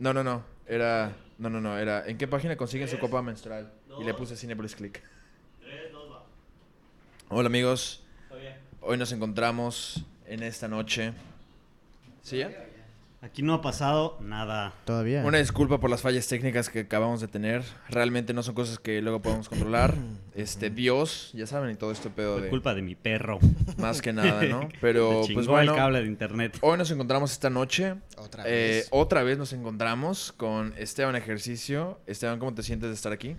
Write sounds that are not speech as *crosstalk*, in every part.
No, no, no. Era. No, no, no. Era. ¿En qué página consiguen su copa menstrual? Y le puse Cinepolis Click. Hola, amigos. Hoy nos encontramos en esta noche. ¿Sí ya? Aquí no ha pasado nada. Todavía. Una disculpa por las fallas técnicas que acabamos de tener. Realmente no son cosas que luego podemos controlar. *coughs* Este, BIOS, ya saben, y todo este pedo Por de. culpa de mi perro. *laughs* Más que nada, ¿no? *laughs* Pero, pues bueno. el cable de internet. Hoy nos encontramos esta noche. Otra Eh, vez. otra vez nos encontramos con Esteban Ejercicio. Esteban, ¿cómo te sientes de estar aquí?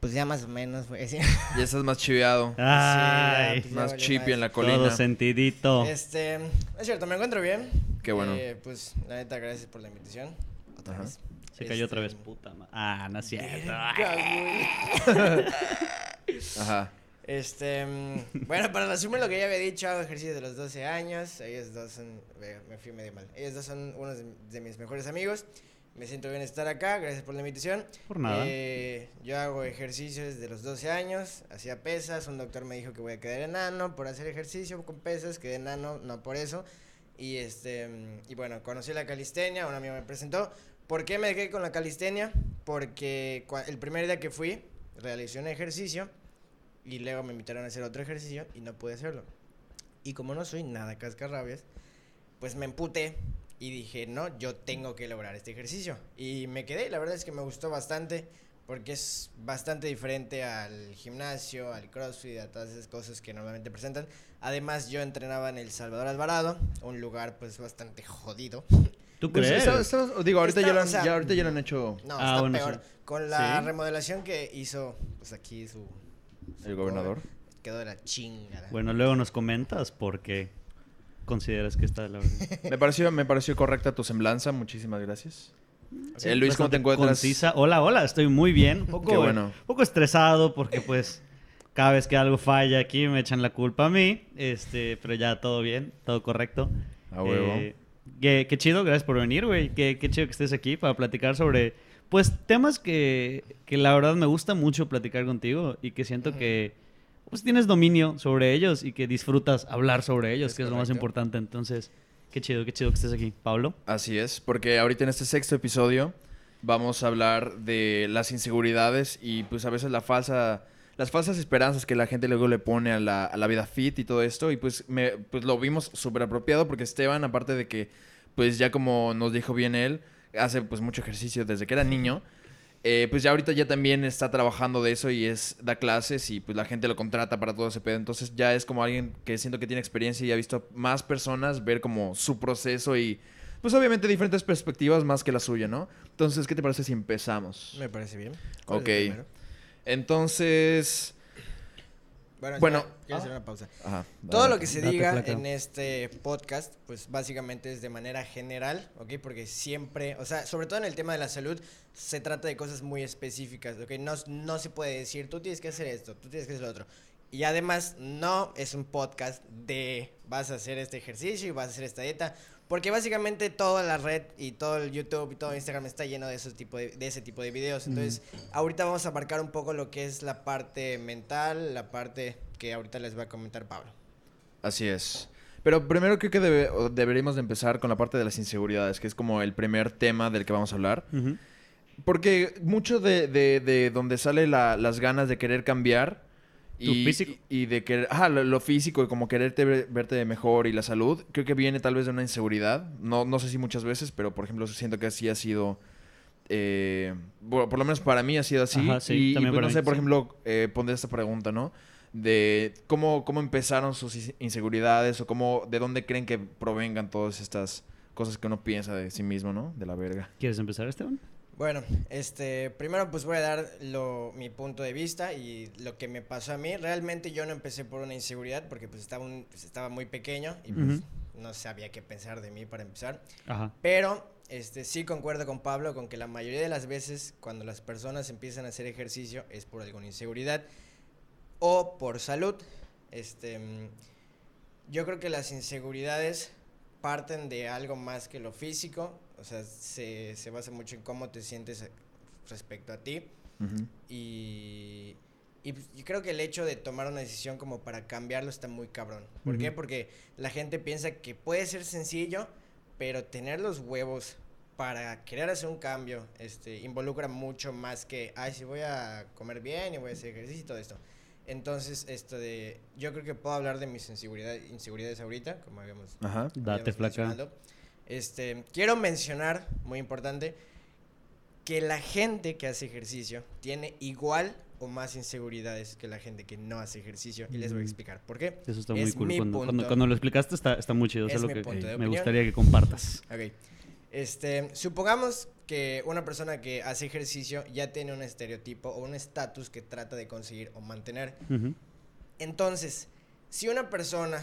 Pues ya más o menos, güey. Sí. *laughs* Ya estás más chiveado, Ay, Sí, ya más chippy en la todo colina. sentidito. Este, es cierto, me encuentro bien. Qué bueno. Eh, pues, la neta, gracias por la invitación. Otra Ajá. vez. Se cayó otra vez, Este, puta ma- Ah, no es cierto. Ajá. Este, mm, bueno, para resumir lo que ya había dicho, hago ejercicio de los 12 años. Ellos dos son, me fui medio mal. Ellos dos son unos de, de mis mejores amigos. Me siento bien estar acá, gracias por la invitación. Por nada. Eh, yo hago ejercicio desde los 12 años, hacía pesas, un doctor me dijo que voy a quedar enano por hacer ejercicio con pesas, quedé enano, no por eso. Y este, y bueno, conocí la calistenia, un amigo me presentó. ¿Por qué me quedé con la calistenia? Porque el primer día que fui, realicé un ejercicio y luego me invitaron a hacer otro ejercicio y no pude hacerlo. Y como no soy nada cascarrabias, pues me emputé y dije, no, yo tengo que lograr este ejercicio. Y me quedé, la verdad es que me gustó bastante porque es bastante diferente al gimnasio, al crossfit, a todas esas cosas que normalmente presentan. Además, yo entrenaba en el Salvador Alvarado, un lugar pues bastante jodido. ¿Tú Pues, crees? está- está- digo, ahorita, Está- ya, lo han, o sea, ya, ahorita ya lo han hecho No, Ah, está bueno, peor. sí. Con la ¿Sí? remodelación que hizo pues aquí su... el gobernador. Quedó de la chingada. Bueno, luego nos comentas por qué consideras que está de la verdad. *laughs* Me pareció, me pareció correcta tu semblanza. Muchísimas gracias. Eh, Luis, ¿cómo te encuentras? Concisa. Hola, hola, estoy muy bien. Un poco, bueno. estresado porque pues cada vez que algo falla aquí me echan la culpa a mí. Este, pero ya todo bien, todo correcto. A huevo. Eh, qué, qué chido, gracias por venir, güey. Qué, qué chido que estés aquí para platicar sobre, pues, temas que, que la verdad me gusta mucho platicar contigo y que siento que, pues, tienes dominio sobre ellos y que disfrutas hablar sobre ellos, Es que es lo más importante. Entonces, qué chido, qué chido que estés aquí. Pablo. Así es, porque ahorita en este sexto episodio vamos a hablar de las inseguridades y pues a veces la falsa, las falsas esperanzas que la gente luego le pone a la, a la vida fit y todo esto y pues, me, pues lo vimos súper apropiado porque Esteban, aparte de que pues ya como nos dijo bien él, hace pues mucho ejercicio desde que era niño. Eh, pues ya ahorita ya también está trabajando de eso y es da clases y pues la gente lo contrata para todo ese pedo. Entonces ya es como alguien que siento que tiene experiencia y ha visto más personas ver como su proceso y pues obviamente diferentes perspectivas más que la suya, ¿no? Entonces, ¿qué te parece si empezamos? Me parece bien. ¿Cuál es Ok. Entonces, Bueno, quiero hacer una pausa. ajá. Todo lo que se Date, diga flaca. en este podcast, pues básicamente es de manera general, ¿ok? Porque siempre, o sea, sobre todo en el tema de la salud, se trata de cosas muy específicas, ¿ok? No, no se puede decir, tú tienes que hacer esto, tú tienes que hacer lo otro. Y además, no es un podcast de vas a hacer este ejercicio y vas a hacer esta dieta. Porque básicamente toda la red y todo el YouTube y todo Instagram está lleno de, esos tipo de, de ese tipo de videos. Entonces, ahorita vamos a abarcar un poco lo que es la parte mental, la parte que ahorita les va a comentar Pablo. Así es. Pero primero creo que debe- deberíamos de empezar con la parte de las inseguridades, que es como el primer tema del que vamos a hablar. Porque mucho de, de, de donde sale la- las ganas de querer cambiar ¿Tu y, físico? y de querer, ajá, lo, lo físico y como quererte ver- verte mejor y la salud, creo que viene tal vez de una inseguridad. No, no sé si muchas veces, pero por ejemplo siento que así ha sido, eh, bueno, por lo menos para mí ha sido así. Ajá, sí, y, y, pues, no mí, sé, por sí. ejemplo, eh, pondré esta pregunta, ¿no? De cómo, cómo empezaron sus inseguridades o cómo, de dónde creen que provengan todas estas cosas que uno piensa de sí mismo, ¿no? De la verga. ¿Quieres empezar, Esteban? Bueno, este, primero pues voy a dar lo, mi punto de vista y lo que me pasó a mí. Realmente yo no empecé por una inseguridad porque pues estaba, un- pues, estaba muy pequeño y pues no sabía qué pensar de mí para empezar. Ajá. Pero este, sí concuerdo con Pablo con que la mayoría de las veces cuando las personas empiezan a hacer ejercicio es por alguna inseguridad o por salud. Este, yo creo que las inseguridades parten de algo más que lo físico. O sea, se, se basa mucho en cómo te sientes eh, respecto a ti. Ujú. Y, y pues, yo creo que el hecho de tomar una decisión como para cambiarlo está muy cabrón. ¿Por qué? Ujú. Porque la gente piensa que puede ser sencillo, pero tener los huevos para querer hacer un cambio, este, involucra mucho más que, ay, si voy a comer bien y voy a hacer ejercicio y todo esto. Entonces, esto de, yo creo que puedo hablar de mis inseguridades, inseguridades ahorita, como habíamos, Ajá. Date, habíamos flaca. Este, quiero mencionar, muy importante, que la gente que hace ejercicio tiene igual o más inseguridades que la gente que no hace ejercicio. Y les voy a Mm. explicar por qué. Eso está muy Es cool. Cuando, punto. cuando, cuando lo explicaste está, está muy chido. Es Es lo mi que punto de me gustaría que compartas. *laughs* Ok. Este, supongamos que una persona que hace ejercicio ya tiene un estereotipo o un estatus que trata de conseguir o mantener. Entonces, si una persona,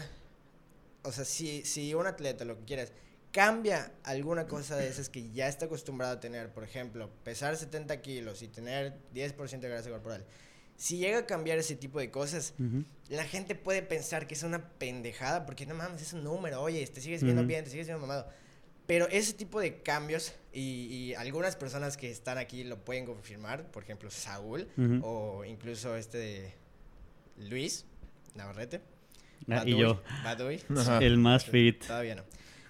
o sea, si, si un atleta, lo que quieras, cambia alguna cosa de esas que ya está acostumbrado a tener, por ejemplo, pesar 70 kilos y tener 10% de grasa corporal, si llega a cambiar ese tipo de cosas, Ujú. la gente puede pensar que es una pendejada, porque no mames, es un número, oye, te sigues viendo Ujú. bien, te sigues viendo mamado. Pero ese tipo de cambios, y, y algunas personas que están aquí lo pueden confirmar, por ejemplo, Saúl, Ujú. o incluso este de Luis Navarrete. Ah, y Baduy, yo, Baduy. El más fit. Todavía no.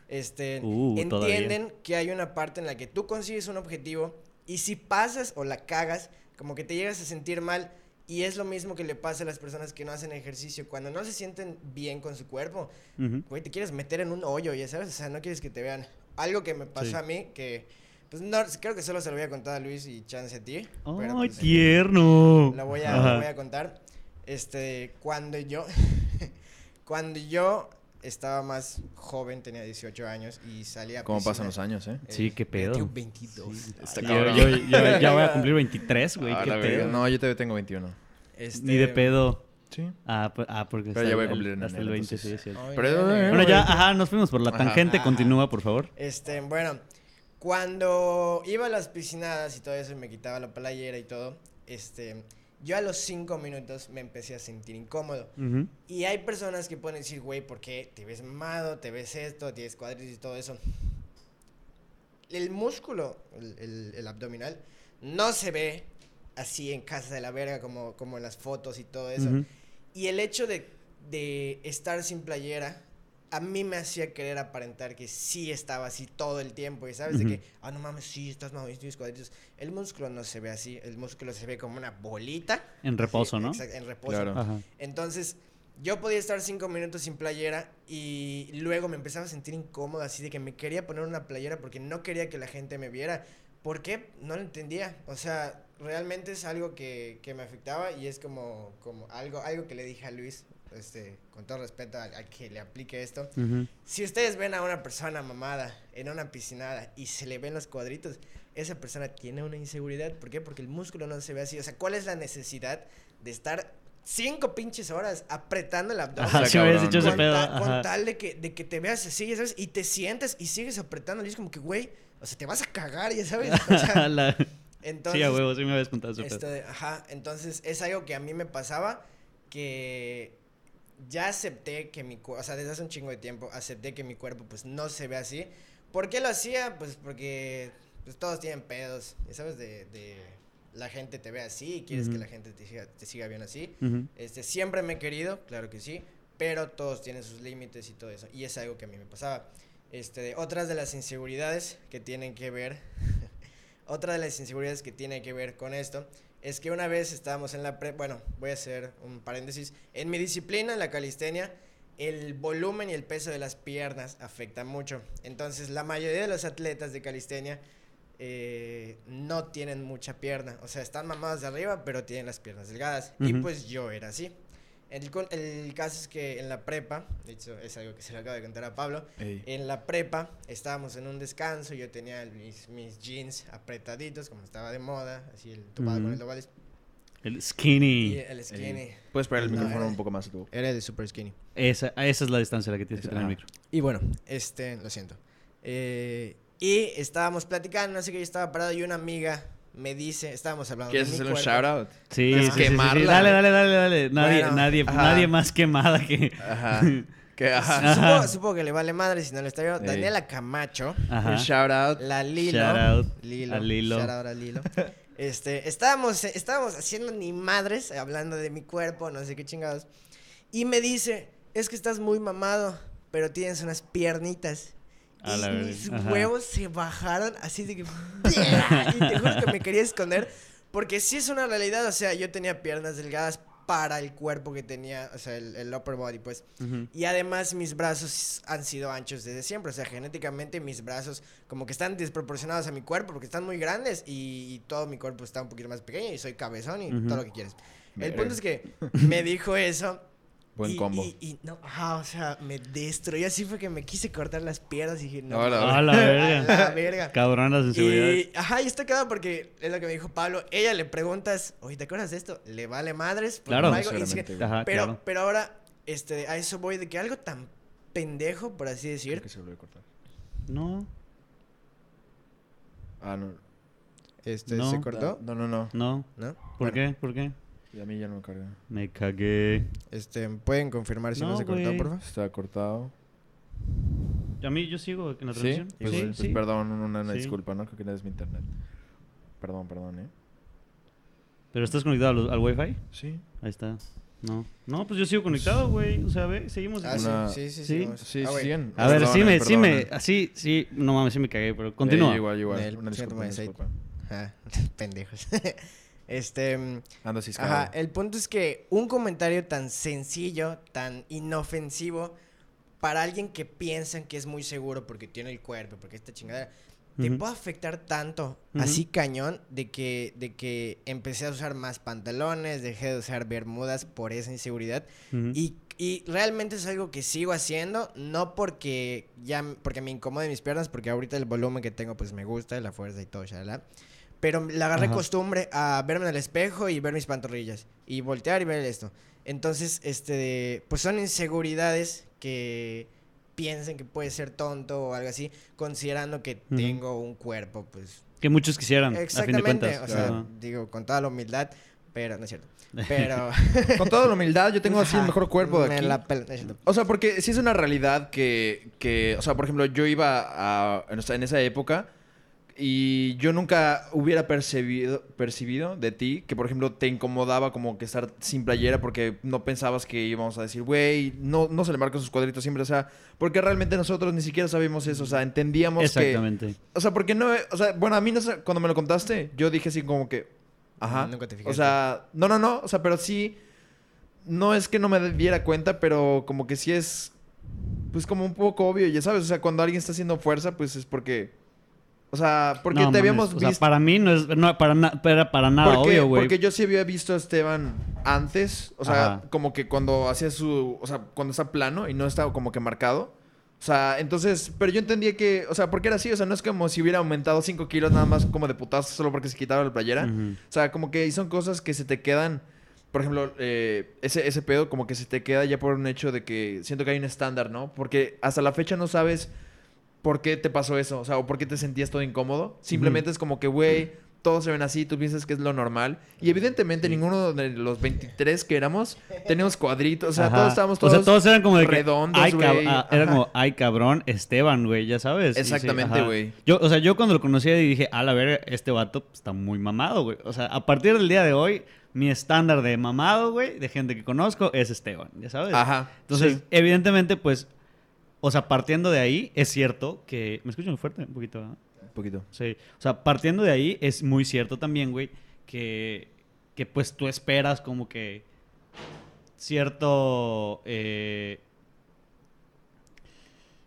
Este, Uh, entienden que hay una parte en la que tú consigues un objetivo y si pasas o la cagas, como que te llegas a sentir mal y es lo mismo que le pasa a las personas que no hacen ejercicio. Cuando no se sienten bien con su cuerpo, Ujú. güey, te quieres meter en un hoyo, ya sabes, o sea, no quieres que te vean. Algo que me pasó Sí. a mí, que, pues no, creo que solo se lo voy a contar a Luis y chance a ti. ¡Ay, pues, tierno! la voy a, la voy a contar. Este, cuando yo, *laughs* cuando yo estaba más joven, tenía 18 años y salía ¿Cómo piscina, pasan los años, eh? Sí, qué pedo. tengo 22. Está Ay, Yo, yo- yo *laughs* ya voy a *laughs* cumplir 23, güey. Ah, qué pedo. No, yo todavía tengo 21. este, Ni de pedo. Sí. Ah, pues- ah porque Pero hasta ya voy a el- cumplir en hasta el enero, 20, sí, es cierto. Pero- no, no, no. Bueno, ya, ajá, nos fuimos por la tangente. Ajá. Continúa, por favor. Este, bueno, cuando iba a las piscinadas y todo eso y me quitaba la playera y todo, este, yo a los 5 minutos me empecé a sentir incómodo. Y hay personas que pueden decir, güey, ¿por qué te ves mamado, te ves esto, tienes cuadritos y todo eso? El músculo, el, el- el abdominal, no se ve así en casa de la verga como, como en las fotos y todo eso. Y el hecho de, de estar sin playera, a mí me hacía querer aparentar que sí estaba así todo el tiempo. Y sabes, de que, ah, no mames, sí, estás mamadito, tienes cuadritos. El músculo no se ve así, el músculo se ve como una bolita. En reposo, Así, ¿no? exact- en reposo. Claro. Ajá. Entonces, yo podía estar cinco minutos sin playera y luego me empezaba a sentir incómodo, así de que me quería poner una playera porque no quería que la gente me viera. ¿Por qué? No lo entendía. O sea, realmente es algo que, que me afectaba y es como, como algo, algo que le dije a Luis, este, con todo respeto a, a que le aplique esto. Ujú. Si ustedes ven a una persona mamada en una piscinada y se le ven los cuadritos, esa persona tiene una inseguridad. ¿Por qué? Porque el músculo no se ve así. O sea, ¿cuál es la necesidad de estar cinco pinches horas apretando el abdomen? Ajá, sí me habías cabrón, dicho ese pedo. ta- con tal de que, de que te veas así, ya ¿sabes? Y te sientes y sigues apretando. Y es como que, güey, o sea, te vas a cagar, ya sabes. O sea, *laughs* La- entonces, sí, a huevo, sí me habías contado ese pedo. este, ajá, entonces es algo que a mí me pasaba que ya acepté que mi cuerpo, o sea, desde hace un chingo de tiempo acepté que mi cuerpo pues no se ve así. ¿Por qué lo hacía? Pues porque pues todos tienen pedos, sabes, de, de la gente te ve así y quieres que la gente te siga, te siga bien así. Este, siempre me he querido, claro que sí, pero todos tienen sus límites y todo eso. Y es algo que a mí me pasaba. Este, otras de las inseguridades que tienen que ver, *laughs* otra de las inseguridades que tiene que ver con esto, es que una vez estábamos en la pre, bueno, voy a hacer un paréntesis, en mi disciplina, en la calistenia, el volumen y el peso de las piernas afecta mucho. Entonces, la mayoría de los atletas de calistenia eh, no tienen mucha pierna. O sea, están mamados de arriba, pero tienen las piernas delgadas. Y pues yo era así. El, con- el caso es que en la prepa, de hecho es algo que se le acaba de contar a Pablo, Ey. en la prepa estábamos en un descanso, yo tenía mis, mis jeans apretaditos, como estaba de moda, así el topado con Ujú. el ovales, El y skinny. el skinny. Puedes esperar el No, micrófono era- un poco más tu. Era el super skinny. Esa, esa es la distancia a la que tienes que Esa, tener el ajá. micro. Y bueno, este, lo siento. Eh, y estábamos platicando, no sé qué, yo estaba parado y una amiga me dice, estábamos hablando ¿Quieres de mi hacer un cuerpo. shout out? Sí, ¿Quieres sí, sí, sí, sí. quemarla? Dale, dale, dale, dale. Nadie, Bueno, nadie, ajá. nadie más quemada que. Ajá. *laughs* Que, ajá. Ajá. Supongo, supongo que le vale madre si no le está viendo. Daniela Camacho, Ajá. Un shout out. la Lilo. Shout out Lilo. a Lilo. shout out a Lilo. *laughs* Este, estábamos, estábamos haciendo ni madres, hablando de mi cuerpo, no sé qué chingados. Y me dice, es que estás muy mamado, pero tienes unas piernitas. A y mis ajá. huevos se bajaron así de que... y te juro que me quería esconder. Porque sí es una realidad, o sea, yo tenía piernas delgadas para el cuerpo que tenía, o sea, el, el upper body, pues. Ujú. Y además mis brazos han sido anchos desde siempre. O sea, genéticamente mis brazos como que están desproporcionados a mi cuerpo porque están muy grandes y, y todo mi cuerpo está un poquito más pequeño y soy cabezón y Ujú. todo lo que quieres. El punto es que me dijo eso. Buen y, combo. Y, y no, ajá, o sea, me destruyó. Así fue que me quise cortar las piernas y dije, no. A la a verga. la verga. Cabronas inseguridades. Y, ajá, y estoy quedado porque es lo que me dijo Pablo. Ella le preguntas, oye, ¿te acuerdas de esto? Le vale madres. Claro. algo, y dice, Seguramente, güey. Ajá, pero, claro. pero ahora, este, a eso voy de que algo tan pendejo, por así Creo decir. que se volvió a cortar. No, Ah, no. Este, No. ¿se cortó? No, no, no. no. ¿No? ¿Por Bueno, qué? ¿Por qué? Y a mí ya no me carga. Me cagué. Este, ¿pueden confirmar si no, No, se cortó, por favor? Está cortado. A mí yo sigo en la ¿Sí? transmisión. Pues, sí, pues sí. perdón, una, una Sí. disculpa, ¿no? Creo que no es mi internet. Perdón, perdón, ¿eh? ¿Pero estás conectado al, al Wi-Fi? Sí. Ahí está. No. No, pues yo sigo conectado, güey. O sea, ve, seguimos. Ah, Una- sí, sí, sí. Sí. Sí, Ah. A ver, sí me, sí me, así, sí, no mames, sí me cagué, pero continúa. Eh, igual, igual. Una disculpa, una disculpa. Ah, *laughs* pendejos. *laughs* este, mm, Ando ciscado. ajá, el punto es que un comentario tan sencillo, tan inofensivo, para alguien que piensan que es muy seguro porque tiene el cuerpo, porque esta chingadera, te Ujú. puede afectar tanto, Ujú. así cañón, de que, de que empecé a usar más pantalones, dejé de usar bermudas por esa inseguridad. Ujú. Y, y realmente es algo que sigo haciendo, no porque ya porque me incomode mis piernas, porque ahorita el volumen que tengo pues me gusta, la fuerza y todo, shalala. Pero le agarré Ajá. costumbre a verme en el espejo y ver mis pantorrillas y voltear y ver esto. Entonces, este, pues son inseguridades que piensan que puede ser tonto o algo así, considerando que tengo un cuerpo, pues Que muchos quisieran, a fin de exactamente, cuentas. o sea, Ajá. digo con toda la humildad, pero no es cierto. Pero *laughs* Con toda la humildad, yo tengo así el mejor cuerpo de me aquí. la pel- no es cierto. O sea, porque sí es una realidad que, que, o sea, por ejemplo, yo iba a, en esa- en esa época y yo nunca hubiera percibido, percibido de ti que, por ejemplo, te incomodaba como que estar sin playera porque no pensabas que íbamos a decir, güey, no, no se le marcan sus cuadritos siempre, o sea, porque realmente nosotros ni siquiera sabíamos eso, o sea, entendíamos que... Exactamente. O sea, porque no, o sea, bueno, a mí no sé, cuando me lo contaste, yo dije así como que, ajá. Nunca te O fijaste. sea, no, no, no, o sea, pero sí, no es que no me diera cuenta, pero como que sí es, pues como un poco obvio, ya sabes, o sea, cuando alguien está haciendo fuerza, pues es porque, o sea, porque No, te mames, habíamos o sea, visto. para mí no es no, para, na- para, para nada porque, obvio, güey. porque yo sí había visto a Esteban antes, o sea, Ajá. como que cuando hacía su, o sea, cuando está plano y no está como que marcado. O sea, entonces, pero yo entendía que, o sea, porque era así, o sea, no es como si hubiera aumentado 5 kilos nada más como de putazo solo porque se quitaba la playera. O sea, como que son cosas que se te quedan. Por ejemplo, eh, ese, ese pedo como que se te queda ya por un hecho de que siento que hay un estándar, ¿no? Porque hasta la fecha no sabes por qué te pasó eso, o sea, o por qué te sentías todo incómodo. Simplemente es como que, güey, todos se ven así, tú piensas que es lo normal. Y evidentemente ninguno de los 23 que éramos teníamos cuadritos, o sea, Ajá. todos estábamos todos... O sea, todos eran como de que, redondos, ay, cab- ah, era como, ay, cabrón, Esteban, güey, ya sabes. Exactamente, güey. Yo, o sea, yo cuando lo conocía dije, a la ver, este vato está muy mamado, güey. O sea, a partir del día de hoy, mi estándar de mamado, güey, de gente que conozco, es Esteban, ya sabes. Ajá. Entonces, sí. evidentemente, pues, o sea, partiendo de ahí, es cierto que... ¿Me escucho muy fuerte? Un poquito. Un poquito. Sí. O sea, partiendo de ahí, es muy cierto también, güey, que, que pues tú esperas como que cierto... eh,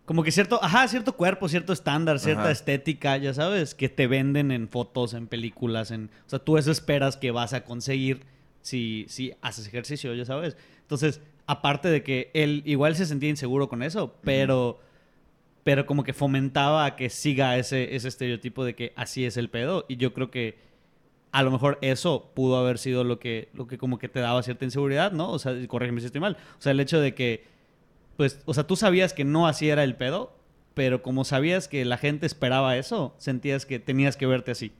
como que cierto, ajá, cierto cuerpo, cierto estándar, cierta Ajá. estética, ya sabes, que te venden en fotos, en películas, en, o sea, tú eso esperas que vas a conseguir si, si haces ejercicio, ya sabes. Entonces, aparte de que él igual se sentía inseguro con eso, pero, pero como que fomentaba a que siga ese, ese estereotipo de que así es el pedo. Y yo creo que a lo mejor eso pudo haber sido lo que, lo que como que te daba cierta inseguridad, ¿no? O sea, corrígeme si estoy mal. O sea, el hecho de que, pues, o sea, tú sabías que no así era el pedo, pero como sabías que la gente esperaba eso, sentías que tenías que verte así.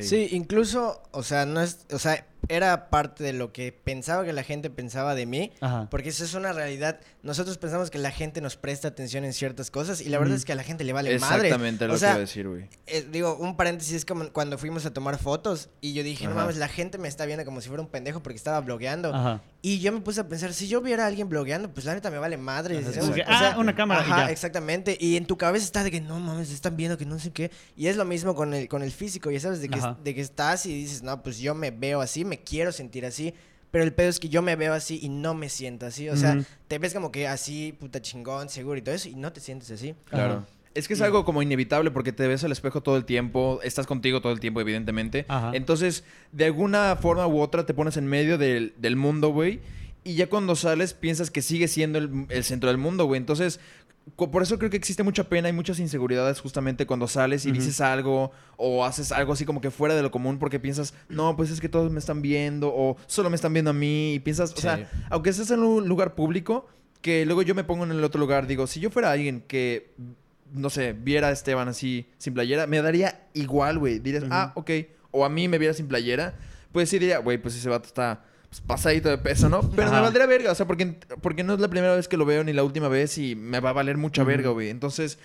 Sí, incluso, o sea, no es, o sea, era parte de lo que pensaba que la gente pensaba de mí, Ajá. porque eso es una realidad. Nosotros pensamos que la gente nos presta atención en ciertas cosas y la verdad es que a la gente le vale madre. Exactamente lo O que iba a decir, güey. eh, digo, un paréntesis es como cuando fuimos a tomar fotos y yo dije, no mames, la gente me está viendo como si fuera un pendejo porque estaba blogueando. Ajá. Y yo me puse a pensar, si yo viera a alguien blogueando, pues la neta me vale madre. Ajá, que, O sea, ah, una cámara Ajá, ya. exactamente. Y en tu cabeza está de que no mames, están viendo que no sé qué. Y es lo mismo con el, con el físico, ya sabes, de que, Ajá. de que estás y dices, no, pues yo me veo así, me quiero sentir así. Pero el pedo es que yo me veo así y no me siento así. O sea, te ves como que así, puta chingón, seguro y todo eso, y no te sientes así. Claro. Ajá. Es que es algo como inevitable porque te ves al espejo todo el tiempo, estás contigo todo el tiempo, evidentemente. Ajá. Entonces, de alguna forma u otra te pones en medio del, del mundo, güey. Y ya cuando sales piensas que sigue siendo el, el centro del mundo, güey. Entonces, por eso creo que existe mucha pena y muchas inseguridades justamente cuando sales y dices algo o haces algo así como que fuera de lo común porque piensas, no, pues es que todos me están viendo o solo me están viendo a mí. Y piensas, o sea, aunque estés en un lugar público, que luego yo me pongo en el otro lugar, digo, si yo fuera alguien que, no sé, viera a Esteban así sin playera, me daría igual, güey. Dirías, ah, ok. O a mí me viera sin playera, pues sí diría, güey, pues ese vato está pues, pasadito de peso, ¿no? Pero me valdría verga, o sea, porque, porque no es la primera vez que lo veo ni la última vez y me va a valer mucha verga, güey. Entonces,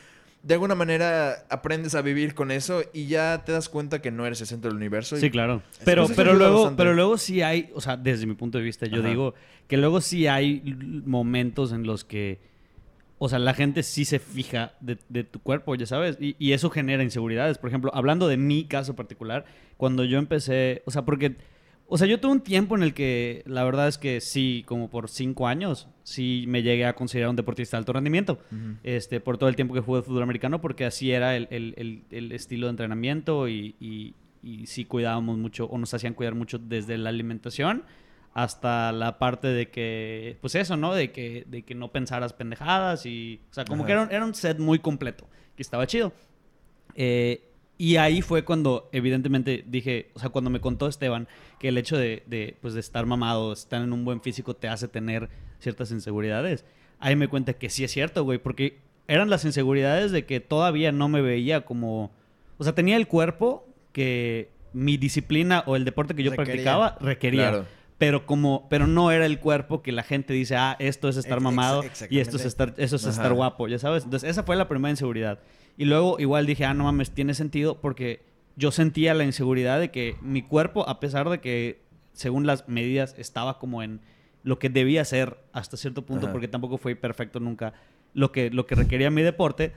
de alguna manera aprendes a vivir con eso y ya te das cuenta que no eres el centro del universo. y- Sí, claro. Pero, Eso pero, luego, bastante. pero luego sí hay, o sea, desde mi punto de vista, yo Ajá. digo que luego sí hay momentos en los que, o sea, la gente sí se fija de, de tu cuerpo, ya sabes, y, y eso genera inseguridades. Por ejemplo, hablando de mi caso particular, cuando yo empecé, o sea, porque, o sea, yo tuve un tiempo en el que la verdad es que sí, como por cinco años, sí me llegué a considerar un deportista de alto rendimiento este, por todo el tiempo que jugué fútbol americano, porque así era el, el- el- el estilo de entrenamiento y, y- y sí cuidábamos mucho, o nos hacían cuidar mucho desde la alimentación hasta la parte de que, pues eso, ¿no? De que, de que no pensaras pendejadas y, o sea, como Ajá. que era un, era un set muy completo, que estaba chido. Eh, y ahí fue cuando, evidentemente, dije, o sea, cuando me contó Esteban que el hecho de, de, pues, de estar mamado, estar en un buen físico, te hace tener ciertas inseguridades. Ahí me cuenta que sí es cierto, güey, porque eran las inseguridades de que todavía no me veía como... O sea, tenía el cuerpo que mi disciplina o el deporte que yo Requería. practicaba requería. Claro. Pero como, pero no era el cuerpo que la gente dice, ah, esto es estar mamado y esto es estar, eso es Ajá. estar guapo, ya sabes. Entonces, esa fue la primera inseguridad. Y luego igual dije, ah, no mames, tiene sentido porque yo sentía la inseguridad de que mi cuerpo, a pesar de que según las medidas estaba como en lo que debía ser hasta cierto punto, Ajá. porque tampoco fue perfecto nunca, lo que, lo que requería mi deporte,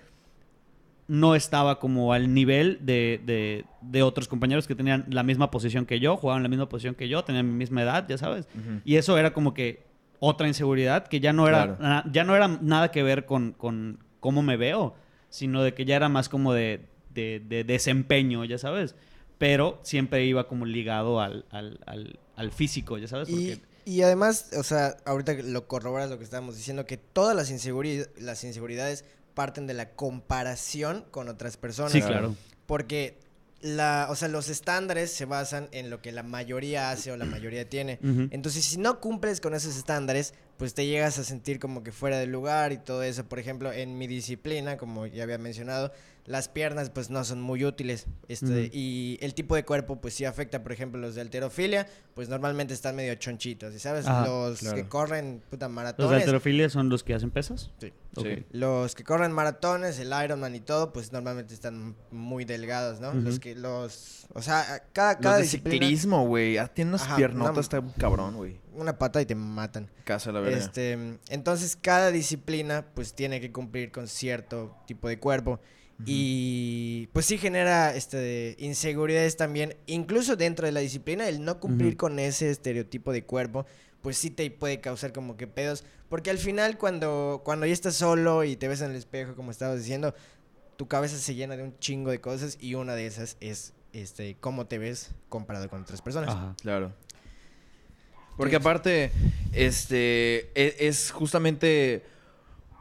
no estaba como al nivel de, de- de otros compañeros que tenían la misma posición que yo, jugaban la misma posición que yo, tenían mi misma edad, ya sabes. Y eso era como que otra inseguridad que ya no era, Claro. na- ya no era nada que ver con, con cómo me veo, sino de que ya era más como de, de- de desempeño, ya sabes. Pero siempre iba como ligado al, al, al- al físico, ya sabes. Y, Porque, y además, o sea, ahorita que lo corroboras lo que estábamos diciendo, que todas las, inseguri- las inseguridades parten de la comparación con otras personas. sí, claro. Porque la, o sea, los estándares se basan en lo que la mayoría hace o la mayoría tiene. Entonces, si no cumples con esos estándares, pues te llegas a sentir como que fuera del lugar y todo eso. Por ejemplo, en mi disciplina, como ya había mencionado, las piernas pues no son muy útiles. Este. Y el tipo de cuerpo pues sí afecta. Por ejemplo, los de alterofilia, pues normalmente están medio chonchitos. ¿y ¿Sabes? Ajá, los claro. que corren puta ¿Los de maratones. alterofilia son los que hacen pesas? Sí. Los que corren maratones, el Ironman y todo, pues normalmente están muy delgados, ¿no? Los que los, o sea, cada, Los cada de disciplina ciclismo, güey. Ah, Tiene unas Ajá, piernotas, no- está cabrón, güey. una pata y te matan. Casa la verga. Este, entonces cada disciplina pues tiene que cumplir con cierto tipo de cuerpo y pues sí genera este inseguridades también, incluso dentro de la disciplina el no cumplir con ese estereotipo de cuerpo, pues sí te puede causar como que pedos, porque al final cuando cuando ya estás solo y te ves en el espejo como estabas diciendo, tu cabeza se llena de un chingo de cosas y una de esas es este cómo te ves comparado con otras personas. Ajá. Claro. Porque aparte, este, e- es, justamente...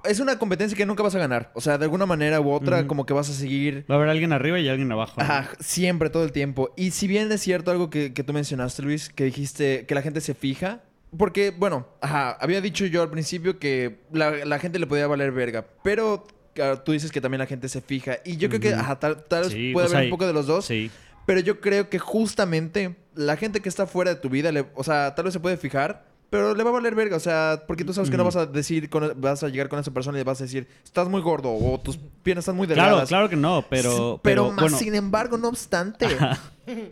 Es una competencia que nunca vas a ganar. O sea, de alguna manera u otra, como que vas a seguir... Va a haber alguien arriba y alguien abajo. ¿no? Ajá, siempre, todo el tiempo. Y si bien es cierto algo que, que tú mencionaste, Luis, que dijiste que la gente se fija. Porque, bueno, ajá, había dicho yo al principio que la, la gente le podía valer verga. Pero claro, tú dices que también la gente se fija. Y yo creo que, ajá, tal, tal vez Sí, puede sea, haber un poco de los dos. Sí. Pero yo creo que justamente la gente que está fuera de tu vida, le- o sea, tal vez se puede fijar, pero le va a valer verga. O sea, porque tú sabes que no vas a decir, con- vas a llegar con esa persona y le vas a decir, estás muy gordo o tus piernas están muy Claro, delgadas. claro que no, pero... pero, más bueno, sin embargo, no obstante.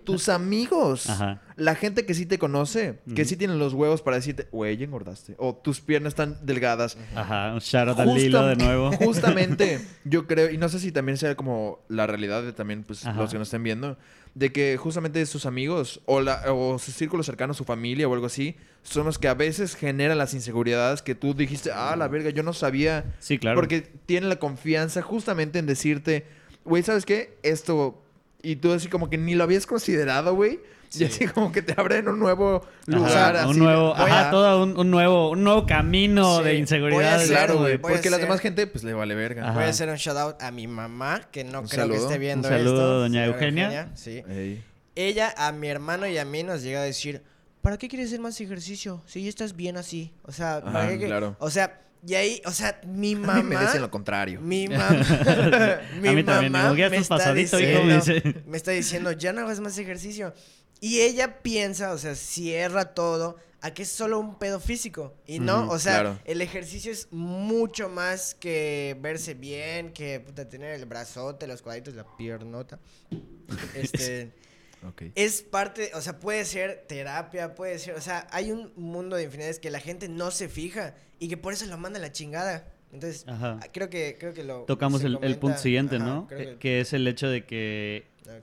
tus amigos, Ajá. la gente que sí te conoce, que sí tienen los huevos para decirte, güey, engordaste, o tus piernas están delgadas. Ajá, un shout out al Lilo de nuevo. *laughs* Justamente, *laughs* yo creo, y no sé si también sea como la realidad de también, pues, Ajá. los que nos estén viendo, de que justamente sus amigos o, la, o su círculo cercano, su familia o algo así, son los que a veces generan las inseguridades que tú dijiste, ah, la verga, yo no sabía. Sí, claro. Porque tienen la confianza justamente en decirte, güey, ¿sabes qué? Esto. Y tú así como que ni lo habías considerado, güey. Y así como que te abren un nuevo Ajá, lugar. un así, nuevo, ajá, a- todo un, un nuevo, un nuevo camino Sí, de inseguridad. Claro, güey. Porque la demás gente, pues le vale verga. Ajá. Voy a hacer un shout out a mi mamá, que no Un creo que esté viendo Un saludo, esto. doña Eugenia. Sí. Ey. Ella a mi hermano y a mí nos llega a decir, ¿para qué quieres hacer más ejercicio? Si ya estás bien así. O sea, ¿para qué que-?" claro. O sea, y ahí, o sea, mi *laughs* A mamá... mí me dicen lo contrario. Mi *laughs* *laughs* mamá. mi A mí también, mamá me estás está me diciendo- dice. me está diciendo, ya no hagas más ejercicio. Y ella piensa, o sea, cierra todo a que es solo un pedo físico. Y no, o sea, claro. el ejercicio es mucho más que verse bien, que puta, tener el brazote, los cuadritos, la piernota. *laughs* Este. Ok. Es parte, o sea, puede ser terapia, puede ser, o sea, hay un mundo de infinidades que la gente no se fija y que por eso lo manda a la chingada. Entonces, Ajá. ah, creo que, creo que lo Tocamos se el, punto siguiente, ajá, ¿no? que- que es el hecho de que... ah,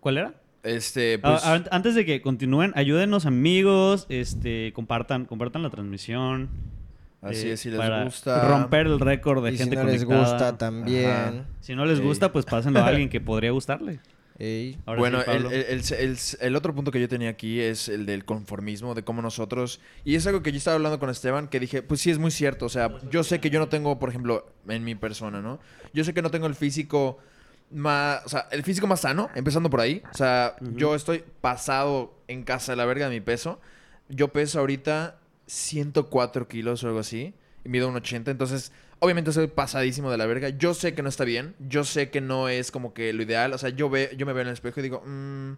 ¿Cuál era? Este, pues. antes de que continúen, ayúdenos amigos, este, compartan, compartan la transmisión. así eh, es, si les para gusta. Romper el récord de y gente si no les conectada. gusta también. Ajá. Si no les Ey. gusta, pues pásenlo a *laughs* alguien que podría gustarle. Bueno, sí, el, Pablo. el- el- el- el otro punto que yo tenía aquí es el del conformismo, de cómo nosotros... Y es algo que yo estaba hablando con Esteban, que dije, pues sí, es muy cierto. O sea, yo sé que yo no tengo, por ejemplo, en mi persona, ¿no? Yo sé que no tengo el físico más... O sea, el físico más sano, empezando por ahí. O sea, yo estoy pasado en casa de la verga de mi peso. Yo peso ahorita 104 kilos o algo así. Y mido un 80, entonces... Obviamente soy pasadísimo de la verga. Yo sé que no está bien. Yo sé que no es como que lo ideal. O sea, yo, ve, yo me veo en el espejo y digo, "Mm,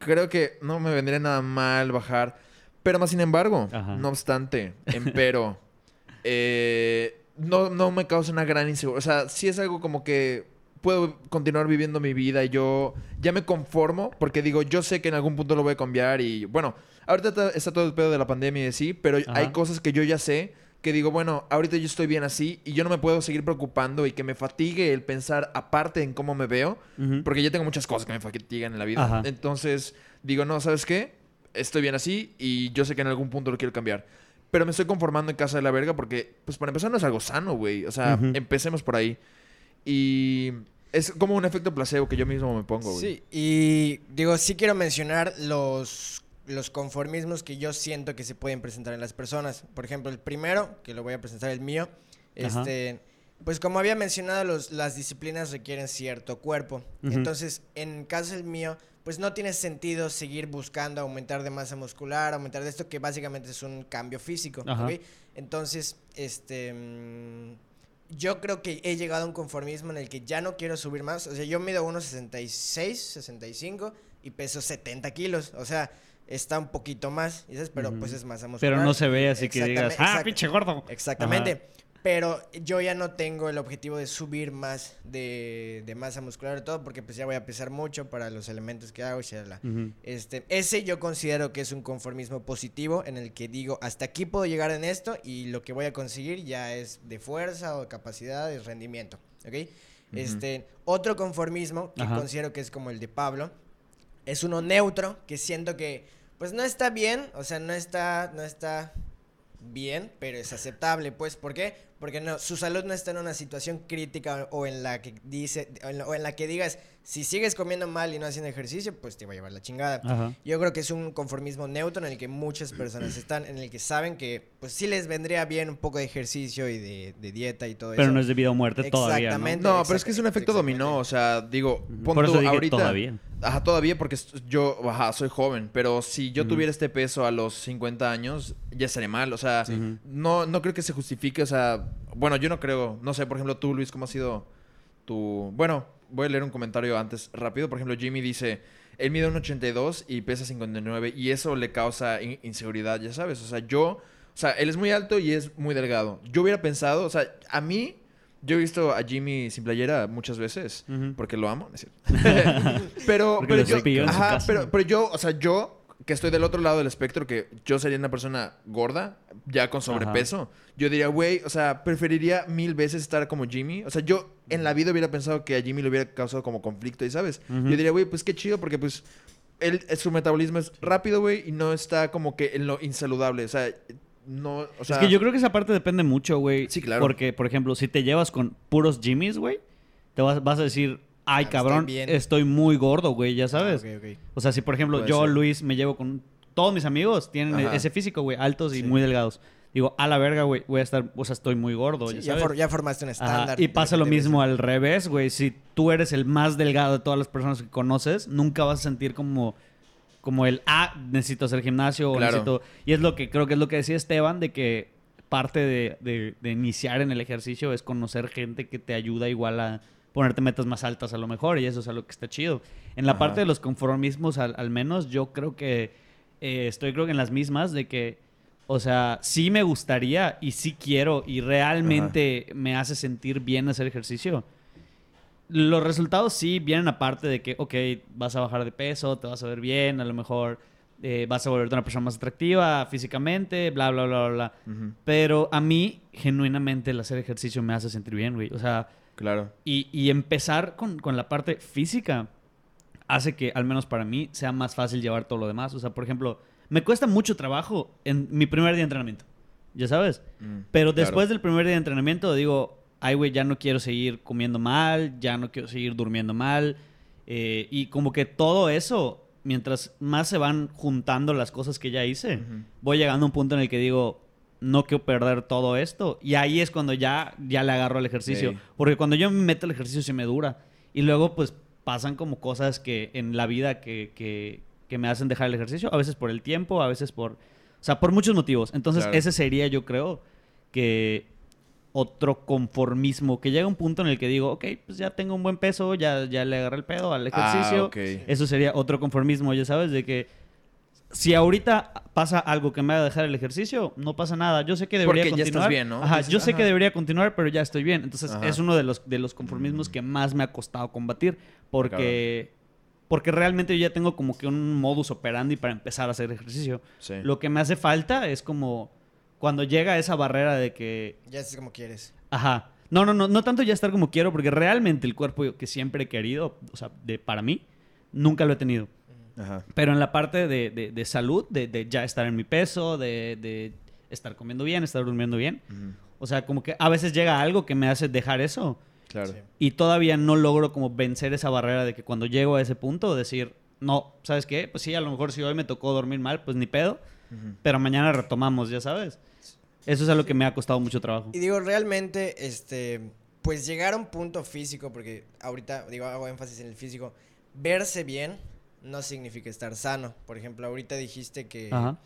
creo que no me vendría nada mal bajar. Pero más sin embargo, Ajá. no obstante, empero, *laughs* eh, no, no me causa una gran inseguridad. O sea, sí es algo como que puedo continuar viviendo mi vida y yo ya me conformo porque digo, yo sé que en algún punto lo voy a cambiar y bueno, ahorita ta- está todo el pedo de la pandemia y sí, pero Ajá. hay cosas que yo ya sé que digo, bueno, ahorita yo estoy bien así y yo no me puedo seguir preocupando y que me fatigue el pensar aparte en cómo me veo, Ujú. porque ya tengo muchas cosas que me fatigan en la vida. Ajá. Entonces, digo, no, ¿sabes qué? Estoy bien así y yo sé que en algún punto lo quiero cambiar. Pero me estoy conformando en casa de la verga porque, pues para empezar, no es algo sano, güey. O sea, Ujú. empecemos por ahí. Y es como un efecto placebo que yo mismo me pongo, güey. Sí, y digo, sí quiero mencionar los, los conformismos que yo siento que se pueden presentar en las personas. Por ejemplo, el primero, que lo voy a presentar el mío, Ajá. este, pues como había mencionado, los, las disciplinas requieren cierto cuerpo. Entonces, en caso del mío, pues no tiene sentido seguir buscando aumentar de masa muscular, aumentar de esto, que básicamente es un cambio físico. Ajá. ¿ok? Entonces, este... mm, yo creo que he llegado a un conformismo en el que ya no quiero subir más. O sea, yo mido 1,66, 65 y peso 70 kilos. O sea, está un poquito más, ¿sabes? pero Ujú. pues es masa muscular. Pero no se ve así que digas, ah, pinche gordo. Exactamente. Pero yo ya no tengo el objetivo de subir más de, de masa muscular y todo, porque pues ya voy a pesar mucho para los elementos que hago y. Ujú. Este, ese yo considero que es un conformismo positivo en el que digo, hasta aquí puedo llegar en esto y lo que voy a conseguir ya es de fuerza o de capacidad, de rendimiento, ¿ok? Este, otro conformismo que Ajá. considero que es como el de Pablo, es uno neutro, que siento que pues no está bien, o sea, no está, no está bien, pero es aceptable, pues, ¿por qué? Porque no, su salud no está en una situación crítica o en la que dice, o en la, o en la que digas, si sigues comiendo mal y no haciendo ejercicio, pues te va a llevar la chingada. Ajá. Yo creo que es un conformismo neutro en el que muchas personas están, en el que saben que pues sí les vendría bien un poco de ejercicio y de, de dieta y todo Pero eso. no es de vida o muerte todavía, ¿no? Exactamente. No, pero es que es un efecto dominó. O sea, digo, pon Por tú eso dije ahorita. todavía. Ajá, todavía porque yo, ajá, soy joven. Pero si yo tuviera este peso a los 50 años, ya estaría mal. O sea, no, no creo que se justifique. O sea, bueno, yo no creo. No sé, por ejemplo, tú, Luis, ¿cómo ha sido tu. Bueno, voy a leer un comentario antes rápido. Por ejemplo, Jimmy dice. Él mide un 82 y pesa 59 y eso le causa in- inseguridad, ya sabes. O sea, yo, o sea, él es muy alto y es muy delgado. Yo hubiera pensado, o sea, a mí, yo he visto a Jimmy sin playera muchas veces porque lo amo, ¿no es cierto? *laughs* Pero, pero yo, ajá, pero yo, o sea, yo que estoy del otro lado del espectro, que yo sería una persona gorda, ya con sobrepeso, yo diría, güey, o sea, preferiría mil veces estar como Jimmy. O sea, yo en la vida hubiera pensado que a Jimmy le hubiera causado como conflicto, y sabes, yo diría, güey, pues qué chido, porque pues él, su metabolismo es rápido, güey, y no está como que en lo insaludable. O sea, no, o sea... es que yo creo que esa parte depende mucho, güey. Sí, claro. Porque, por ejemplo, si te llevas con puros Jimmys, güey, te vas, vas a decir, ay, Ah, cabrón, estoy estoy, bien". muy gordo, güey, ya sabes. Ah. O sea, si por ejemplo Puede yo, ser. Luis, me llevo con todos mis amigos, tienen Ajá. ese físico, güey, altos y Sí. muy delgados. Digo, a la verga, güey, voy a estar, o sea, estoy muy gordo, Sí, ya ya, sabes. for- ya formaste un Ajá, estándar. Y pasa lo ves. mismo al revés, güey. Si tú eres el más delgado de todas las personas que conoces, nunca vas a sentir como, como el, ah, necesito hacer gimnasio o necesito... Y es lo que creo que es lo que decía Esteban, de que parte de, de- de iniciar en el ejercicio es conocer gente que te ayuda igual a ponerte metas más altas a lo mejor y eso es algo que está chido. En la Ajá. parte de los conformismos, al, al menos, yo creo que eh, estoy creo que en las mismas de que, o sea, sí me gustaría y sí quiero y realmente me hace sentir bien hacer ejercicio. Los resultados sí vienen aparte de que, ok, vas a bajar de peso, te vas a ver bien, a lo mejor eh, vas a volverte una persona más atractiva físicamente, bla, bla, bla, bla, bla. Ujú, Pero a mí, genuinamente, el hacer ejercicio me hace sentir bien, güey. O sea, Claro. y, y empezar con, con la parte física hace que, al menos para mí, sea más fácil llevar todo lo demás. O sea, por ejemplo, me cuesta mucho trabajo en mi primer día de entrenamiento. Ya sabes. Mm, Pero claro. después del primer día de entrenamiento digo, ay, güey, ya no quiero seguir comiendo mal, ya no quiero seguir durmiendo mal. eh, y como que todo eso, mientras más se van juntando las cosas que ya hice, voy llegando a un punto en el que digo, no quiero perder todo esto. Y ahí es cuando ya, ya le agarro al ejercicio. Porque cuando yo me meto al ejercicio se me dura. Y luego pues pasan como cosas que en la vida que, que, que me hacen dejar el ejercicio. A veces por el tiempo, a veces por... O sea, por muchos motivos. Entonces Claro. ese sería yo creo que otro conformismo. Que llega un punto en el que digo, ok, pues ya tengo un buen peso, ya, ya le agarré el pedo al ejercicio. Ah, ok. Eso sería otro conformismo, ya sabes, de que si ahorita pasa algo que me haga dejar el ejercicio, no pasa nada. Yo sé que debería Porque ya estás continuar. bien, ¿no? Ajá, yo sé ajá. que debería continuar, pero ya estoy bien. Entonces, Ajá. es uno de los, de los conformismos que más me ha costado combatir. Porque, porque realmente yo ya tengo como que un modus operandi para empezar a hacer ejercicio. Sí. Lo que me hace falta es como cuando llega esa barrera de que Ya es como quieres. Ajá. No, no, no, no tanto ya estar como quiero, porque realmente el cuerpo que siempre he querido, o sea, de, para mí, nunca lo he tenido. Ajá. Pero en la parte de, de- de salud, de, de ya estar en mi peso, de, de estar comiendo bien, estar durmiendo bien. Ujú, O sea, como que a veces llega algo que me hace dejar eso. Claro. Sí. Y todavía no logro como vencer esa barrera de que cuando llego a ese punto, decir, no, ¿sabes qué? Pues sí, a lo mejor si hoy me tocó dormir mal, pues ni pedo. Pero mañana retomamos, ya sabes. Eso es algo que me ha costado mucho trabajo. Y digo, realmente, este, pues llegar a un punto físico, porque ahorita, digo, hago énfasis en el físico, verse bien no significa estar sano. Por ejemplo, ahorita dijiste que, Ajá.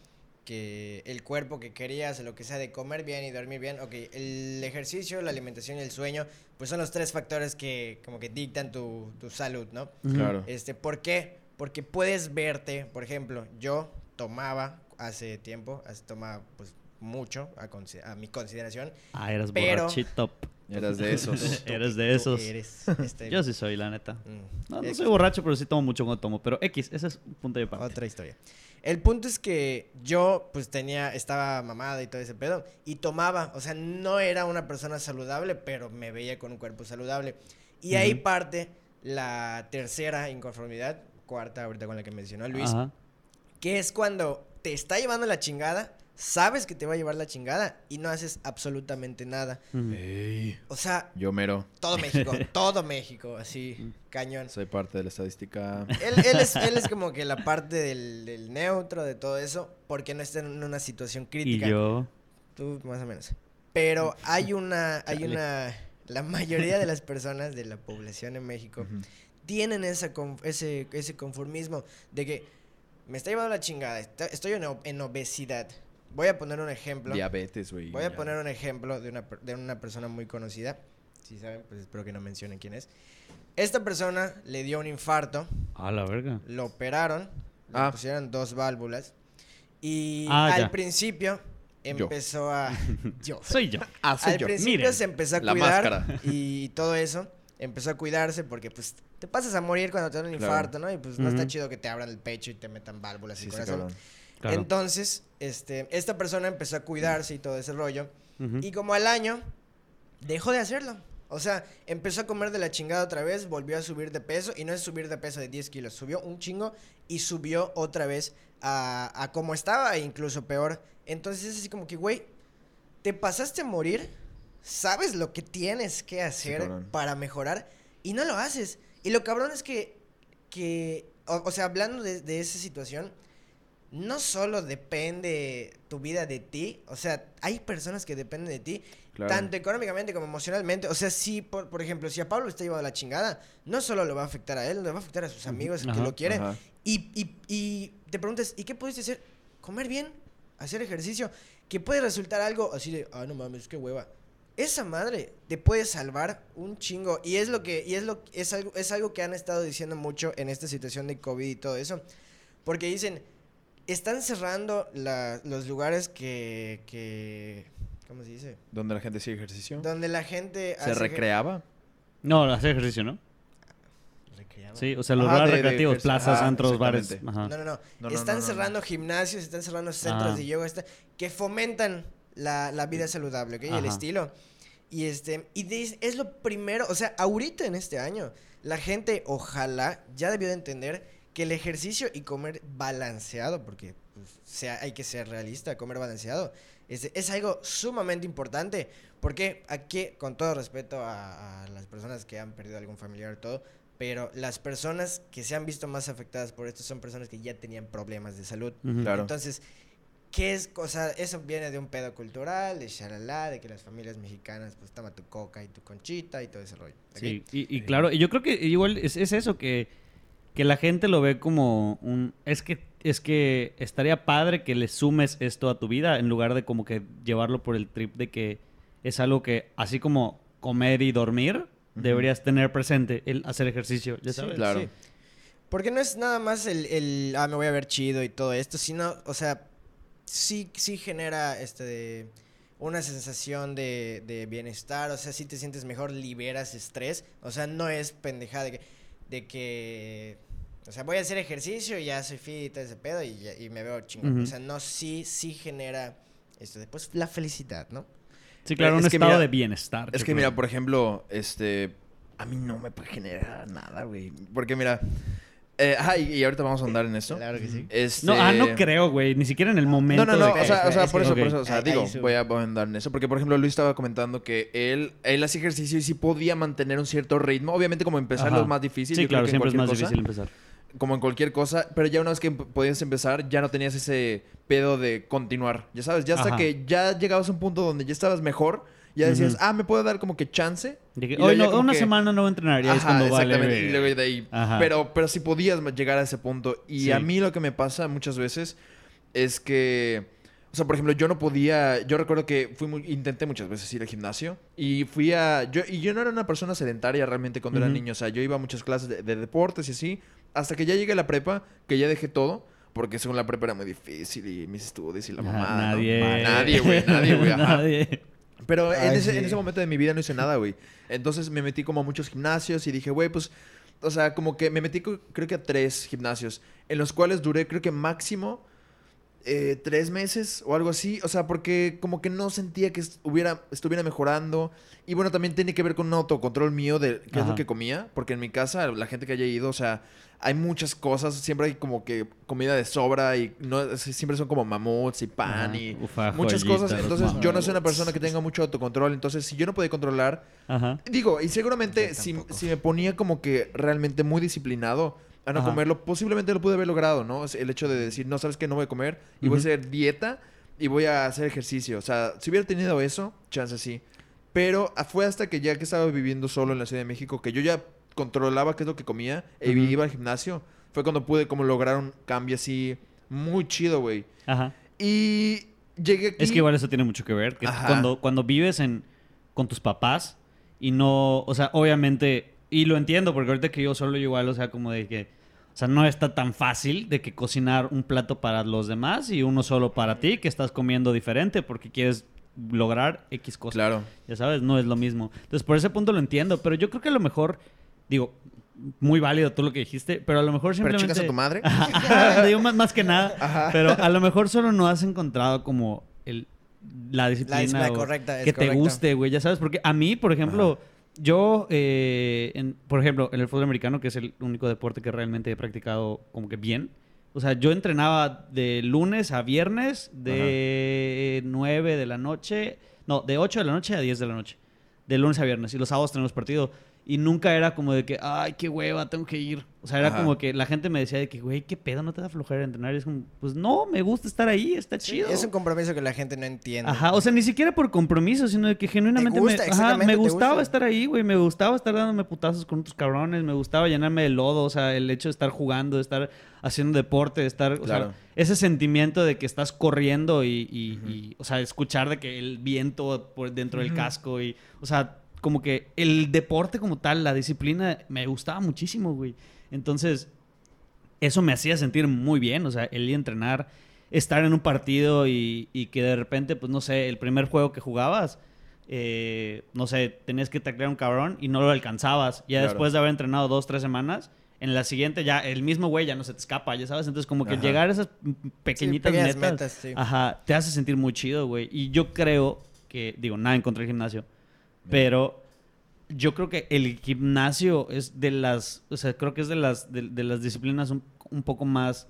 Que el cuerpo que querías, o lo que sea, de comer bien y dormir bien, ok, el ejercicio, la alimentación y el sueño, pues son los tres factores que como que dictan tu, tu salud, ¿no? Claro. Este, ¿por qué? Porque puedes verte, por ejemplo, yo tomaba hace tiempo, hace tomaba pues mucho a, a mi consideración. Ah, eras Pero- borrachito. Eras de esos. *laughs* Eres de esos. eres, *laughs* este, Yo sí soy, la neta. mm, No, no soy borracho, pero sí tomo mucho cuando tomo. Pero X, ese es un punto de parte. Otra historia. El punto es que yo, pues tenía, estaba mamada y todo ese pedo, y tomaba, o sea, no era una persona saludable, pero me veía con un cuerpo saludable. Y ahí Ujú. parte la tercera inconformidad, cuarta ahorita con la que mencionó Luis, Ajá. que es cuando te está llevando la chingada, sabes que te va a llevar la chingada y no haces absolutamente nada. Ey, O sea, yo mero. todo México, *laughs* todo México, así, cañón. Soy parte de la estadística. Él, él es, él es como que la parte del, del neutro, de todo eso, porque no está en una situación Y crítica. yo. Tú más o menos. Pero hay una, hay una, la mayoría de las personas de la población en México Ujú. tienen esa con- ese, ese conformismo de que me está llevando la chingada, estoy en obesidad. Voy a poner un ejemplo. Diabetes, güey. Voy a ya. poner un ejemplo de una, de una persona muy conocida. Si saben, pues espero que no mencionen quién es. Esta persona le dio un infarto, A la verga. lo operaron, le Ah. pusieron dos válvulas y Ah, al ya. principio empezó a... *laughs* yo. Soy yo. *laughs* Ah, soy Al yo. principio Miren, se empezó a la cuidar máscara. *laughs* y todo eso. empezó a cuidarse porque pues te pasas a morir cuando te da un Claro. infarto, ¿no? Y pues no está chido que te abran el pecho y te metan válvulas y Sí, sí, corazón. cabrón. Claro. Entonces, este, esta persona empezó a cuidarse y todo ese rollo. Y como al año, dejó de hacerlo. O sea, empezó a comer de la chingada otra vez, volvió a subir de peso. Y no es subir de peso de 10 kilos, subió un chingo y subió otra vez a, a como estaba, e incluso peor. Entonces es así como que, güey, te pasaste a morir, sabes lo que tienes que hacer para mejorar y no lo haces. Y lo cabrón es que, que o, o sea, hablando de, de esa situación, no solo depende tu vida de ti, o sea, hay personas que dependen de ti, Claro. tanto económicamente como emocionalmente. O sea, si, por, por ejemplo, si a Pablo está llevando la chingada, no solo lo va a afectar a él, le va a afectar a sus amigos que Ajá, lo quieren. Y, y, y te preguntas, ¿y qué pudiste hacer? Comer bien, hacer ejercicio, que puede resultar algo así de, ah, no mames, qué hueva. Esa madre te puede salvar un chingo. Y es lo que, y es lo, es algo, es algo que han estado diciendo mucho en esta situación de COVID y todo eso. Porque dicen, están cerrando la- los lugares que, que, ¿cómo se dice? Donde la gente hacía ejercicio. Donde la gente Se hace- recreaba. No, hacer ejercicio, ¿no? Recreaba. Sí, o sea, los lugares de- de recreativos, plazas, Ajá, antros, bares. Ajá. No, no, no. No, no, están no, no, cerrando no. gimnasios, están cerrando centros Ajá. de yoga, está- que fomentan la, la vida saludable, ¿ok? Y el estilo. Y este, y de- es lo primero, o sea, ahorita en este año, la gente ojalá ya debió de entender que el ejercicio y comer balanceado, porque pues, sea, hay que ser realista, comer balanceado, es, es algo sumamente importante. Porque aquí, con todo respeto a, a las personas que han perdido algún familiar y todo, pero las personas que se han visto más afectadas por esto son personas que ya tenían problemas de salud. Ujú. Claro. Entonces, ¿qué es cosa? Eso viene de un pedo cultural, de shalala, de que las familias mexicanas, pues toma tu coca y tu conchita y todo ese rollo. ¿ok? Sí, y, y claro, y yo creo que igual es, es eso, que, que la gente lo ve como un... Es que, es que estaría padre que le sumes esto a tu vida en lugar de como que llevarlo por el trip de que es algo que, así como comer y dormir, deberías tener presente el hacer ejercicio, ya Sí, sabes. claro. sí. Porque no es nada más el, el, ah, me voy a ver chido y todo esto, sino, o sea, sí, sí genera este de una sensación de, de bienestar, o sea, sí te sientes mejor, liberas estrés, o sea, no es pendejada de que, de que o sea, voy a hacer ejercicio y ya soy fit y todo ese pedo y, ya- y me veo chingón. O sea, no, sí, sí genera esto. Después, la felicidad, ¿no? Sí, claro, un Es estado mira- de bienestar. Es que creo. mira, por ejemplo, este... A mí no me puede generar nada, güey. Porque mira... Eh, ah, y, y ahorita vamos a andar en esto. Claro que sí. Este... No, ah, no creo, güey, ni siquiera en el momento. No, no, no, de- o sea, o sea, por que- eso, por eso, o sea, digo, voy a, voy a andar en eso, porque por ejemplo Luis estaba comentando que él, él hacía ejercicio y sí podía mantener un cierto ritmo, obviamente como empezar Ajá. es más difícil, Sí, yo creo claro, que en siempre es más cualquier difícil cosa, empezar. como en cualquier cosa, pero ya una vez que em- podías empezar, ya no tenías ese pedo de continuar, ya sabes, ya hasta Ajá. que ya llegabas a un punto donde ya estabas mejor, ya decías, ah, me puedo dar como que chance. De que, hoy no, una que- semana no voy a entrenar, ya es Ajá, cuando vale. exactamente. y luego de ahí. Ajá. Pero, pero si podías llegar a ese punto. Y Sí. a mí lo que me pasa muchas veces es que. O sea, por ejemplo, yo no podía. Yo recuerdo que fui muy- intenté muchas veces ir al gimnasio. Y fui a. Yo, y yo no era una persona sedentaria realmente cuando era niño. O sea, yo iba a muchas clases de, de deportes y así. Hasta que ya llegué a la prepa, que ya dejé todo. Porque según la prepa era muy difícil y mis estudios y la Ajá, mamada. ¿no? nadie. Nadie, güey. Nadie, güey. *laughs* Nadie. Pero en ese, sí. en ese momento de mi vida no hice nada, güey. Entonces me metí como a muchos gimnasios y dije, güey, pues, o sea, como que me metí creo que a tres gimnasios, en los cuales duré creo que máximo eh, tres meses o algo así. O sea, porque como que no sentía que est- hubiera, estuviera mejorando. Y bueno, también tiene que ver con un autocontrol mío de qué es lo que comía. Porque en mi casa, la gente que haya ido, o sea, hay muchas cosas. Siempre hay como que comida de sobra y no siempre son como mamuts y pan Ajá. y Ufa, muchas cosas. Entonces, yo no soy una persona que tenga mucho autocontrol. Entonces, si yo no podía controlar, Ajá. digo, y seguramente si, si me ponía como que realmente muy disciplinado a no Ajá. comerlo, posiblemente lo pude haber logrado, ¿no? El hecho de decir, no, sabes que no voy a comer y voy a hacer dieta y voy a hacer ejercicio. O sea, si hubiera tenido eso, chance sí. Pero ah, fue hasta que ya que estaba viviendo solo en la Ciudad de México, que yo ya controlaba qué es lo que comía e Ujú. iba al gimnasio, fue cuando pude como lograr un cambio así muy chido, güey. Ajá. Y llegué aquí... Es que igual eso tiene mucho que ver. Que Ajá. cuando, cuando vives en, con tus papás y no, o sea, obviamente, y lo entiendo porque ahorita que yo solo igual, o sea, como de que, o sea, no está tan fácil de que cocinar un plato para los demás y uno solo para ti, que estás comiendo diferente porque quieres lograr X cosas. Claro. Ya sabes, no es lo mismo. Entonces, por ese punto lo entiendo, pero yo creo que a lo mejor, digo, muy válido todo lo que dijiste, pero a lo mejor Pero simplemente... chicas a tu madre. *laughs* Digo más, más que nada. Ajá. Pero a lo mejor solo no has encontrado como el, la disciplina disciplina o correcta, es que te guste, güey. Ya sabes, porque a mí, por ejemplo, yo, eh, en- por ejemplo, en el fútbol americano, que es el único deporte que realmente he practicado como que bien. O sea, yo entrenaba de lunes a viernes, de 9 de la noche, no, de 8 de la noche a 10 de la noche. De lunes a viernes. Y los sábados tenemos partido. Y nunca era como de que, ay, qué hueva, tengo que ir. O sea, era Ajá. como que la gente me decía de que, güey, qué pedo, no te da flojera entrenar. Y es como, pues no, me gusta estar ahí, está Sí, chido. es un compromiso que la gente no entiende. Ajá, o sea, ni siquiera por compromiso, sino de que genuinamente gusta, me, ajá, me gustaba gusta. estar ahí, güey. Me gustaba estar dándome putazos con otros cabrones. Me gustaba llenarme de lodo. O sea, el hecho de estar jugando, de estar haciendo deporte, de estar. O Claro. sea, ese sentimiento de que estás corriendo y, y- y, o sea, escuchar de que el viento por dentro del casco y. O sea, como que el deporte como tal, la disciplina, me gustaba muchísimo, güey. Entonces, eso me hacía sentir muy bien. O sea, el ir a entrenar, estar en un partido y, y que de repente, pues no sé, el primer juego que jugabas, eh, no sé, tenías que taclear a un cabrón y no lo alcanzabas. Ya Claro. después de haber entrenado dos, tres semanas, en la siguiente ya el mismo güey ya no se te escapa, ya sabes. Entonces, como que Ajá. llegar a esas pequeñitas pequeñas metas, metas, sí. ajá, te hace sentir muy chido, güey. Y yo creo que, digo, nada en contra del gimnasio, pero yo creo que el gimnasio es de las, o sea, creo que es de las, de, de las disciplinas un, un poco más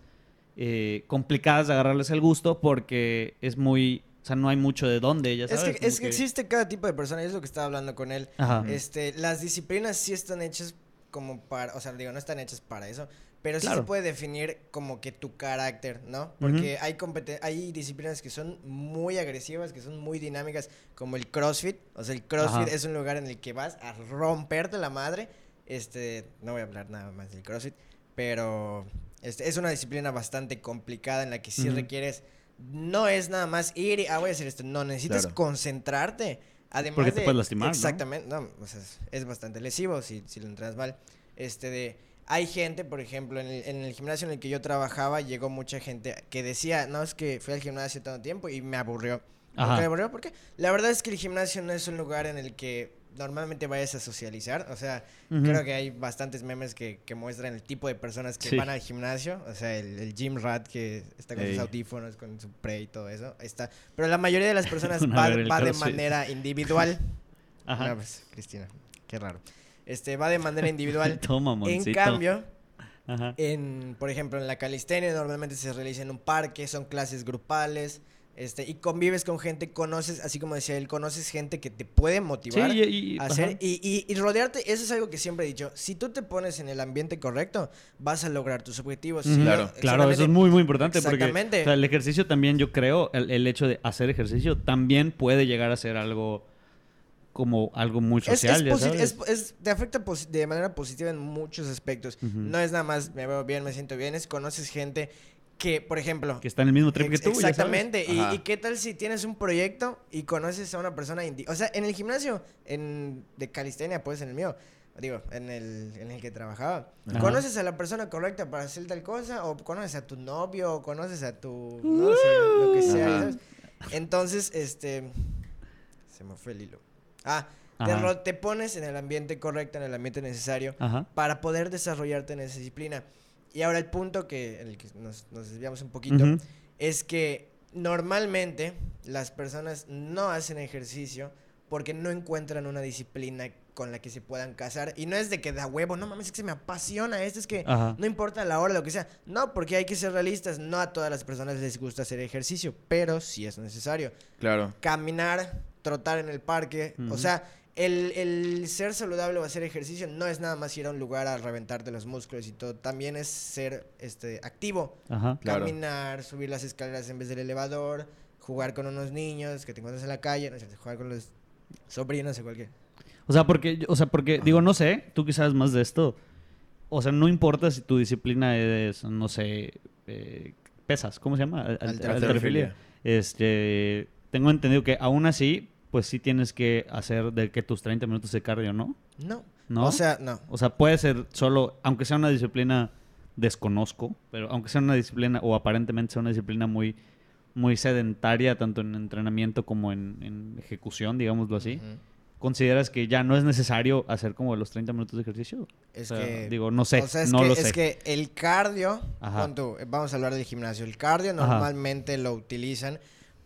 eh, complicadas de agarrarles el gusto porque es muy, o sea, no hay mucho de dónde, ya Es sabes. que, es que existe cada tipo de persona, y es lo que estaba hablando con él. Ajá. Este, las disciplinas sí están hechas como para, o sea, digo, no están hechas para eso, pero sí se puede definir como que tu carácter, ¿no? Porque hay competen- hay disciplinas que son muy agresivas, que son muy dinámicas, como el CrossFit, o sea, el CrossFit Ajá. es un lugar en el que vas a romperte la madre. Este, no voy a hablar nada más del CrossFit, pero este, es una disciplina bastante complicada en la que sí requieres no es nada más ir y, ah, voy a hacer esto. No, necesitas Claro. concentrarte. Además Porque te de- puedes lastimar, ¿no? Exactamente. ¿no? o sea, es, es bastante lesivo si, si lo entrenas mal. Este de... Hay gente, por ejemplo, en el, en el gimnasio en el que yo trabajaba, llegó mucha gente que decía, no, es que fui al gimnasio tanto tiempo y me aburrió. ¿Por Ajá. qué me aburrió? Porque la verdad es que el gimnasio no es un lugar en el que normalmente vayas a socializar. O sea, creo que hay bastantes memes que, que muestran el tipo de personas que Sí. van al gimnasio. O sea, el, el gym rat que está con Ey. sus audífonos, con su pre y todo eso. Está. Pero la mayoría de las *laughs* personas va, va de manera individual. *laughs* Ajá. No, pues, Cristina, qué raro. Este, va de manera individual. *laughs* Toma, en cambio, Ajá. en, por ejemplo, en la calistenia normalmente se realiza en un parque, son clases grupales, este, y convives con gente, conoces, así como decía él, conoces gente que te puede motivar Sí, y- y- a hacer y, y- y rodearte, eso es algo que siempre he dicho, si tú te pones en el ambiente correcto, vas a lograr tus objetivos. Si no- Claro. Claro, eso es muy, muy importante porque Exactamente. o sea, el ejercicio también, yo creo, el, el hecho de hacer ejercicio también puede llegar a ser algo como algo muy social, es ya posi- sabes. es- es- te afecta de manera positiva en muchos aspectos. No es nada más me veo bien, me siento bien, es conoces gente que, por ejemplo, Que está en el mismo trip que tú, ya sabes. Exactamente. Y, qué tal si tienes un proyecto y conoces a una persona O sea, en el gimnasio en, de calistenia, pues en el mío, digo, en el, en el que trabajaba, Ajá. conoces a la persona correcta para hacer tal cosa, o conoces a tu novio, o conoces a tu. No sé, lo que sea. Entonces, este. Se me fue el hilo. Ah, te, te pones en el ambiente correcto, en el ambiente necesario Ajá. para poder desarrollarte en esa disciplina. Y ahora el punto que, en el que nos, nos desviamos un poquito Ujú. es que normalmente las personas no hacen ejercicio porque no encuentran una disciplina con la que se puedan casar. Y no es de que da huevo, no mames, es que se me apasiona esto, es que Ajá. no importa la hora, lo que sea. No, porque hay que ser realistas. No a todas las personas les gusta hacer ejercicio, pero sí es necesario. Claro. Caminar, trotar en el parque, o sea, el, el ser saludable o hacer ejercicio no es nada más ir a un lugar a reventarte los músculos y todo, también es ser este, activo. Ajá. Claro. Caminar, subir las escaleras en vez del elevador, jugar con unos niños que te encuentras en la calle, no sé, jugar con los sobrinos o cualquier. O sea, porque, o sea, porque, digo, no sé, tú que sabes más de esto. O sea, no importa si tu disciplina es, no sé, eh, pesas, ¿cómo se llama? Al- halterofilia. Este, tengo entendido que aún así, pues sí tienes que hacer de que tus 30 minutos de cardio, ¿no? No. ¿No? O sea, no. O sea, puede ser solo, aunque sea una disciplina desconozco, pero aunque sea una disciplina o aparentemente sea una disciplina muy muy sedentaria, tanto en entrenamiento como en, en ejecución, digámoslo así. ¿consideras que ya no es necesario hacer como los 30 minutos de ejercicio? Es O sea, que... digo, no sé, o sea, es no que, lo es sé. que el cardio, tú, vamos a hablar del gimnasio. El cardio Ajá. normalmente lo utilizan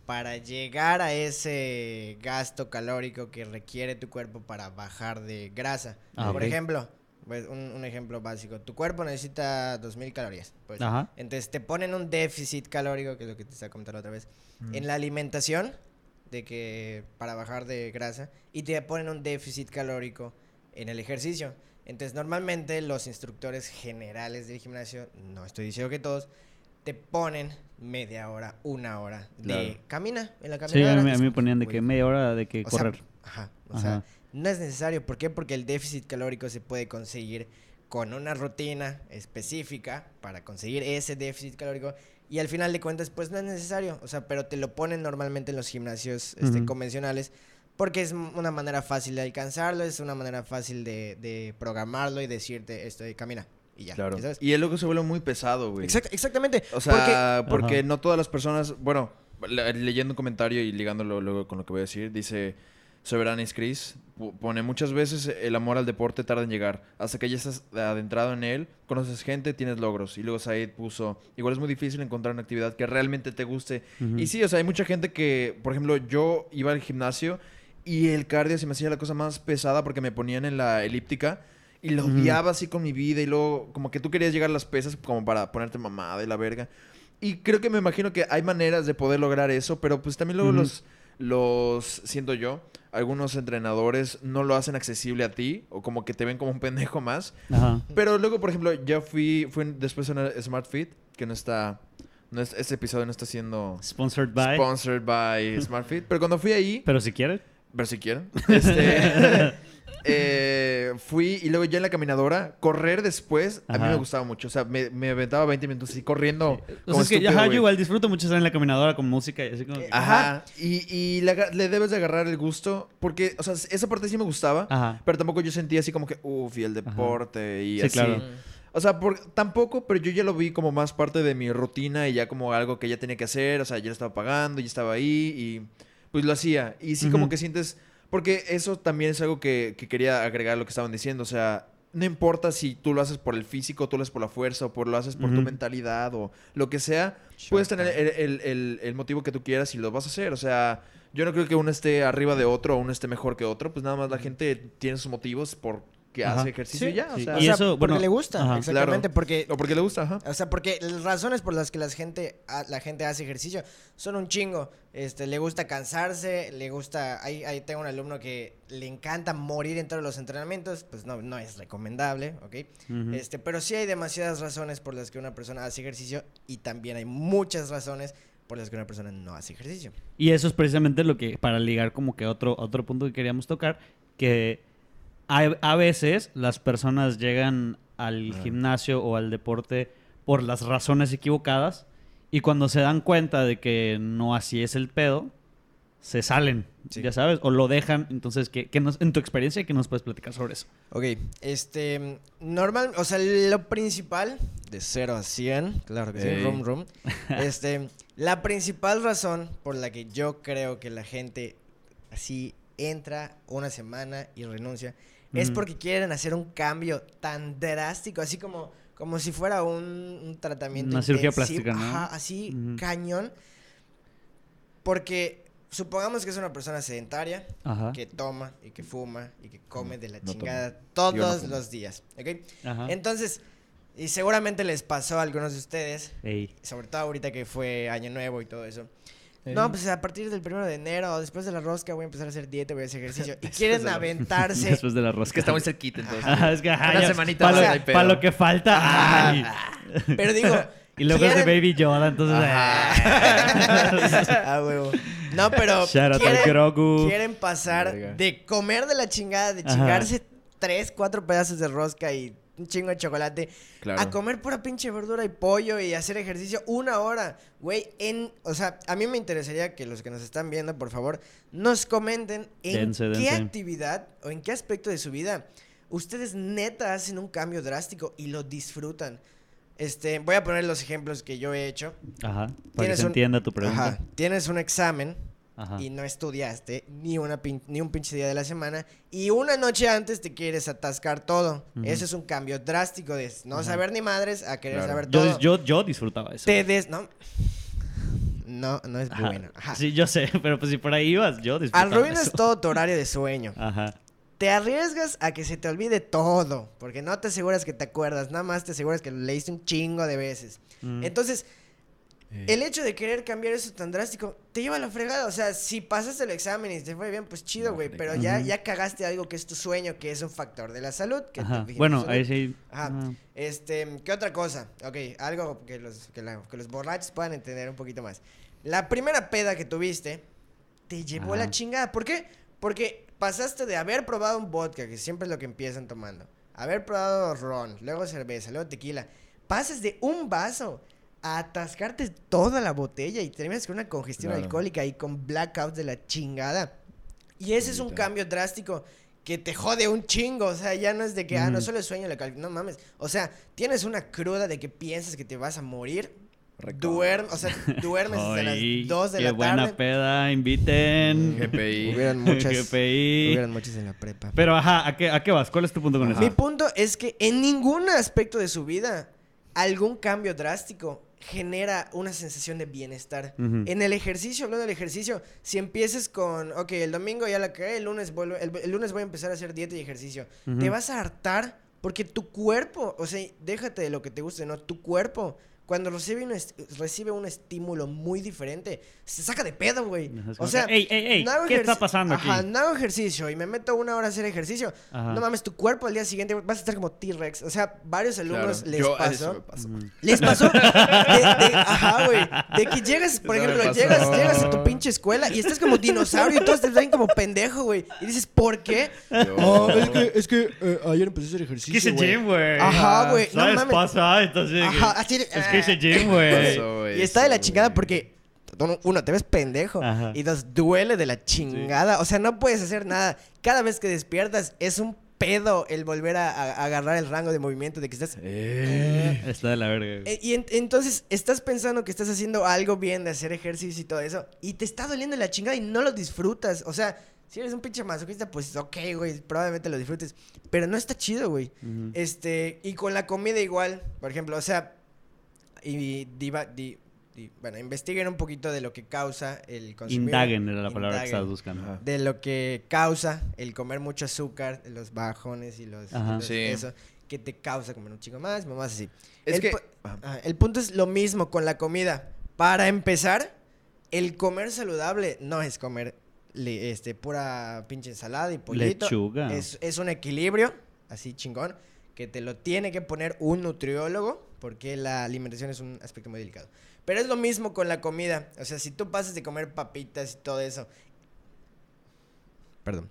para llegar a ese gasto calórico que requiere tu cuerpo para bajar de grasa. Ah, Por ejemplo, pues, un, un ejemplo básico. Tu cuerpo necesita 2000 calorías. Pues. Ajá. Entonces te ponen un déficit calórico, que es lo que te estaba comentando otra vez, en la alimentación, de que para bajar de grasa, y te ponen un déficit calórico en el ejercicio. Entonces normalmente los instructores generales del gimnasio, no estoy diciendo que todos, te ponen media hora, una hora de Claro. camina en la Sí, caminadora. a mí, a mí me ponían de que media hora de que o sea, correr. ajá, o Ajá. sea, no es necesario. ¿Por qué? Porque el déficit calórico se puede conseguir con una rutina específica para conseguir ese déficit calórico. Y al final de cuentas, pues no es necesario. O sea, pero te lo ponen normalmente en los gimnasios este, convencionales. Porque es una manera fácil de alcanzarlo, es una manera fácil de, de programarlo y decirte esto de camina. Y ya. Claro. ¿sabes? Y el logo se vuelve muy pesado, güey. Exact- exactamente. O sea, Porque- no todas las personas, bueno, le- leyendo un comentario y ligándolo luego con lo que voy a decir, dice Soberanis Chris, pone muchas veces el amor al deporte tarda en llegar, hasta que ya estás adentrado en él, conoces gente, tienes logros. Y luego Said puso, igual es muy difícil encontrar una actividad que realmente te guste. Y sí, o sea, hay mucha gente que, por ejemplo, yo iba al gimnasio y el cardio se me hacía la cosa más pesada porque me ponían en la elíptica y lo odiaba así con mi vida y luego como que tú querías llegar a las pesas como para ponerte mamada y la verga. Y creo que me imagino que hay maneras de poder lograr eso, pero pues también luego Ujú. los, los, siento yo, algunos entrenadores no lo hacen accesible a ti o como que te ven como un pendejo más. Ajá. Pero luego, por ejemplo, ya fui, fui después a Smart Fit, que no está, no es, este episodio no está siendo Sponsored by. sponsored by Smart Fit. Pero cuando fui ahí, Pero si quieres. pero si quieren, *laughs* este, eh, fui y luego ya en la caminadora, correr después, a mí Ajá. me gustaba mucho. O sea, me, me aventaba 20 minutos así corriendo. O como sea, es que estúpido, ajá, yo güey. igual disfruto mucho estar en la caminadora con música y así como. que- Ajá. Y, y le, aga- le debes de agarrar el gusto, porque, o sea, esa parte sí me gustaba, Ajá. pero tampoco yo sentía así como que, uff, y el deporte y Sí, así. claro. O sea, por, tampoco, pero yo ya lo vi como más parte de mi rutina y ya como algo que ya tenía que hacer. O sea, ya lo estaba pagando, ya estaba ahí y pues lo hacía. Y sí, como Ujú. que sientes. Porque eso también es algo que, que quería agregar a lo que estaban diciendo. O sea, no importa si tú lo haces por el físico, tú lo haces por la fuerza o por lo haces por tu mentalidad o lo que sea. Puedes tener el, el- el- el motivo que tú quieras y lo vas a hacer. O sea, yo no creo que uno esté arriba de otro o uno esté mejor que otro. Pues nada más la gente tiene sus motivos por que Ajá. hace ejercicio Sí, ya. sí. O sea, O Y sea, eso, porque bueno, le gusta. ajá. Exactamente, Claro. porque o porque le gusta, ajá. O sea, porque las razones por las que la gente, a- la gente hace ejercicio son un chingo. Este, le gusta cansarse, le gusta... Ahí, ahí tengo un alumno que le encanta morir en todos los entrenamientos. Pues no, no es recomendable, ¿ok? Este, pero sí hay demasiadas razones por las que una persona hace ejercicio y también hay muchas razones por las que una persona no hace ejercicio. Y eso es precisamente lo que, para ligar como que otro, otro punto que queríamos tocar, que a veces las personas llegan al Ah. gimnasio o al deporte por las razones equivocadas y cuando se dan cuenta de que no así es el pedo, se salen, Sí. ya sabes, o lo dejan. Entonces, ¿qué, qué nos, en tu experiencia, ¿qué nos puedes platicar sobre eso? Ok, este, normal, o sea, lo principal, de 0 a 100, claro que sí, room, room, *laughs* este, la principal razón por la que yo creo que la gente así entra una semana y renuncia, es porque quieren hacer un cambio tan drástico, así como, como si fuera un, un tratamiento Una cirugía plástica, ¿no? Ajá, así, cañón, porque supongamos que es una persona sedentaria, Ajá. que toma y que fuma y que come de la no chingada todos los días, ¿ok? Ajá. Entonces, y seguramente les pasó a algunos de ustedes, Ey. sobre todo ahorita que fue Año Nuevo y todo eso. No, pues a partir del primero de enero o después de la rosca voy a empezar a hacer dieta, voy a hacer ejercicio. *laughs* Y quieren de la- aventarse. *laughs* Después de la rosca. Es que está muy cerquita, entonces. Ajá, *laughs* es que ajá, Una ya, semanita para lo, pa' que falta. Ah, ay. Pero digo. Y luego es de Baby Yoda, entonces. Ah, huevo. No, pero Shout quieren, Grogu. quieren pasar de comer de la chingada, de Ajá. chingarse tres, cuatro pedazos de rosca y un chingo de chocolate, Claro. a comer pura pinche verdura y pollo y hacer ejercicio una hora. Güey, en... O sea, a mí me interesaría que los que nos están viendo, por favor, nos comenten en Dense, qué dense. actividad o en qué aspecto de su vida ustedes neta hacen un cambio drástico y lo disfrutan. Este, voy a poner los ejemplos que yo he hecho. Ajá. Para que se un- entienda tu pregunta. Ajá. Tienes un examen Ajá. y no estudiaste ni, una pin- ni un pinche día de la semana y una noche antes te quieres atascar todo. Ujú. Ese es un cambio drástico de no saber ni madres a querer Claro. saber Yo, todo. yo, yo disfrutaba eso. Te des... No, no, no es Ajá. bueno. Ajá. Sí, yo sé, *laughs* pero pues si por ahí ibas, yo disfrutaba Arruinas todo tu horario de sueño. Ajá. Te arriesgas a que se te olvide todo, porque no te aseguras que te acuerdas, nada más te aseguras que lo leíste un chingo de veces. Mm. Entonces, Eh, el hecho de querer cambiar eso tan drástico te lleva a la fregada. O sea, si pasaste el examen y te fue bien, pues chido, güey. Pero ya, ya cagaste algo que es tu sueño, que es un factor de la salud. Que Ajá. Bueno, ahí sí. Ajá. Este, ¿qué otra cosa? Ok, algo que los, que, la- que los borrachos puedan entender un poquito más. La primera peda que tuviste te llevó a la chingada. ¿Por qué? Porque pasaste de haber probado un vodka, que siempre es lo que empiezan tomando, haber probado ron, luego cerveza, luego tequila. Pasas de un vaso a atascarte toda la botella y terminas con una congestión Claro. alcohólica y con blackouts de la chingada. Y ese es un cambio drástico que te jode un chingo. O sea, ya no es de que, ah, no solo es sueño, la cal- no mames. O sea, tienes una cruda de que piensas que te vas a morir. Duermes, o sea, *laughs* duermes desde las Ay, 2 de qué la buena tarde. peda, inviten. GPI. *laughs* Hubieran muchas, GPI. hubieran muchas en la prepa. Pero ajá, ¿a qué, ¿a qué vas? ¿Cuál es tu punto con Ajá. Mi eso? punto es que en ningún aspecto de su vida algún cambio drástico genera una sensación de bienestar. En el ejercicio, hablando del ejercicio, si empieces con, ok, el domingo ya la cagué, el lunes, vuelvo, el, el lunes voy a empezar a hacer dieta y ejercicio, te vas a hartar porque tu cuerpo, o sea, déjate de lo que te guste, ¿no? Tu cuerpo, cuando recibe un, est- recibe un estímulo muy diferente, se saca de pedo, güey. Es O sea, que, "Ey, ey, ey, no ¿qué está pasando aquí?" Ajá, no hago ejercicio y me meto una hora a hacer ejercicio. Ajá. No mames, tu cuerpo al día siguiente vas a estar como T-Rex. O sea, varios alumnos Claro. les Yo- eso pasó. me pasó. Les pasó. *laughs* de- de- ajá, güey. De que llegas, por Eso ejemplo, llegas, llegas a tu pinche escuela y estás como dinosaurio y todos te ven como pendejo, güey. Y dices, ¿por qué? Yo- Oh, es que, es que eh, ayer empecé a hacer ejercicio. Es que hice güey. gym, güey. Ajá, güey. No ¿Sabes? mames. Pasa, entonces. Ajá, así Es que hice gym, güey. Pasó Y está de la chingada porque uno, te ves pendejo Ajá. y dos duele de la chingada. O sea, no puedes hacer nada. Cada vez que despiertas es un pedo el volver a, a- a agarrar el rango de movimiento de que estás Eh. Está de la verga. güey. Eh, y en- entonces estás pensando que estás haciendo algo bien de hacer ejercicio y todo eso, y te está doliendo la chingada y no lo disfrutas. O sea, si eres un pinche masoquista, pues ok, güey, probablemente lo disfrutes. Pero no está chido, güey. Ujú. Este, y con la comida igual, por ejemplo, o sea, y diva- di- di- bueno, investiguen un poquito de lo que causa el consumir. Indaguen era la palabra que estabas buscando. Ajá. De lo que causa el comer mucho azúcar, los bajones y los, y Ajá. los- Sí. eso, que te causa comer un chingo más, mamás así. Es el, que- pu- Ajá. el punto es lo mismo con la comida. Para empezar, el comer saludable no es comer le- este, pura pinche ensalada y pollito. Lechuga. Es, es un equilibrio, así chingón, que te lo tiene que poner un nutriólogo, porque la alimentación es un aspecto muy delicado. Pero es lo mismo con la comida. O sea, si tú pasas de comer papitas y todo eso. Perdón.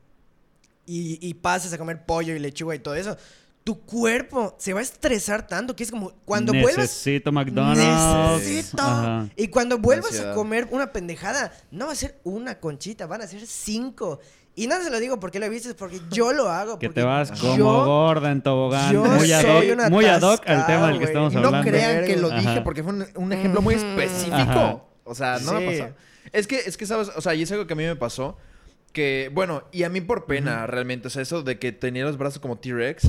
Y, y pasas a comer pollo y lechuga y todo eso. Tu cuerpo se va a estresar tanto que es como cuando vuelvas. Necesito McDonald's. Necesito. Ajá. Y cuando vuelvas a comer una pendejada, no va a ser una conchita, van a ser cinco. Y no se lo digo porque lo he visto, es porque yo lo hago. Que te vas como yo- gorda en tobogán. yo muy ad hoc, soy una muy ad hoc al tema del que estamos no hablando. crean que lo Ajá. dije porque fue un, un ejemplo muy específico. Ajá. O sea, no me Sí. pasó. Es que, es que, ¿sabes? O sea, y es algo que a mí me pasó. Que, bueno, y a mí por pena, realmente. O sea, eso de que tenía los brazos como T-Rex.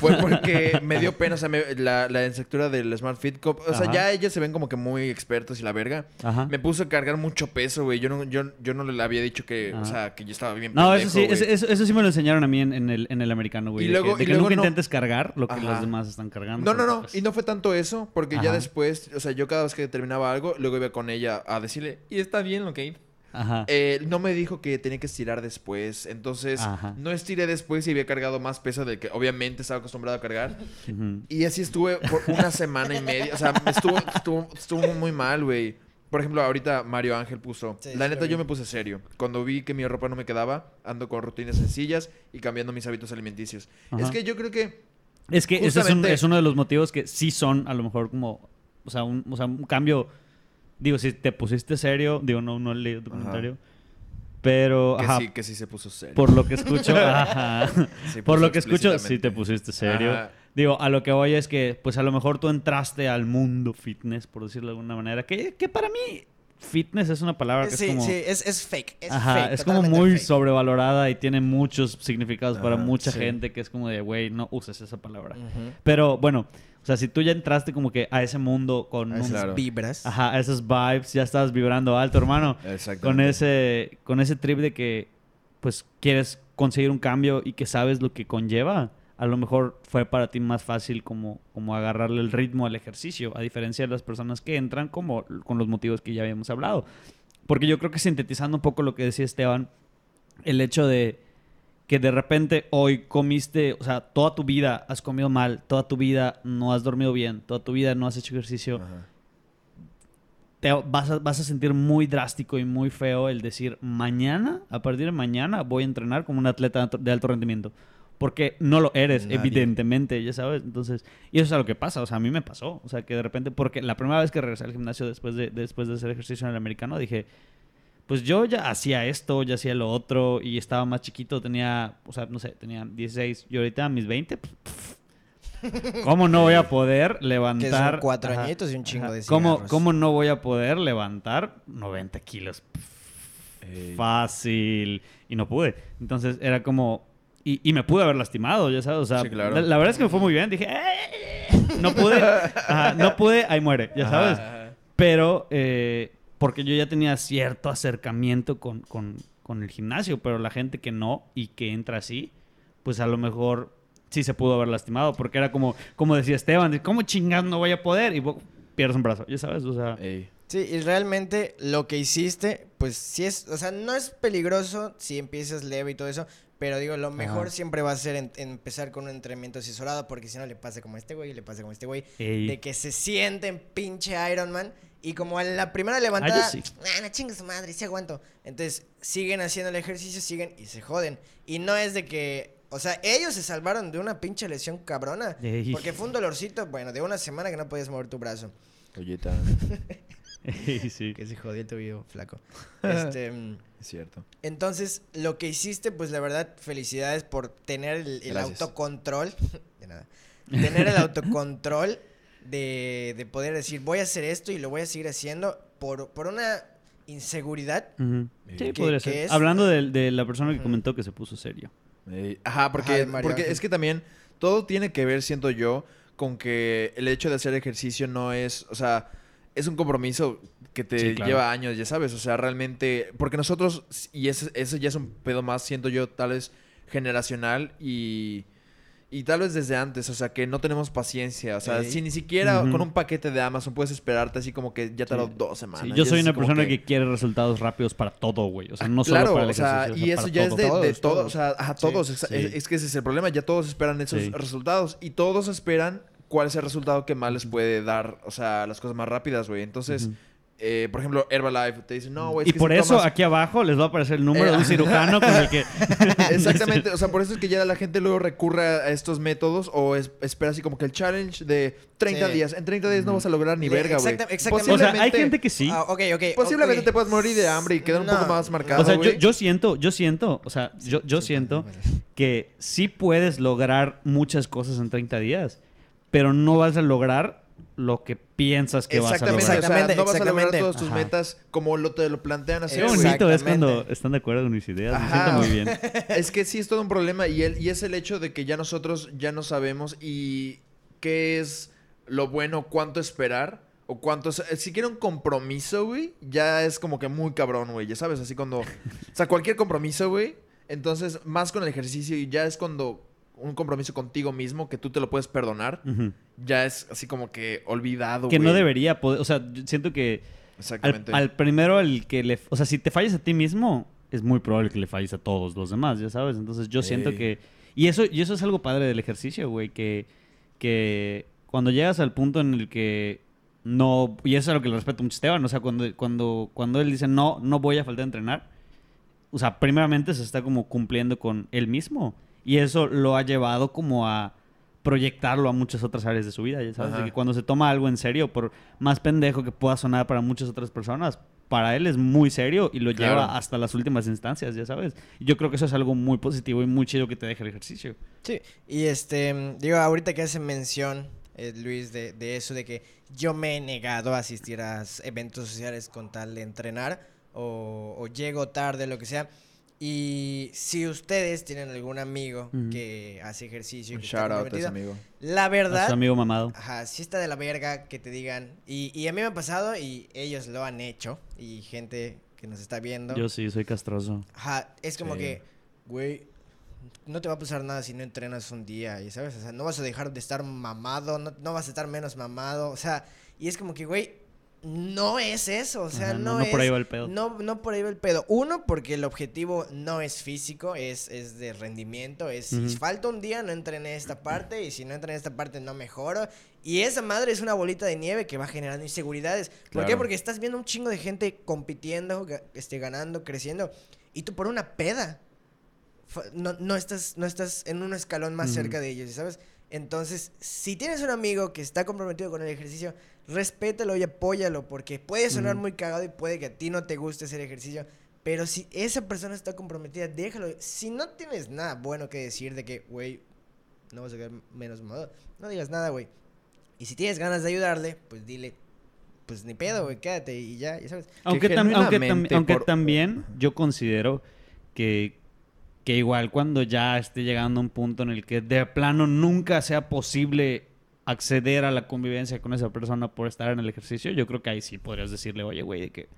Fue porque *laughs* me dio pena, o sea, me- la, la del Smart Fit. co- O sea, Ajá. ya ellos se ven como que muy expertos y la verga. Ajá. Me puso a cargar mucho peso, güey. Yo no, yo, yo no le había dicho que, o sea, que yo estaba bien No, eso sí, eso, eso- eso sí me lo enseñaron a mí en, en el, en el americano, güey. Y de luego- que, de y que luego nunca no- intentes cargar lo que los demás están cargando. No, no, porque, no. pues, Y no fue tanto eso, porque ya después, o sea, yo cada vez que terminaba algo, luego iba con ella a decirle, y está bien lo que hice. Ajá. Eh, no me dijo que tenía que estirar después. Entonces, Ajá. no estiré después y había cargado más peso del que obviamente estaba acostumbrado a cargar. Y así estuve por una semana y media. O sea, me estuvo, estuvo, estuvo muy mal, güey. Por ejemplo, ahorita Mario Ángel puso. Sí, la neta, yo me puse serio. Cuando vi que mi ropa no me quedaba, ando con rutinas sencillas y cambiando mis hábitos alimenticios. Ajá. Es que yo creo que. Es que ese es, un- es uno de los motivos que sí son, a lo mejor, como. O sea, un, o sea, un cambio. Digo, si te pusiste serio. Digo, no, no he leído tu comentario. Pero. Que ajá, sí, que sí se puso serio. Por lo que escucho. *laughs* ajá. Sí por lo que escucho, sí te pusiste serio. Ajá. Digo, a lo que voy es que, pues a lo mejor tú entraste al mundo fitness, por decirlo de alguna manera, que, que para mí fitness es una palabra que sí, es como... sí, es, es fake. Es Ajá, fake, es como muy fake. sobrevalorada y tiene muchos significados para Ajá, mucha sí. gente que es como de, güey, no uses esa palabra. Pero bueno, o sea, si tú ya entraste como que a ese mundo con esas Claro. vibras. Ajá, a esos vibes, ya estás vibrando alto, hermano. Con ese, con ese trip de que, pues, quieres conseguir un cambio y que sabes lo que conlleva. A lo mejor fue para ti más fácil como, como agarrarle el ritmo al ejercicio, a diferencia de las personas que entran como con los motivos que ya habíamos hablado. Porque yo creo que sintetizando un poco lo que decía Esteban, el hecho de que de repente hoy comiste, o sea, toda tu vida has comido mal, toda tu vida no has dormido bien, toda tu vida no has hecho ejercicio, Ajá. te vas a, vas a sentir muy drástico y muy feo el decir, mañana, a partir de mañana, voy a entrenar como un atleta de alto- rendimiento. Porque no lo eres, Nadie. evidentemente, ya sabes. Entonces, y eso es a lo que pasa. O sea, a mí me pasó. O sea, que de repente, porque la primera vez que regresé al gimnasio después de, después de hacer ejercicio en el americano, dije, pues yo ya hacía esto, ya hacía lo otro, y estaba más chiquito, tenía, o sea, no sé, tenía 16, y ahorita a mis 20, pues, pff, ¿cómo no voy a poder levantar? Que son cuatro Ajá, añitos y un chingo ajá. de ¿Cómo, cigarros. ¿Cómo no voy a poder levantar 90 kilos? Ey. Fácil. Y no pude. Entonces era como... Y, y me pude haber lastimado, ya sabes. O sea, Sí, claro. la, la verdad es que me fue muy bien. Dije, "Eh". no pude. *laughs* Ajá, no pude, ahí muere, ya sabes. Ajá. Pero, eh, porque yo ya tenía cierto acercamiento con, con- con el gimnasio, pero la gente que no y que entra así, pues a lo mejor sí se pudo haber lastimado, porque era como, como decía Esteban, ¿cómo chingados no voy a poder? Y pierdes un brazo, ya sabes, o sea... Ey. Sí, y realmente lo que hiciste, pues sí es, o sea, no es peligroso si empiezas leve y todo eso, pero digo, lo mejor Ajá. siempre va a ser en- empezar con un entrenamiento asesorado, porque si no le pasa como a este güey, le pasa como a este güey, ey. de que se sienten pinche Iron Man y como a la primera levantada, Ah, sí. ah, no chingue su madre, sí aguanto. Entonces, siguen haciendo el ejercicio, siguen y se joden. Y no es de que, o sea, ellos se salvaron de una pinche lesión cabrona, Ey. porque fue un dolorcito, bueno, de una semana que no podías mover tu brazo. *laughs* Ey, sí. Que se jodió el tobillo flaco. *laughs* Este, Es cierto. entonces, lo que hiciste, pues la verdad, felicidades por tener el, el autocontrol. *laughs* De nada. Tener el autocontrol de, de poder decir, voy a hacer esto y lo voy a seguir haciendo por, por una inseguridad. Sí, ¿Qué- podría ser. es? Hablando de, de la persona que comentó que se puso serio. Ajá, porque, Ajá, porque es que también todo tiene que ver, siento yo, con que el hecho de hacer ejercicio no es, o sea, es un compromiso que te Sí, claro. lleva años, ya sabes, o sea, realmente, porque nosotros, y ese, ese ya es un pedo más, siento yo, tal vez generacional y, y tal vez desde antes, o sea, que no tenemos paciencia, o sea, Ey. si ni siquiera con un paquete de Amazon puedes esperarte así como que ya tardó Sí. dos semanas. Sí, yo soy una persona que... quiere resultados rápidos para todo, güey. O sea, no claro, solo para el o sea, ejercicio. y o sea, eso para ya es todo. de, de Todos, todo, todos. o sea, a todos, sí. Es, es que ese es el problema, ya todos esperan esos resultados y todos esperan cuál es el resultado que más les puede dar, o sea, las cosas más rápidas, güey. Entonces. Eh, por ejemplo, Herbalife te dice, no, güey, es Y que por si eso tomas- aquí abajo les va a aparecer el número Eh, de un cirujano con el que... *laughs* Exactamente, *laughs* o sea, por eso es que ya la gente luego recurre a estos métodos o es- espera así como que el challenge de 30 Sí. días. En 30 días no vas a lograr ni verga, güey. exacta- exactamente. O sea, hay gente que sí. Ah, ok, ok. Posiblemente te puedas morir de hambre y quedar un poco más marcado, O sea, yo, güey. yo siento, yo siento, o sea, yo, yo sí, siento que sí puedes lograr muchas cosas en 30 días, pero no vas a lograr lo que piensas que vas a Exactamente, lograr. o sea, Exactamente, no vas a lograr exactamente. todas tus Ajá. metas como lo, te lo plantean hacer, Qué bonito es cuando están de acuerdo con mis ideas. Me siento muy bien. *laughs* Es que sí es todo un problema y, el, y es el hecho de que ya nosotros ya no sabemos y qué es lo bueno, cuánto esperar o cuánto... Si quiere un compromiso, güey, ya es como que muy cabrón, güey. Ya sabes, así cuando... O sea, cualquier compromiso, güey. Entonces, más con el ejercicio y ya es cuando un compromiso contigo mismo que tú te lo puedes perdonar, ya es así como que olvidado, Que no debería poder, o sea, siento que al, Exactamente. al primero al que le, o sea, si te fallas a ti mismo, es muy probable que le falles a todos los demás, ya sabes. Entonces yo siento que y eso y eso es algo padre del ejercicio, güey, que que cuando llegas al punto en el que no y eso es lo que le respeto mucho a Esteban, o sea, cuando cuando cuando él dice no no voy a faltar a entrenar, o sea, primeramente se está como cumpliendo con él mismo y eso lo ha llevado como a proyectarlo a muchas otras áreas de su vida, ya sabes, de que cuando se toma algo en serio, por más pendejo que pueda sonar para muchas otras personas, para él es muy serio y lo Claro. lleva hasta las últimas instancias, ya sabes. Yo creo que eso es algo muy positivo y muy chido que te deja el ejercicio. Sí, y este, digo, ahorita que hace mención, eh, Luis, de, de eso, de que yo me he negado a asistir a eventos sociales con tal de entrenar, o, o llego tarde, lo que sea. Y si ustedes tienen algún amigo que hace ejercicio y Un que está shout out a ese amigo. la A su verdad, amigo mamado. Ajá, sí está de la verga que te digan. Y, y a mí me ha pasado y ellos lo han hecho. Y gente que nos está viendo. Yo sí, soy castroso. Ajá, es como Sí. que, güey, no te va a pasar nada si no entrenas un día, y sabes, o sea, no vas a dejar de estar mamado, no, no vas a estar menos mamado, o sea, y es como que, güey, no es eso, o sea, Ajá, no, no, no es... por ahí va el pedo. No, no por ahí va el pedo. Uno, porque el objetivo no es físico, es, es de rendimiento. Es si falta un día, no entrené esta parte. Y si no entrené esta parte, no mejoro. Y esa madre es una bolita de nieve que va generando inseguridades. ¿Por qué? Porque estás viendo un chingo de gente compitiendo, este, ganando, creciendo. Y tú por una peda. No, no, estás, no estás en un escalón más cerca de ellos, ¿sabes? Entonces, si tienes un amigo que está comprometido con el ejercicio, respétalo y apóyalo, porque puede sonar muy cagado y puede que a ti no te guste hacer ejercicio, pero si esa persona está comprometida, déjalo. Si no tienes nada bueno que decir de que, güey, no vas a quedar menos modo, no digas nada, güey. Y si tienes ganas de ayudarle, pues dile, pues ni pedo, güey, quédate y ya, ya sabes. Aunque, tam- aunque, tam- genuinamente aunque por- también yo considero que, que igual cuando ya esté llegando a un punto en el que de plano nunca sea posible acceder a la convivencia con esa persona por estar en el ejercicio, yo creo que ahí sí podrías decirle, oye, güey, de que,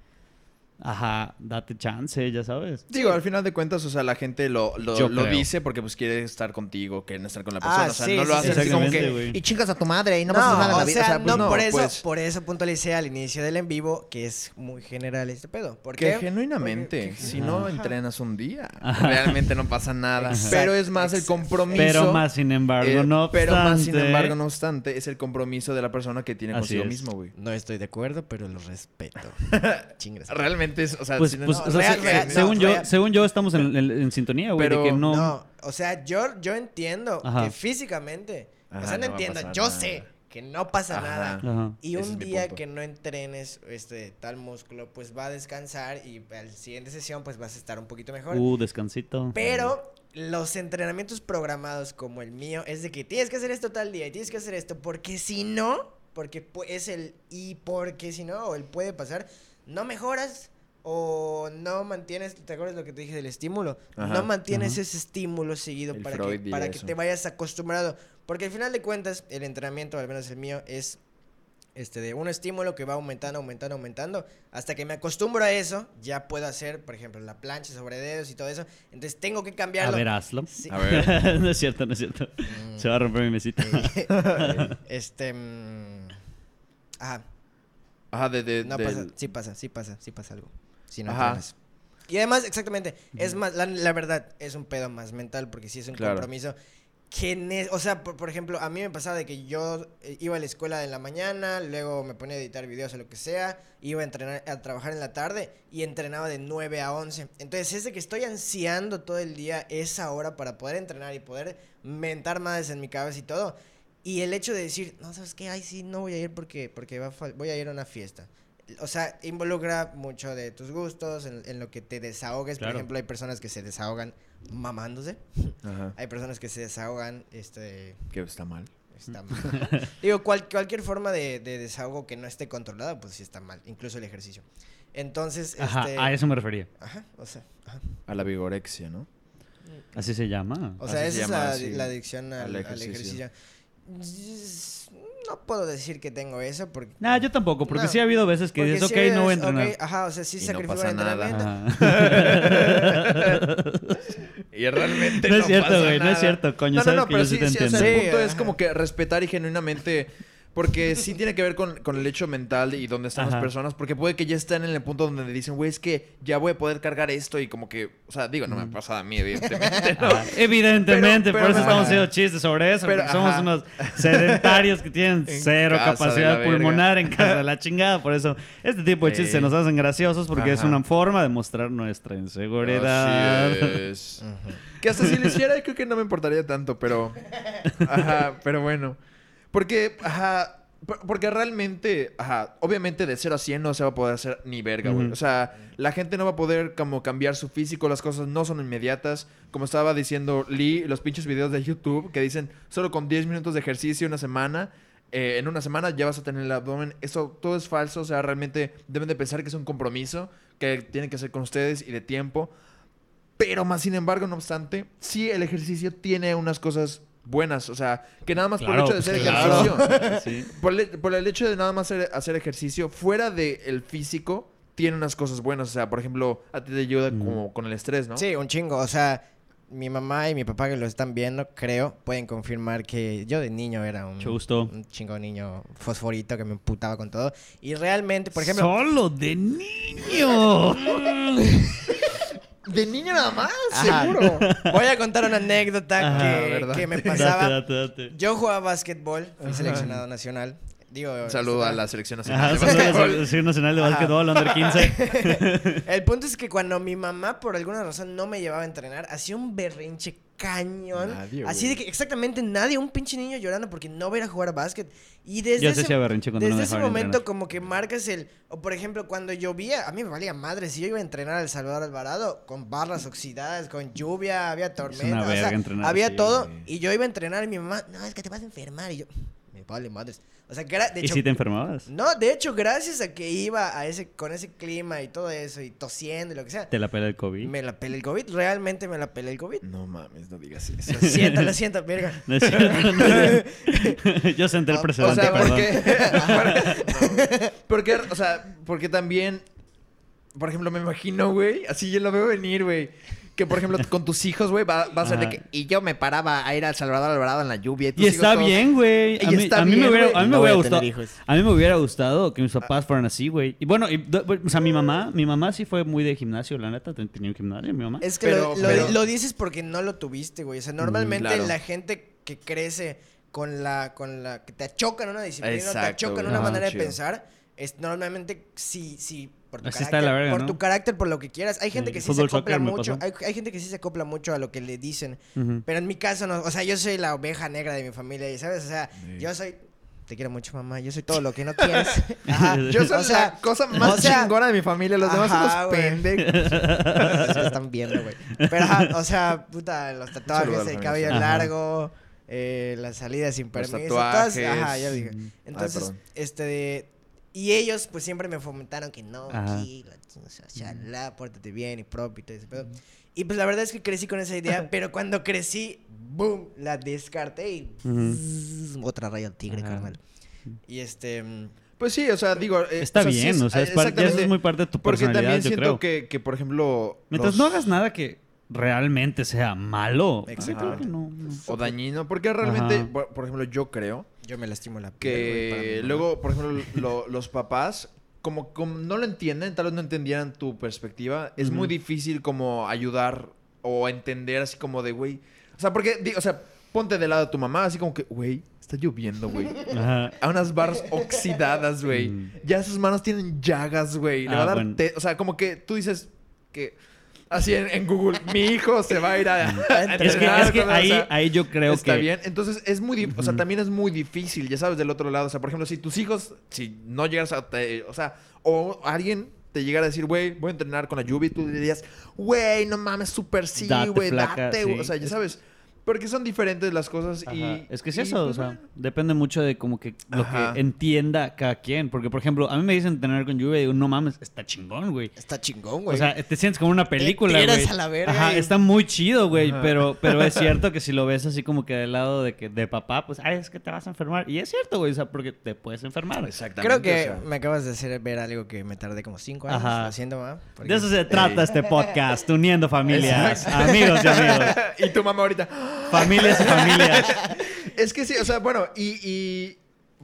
ajá, date chance, ya sabes. Digo, al final de cuentas, o sea, la gente lo, lo, dice porque pues quiere estar contigo, quiere estar con la Ah, persona. o sea, sí, no sí, lo hacen así como que. Y chingas a tu madre y no, No, pasa nada en la vida. sea, o sea, pues no, no, por eso, pues- por eso puntualicé al inicio del en vivo que es muy general este pedo. ¿Por Que qué? genuinamente, Porque- si Ajá. no entrenas un día, realmente no pasa nada. Exacto, Pero es más el compromiso. Pero más, sin embargo, eh, no Pero más, sin obstante- embargo, no obstante, es el compromiso de la persona que tiene Así consigo es. mismo, güey. No estoy de acuerdo, pero lo respeto. *laughs* Chingas. Realmente o sea, Pues, si no- pues, no, o sea, real, real, no, según, yo, real. según yo estamos en, en- en sintonía, güey, de Pero que no... No, o sea, yo, yo entiendo Ajá. que físicamente, o Ajá, sea, no, no entiendo, yo nada. sé que no pasa Ajá. nada. Ajá. Y un día que no entrenes este tal músculo, pues va a descansar y a la siguiente sesión pues vas a estar un poquito mejor. Uh, descansito. Pero los entrenamientos programados como el mío es de que tienes que hacer esto tal día y tienes que hacer esto porque si no, porque es el y porque si no, o el puede pasar, no mejoras o no mantienes, ¿te acuerdas lo que te dije del estímulo? Ajá. no mantienes Ajá. ese estímulo seguido El para Freud que, para que te vayas acostumbrado. Porque al final de cuentas, el entrenamiento, al menos el mío, es este de un estímulo que va aumentando, aumentando, aumentando. Hasta que me acostumbro a eso, ya puedo hacer, por ejemplo, la plancha sobre dedos y todo eso. Entonces tengo que A cambiarlo. ver, hazlo. Sí. A ver. *laughs* no es cierto, no es cierto. Mm. Se va a romper mi mesita. *laughs* este. mm, Ajá. Ajá, de, de- No pasa. Sí pasa, sí pasa, sí pasa algo. Si no Ajá. entrenas. Y además, exactamente, es más, la, la verdad, es un pedo más mental porque sí es un Claro. compromiso. Que, o sea, por, por ejemplo, a mí me pasaba de que yo eh, iba a la escuela en la mañana, luego me ponía a editar videos o lo que sea, iba a entrenar, a trabajar en la tarde y entrenaba de 9 a 11. Entonces es de que estoy ansiando todo el día esa hora para poder entrenar y poder mentar más en mi cabeza y todo. Y el hecho de decir, no, ¿sabes qué? Ay, sí, no voy a ir porque, porque va a voy a ir a una fiesta. O sea, involucra mucho de tus gustos, en, en lo que te desahogues. Claro. Por ejemplo, hay personas que se desahogan mamándose. Ajá. Hay personas que se desahogan, este... Que está mal. Está mal. Digo, cual- cualquier forma de, de desahogo que no esté controlada, pues sí está mal. Incluso el ejercicio. Entonces, Ajá, este... a eso me refería. Ajá, o sea... ajá. A la vigorexia, ¿no? Así se llama. O sea, Así se esa es la, sí, la adicción al, al al ejercicio. No puedo decir que tengo eso porque... Nah, yo tampoco, porque No, sí ha habido veces que porque dices, sí ok, no voy a entrenar. ok, ajá, o sea, sí Y no sacrifico nada. entrenamiento. *laughs* Y realmente No es cierto, pasa güey, no es cierto, coño, No, no, sabes no, que pero yo sí sí, te sí, o sea, entiendo. el punto es como que respetar y genuinamente... Porque sí tiene que ver con, con el hecho mental y dónde están Ajá. las personas. Porque puede que ya estén en el punto donde dicen, güey, es que ya voy a poder cargar esto. Y como que... O sea, digo, no me ha pasado a mí, evidentemente. Evidentemente, Pero- por eso estamos haciendo chistes sobre eso, Pero, porque somos ajá. unos sedentarios que tienen *laughs* En cero capacidad pulmonar en casa de la *laughs* chingada. Por eso este tipo de chistes Sí. se nos hacen graciosos porque es una forma de mostrar nuestra inseguridad. Así es. *laughs* Que hasta si lo hiciera, creo que no me importaría tanto, pero. Ajá, pero bueno. Porque, ajá. Por- Porque realmente, ajá, obviamente de 0 a 100 no se va a poder hacer ni verga, güey. O sea, la gente no va a poder como cambiar su físico, las cosas no son inmediatas. Como estaba diciendo Lee, los pinches videos de YouTube que dicen solo con 10 minutos de ejercicio una semana, eh, en una semana ya vas a tener el abdomen. Eso todo es falso, o sea, realmente deben de pensar que es un compromiso que tienen que hacer con ustedes y de tiempo. Pero más sin embargo, no obstante, sí el ejercicio tiene unas cosas buenas. O sea, que nada más por el hecho de pues, hacer claro. ejercicio. *laughs* Sí. Por el, por el hecho de nada más hacer, hacer ejercicio, fuera del físico, tiene unas cosas buenas. O sea, por ejemplo, a ti te ayuda Ujú. como con el estrés, ¿no? Sí, un chingo. O sea, mi mamá y mi papá que lo están viendo, creo, pueden confirmar que yo de niño era un, un chingo niño fosforito que me emputaba con todo. Y realmente, por ejemplo... Solo de niño. *laughs* *laughs* De niño nada más, Ajá. seguro. *laughs* Voy a contar una anécdota Ajá, que, me pasaba. date, date. Yo jugaba básquetbol, fui seleccionado nacional. Digo, Un saludo a la selección nacional. Ajá, de saludos a la básquetbol. Selección Nacional de. Básquetbol, under 15. *laughs* El punto es que cuando mi mamá por alguna razón no me llevaba a entrenar, hacía un berrinche cañón. Nadie, así de que exactamente nadie, un pinche niño llorando porque no va a ir a jugar básquet. Y desde Yo ese, no momento entrenar. como que marcas el... O por ejemplo, cuando llovía, a mí me valía madre. Si yo iba a entrenar al Salvador Alvarado con barras oxidadas, con lluvia, había tormenta. o sea, había así, todo. güey. Y yo iba a entrenar y mi mamá, no, es que te vas a enfermar. Y yo, me vale madres. O sea, que era... De ¿Y hecho, si te enfermabas? no, de hecho, gracias a que iba a ese, con ese clima y todo eso, y tosiendo y lo que sea, ¿Te la pela el COVID? me la pelé el COVID. Realmente me la pelé el COVID. No mames, no digas eso. Lo siento, lo siento, verga. *laughs* No es cierto, no. *laughs* Yo senté el o precedente, O sea, perdón. porque, *laughs* porque, o sea, porque también, por ejemplo, me imagino, güey, así yo lo veo venir, güey. Que, por ejemplo, con tus hijos, güey, va, va a ser de que... Y yo me paraba a ir al Salvador Alvarado en la lluvia. Y, está todos- bien, güey. A mí, está a mí bien, me hubiera, güey. a mí me No voy hubiera a tener gustado. hijos. A mí me hubiera gustado que mis papás fueran así, güey. Y bueno, y do- o sea, mi mamá, mi mamá sí fue muy de gimnasio, la neta, ten- tenía un gimnasio, mi mamá. Es que Pero- lo, lo- pero- lo dices porque no lo tuviste, güey. O sea, normalmente claro. la gente que crece con la, con la, que te achocan una disciplina, o te Exacto, achocan una manera chido. de pensar, es normalmente sí, sí, por tu Así está carácter, la verga, por ¿no? tu carácter, por lo que quieras. Hay gente Sí, que sí se fútbol, acopla mucho, hay, gente que sí se acopla mucho a lo que le dicen. Pero en mi caso no, o sea, yo soy la oveja negra de mi familia, y ¿sabes? O sea, Sí. yo soy te quiero mucho, mamá. Yo soy todo lo que no quieres. *laughs* *laughs* Ajá. Yo soy O sea, la cosa más o sea, chingona de mi familia. Los demás son los pendejos. *laughs* Están viendo, güey. Pero, ajá, o sea, puta, los tatuajes, el cabello Ajá. largo, eh, las salidas sin Los permiso. todas- tatuajes. ajá, ya dije. Entonces, perdón. este, de- y ellos, pues, siempre me fomentaron que no, aquí, la- o sea, shalá, pórtate bien y propio y todo ese pedo. Y, pues, la verdad es que crecí con esa idea, *laughs* pero cuando crecí, boom, la descarté y otra raya al tigre, Ajá. carnal. Y, este... Pues sí, o sea, digo... eh, Está o sea, sí bien, es- o sea, es par- ya eso es muy parte de tu Porque personalidad, también yo creo. que, que, por ejemplo... Mientras los- no hagas nada que realmente sea malo, no, no. O dañino. Porque realmente, por, por ejemplo, yo creo Yo me lastimo la que luego, por ejemplo, lo- los papás, como, como no lo entienden, tal vez no entendieran tu perspectiva, es muy difícil como ayudar o entender así como de, güey. O sea, porque, di- o sea, ponte de lado a tu mamá, así como que, güey, está lloviendo, güey. Ajá. A unas barras oxidadas, güey. Mm. Ya sus manos tienen llagas, güey. Le va Ah, a dar bueno. te- O sea, como que tú dices que... Así en, en Google, mi hijo se va a ir a, a *laughs* Es que, entrenar, es que o ahí, sea, ahí yo creo está que... bien. Entonces, es muy... O sea, también es muy difícil, ya sabes, del otro lado. O sea, por ejemplo, si tus hijos, si no llegas a... te- o sea, o alguien te llegara a decir, güey, voy a entrenar con la lluvia y tú dirías, güey, no mames, súper sí, güey, date, güey". sí. O sea, ya sabes, porque son diferentes las cosas y... Es que es y, eso, pues, o sea, bueno. depende mucho de como que lo Ajá. que entienda cada quien. Porque, por ejemplo, a mí me dicen tener con lluvia y digo, no mames, está chingón, güey. Está chingón, güey. O sea, te sientes como una película, tiras güey. a la verga Ajá, y- está muy chido, güey. Ajá. Pero, pero es *laughs* cierto que si lo ves así como que del lado de que de papá, pues, ay, es que te vas a enfermar. Y es cierto, güey, o sea, porque te puedes enfermar. Exactamente. Creo que o sea. me acabas de hacer ver algo que me tardé como cinco años Ajá. haciendo. Porque- De eso se trata *laughs* este podcast, uniendo familias, Exacto. amigos y amigos, *laughs* y tu mamá ahorita... familias y familias. *laughs* Es que sí, o sea, bueno, y... y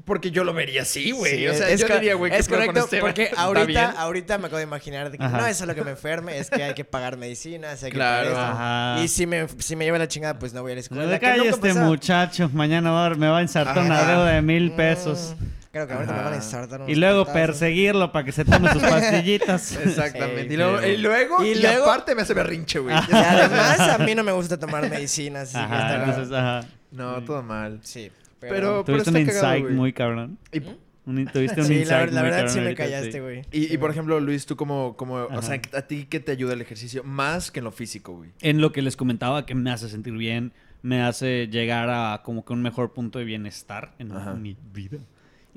porque yo lo vería así, güey. Sí, o sea, es, yo diría, güey, ¿qué es con correcto, este, porque ahorita, ahorita me acabo de imaginar de que Ajá. no es solo que me enferme, es que hay que pagar medicinas, hay que Claro. pagar esto. Y si me, si me lleva la chingada, pues no voy a la No escuela. le que calle nunca este pasaba. muchacho, mañana va me va a ensartar una deuda de mil Mm, pesos. Creo que ahorita me Ajá. van a ensartar Y luego perseguirlo para que se tome sus *laughs* pastillitas. Exactamente. Sí, y, luego, pero- y luego, Y y, luego- aparte me hace berrinche, güey. *laughs* Y además, a mí no me gusta tomar *laughs* medicinas. así que Ajá, está- entonces, ajá. No, todo mal. Sí, Pero- Tuviste un está cagado, insight muy cabrón. Y, Un- tuviste un Sí, insight la, la muy verdad cabrón sí me callaste, sí. güey. y, y, por ejemplo, Luis, tú como, como o sea. ¿a ti qué te ayuda el ejercicio? Más que en lo físico, güey. En lo que les comentaba, que me hace sentir bien, me hace llegar a como que un mejor punto de bienestar en Ajá. mi vida.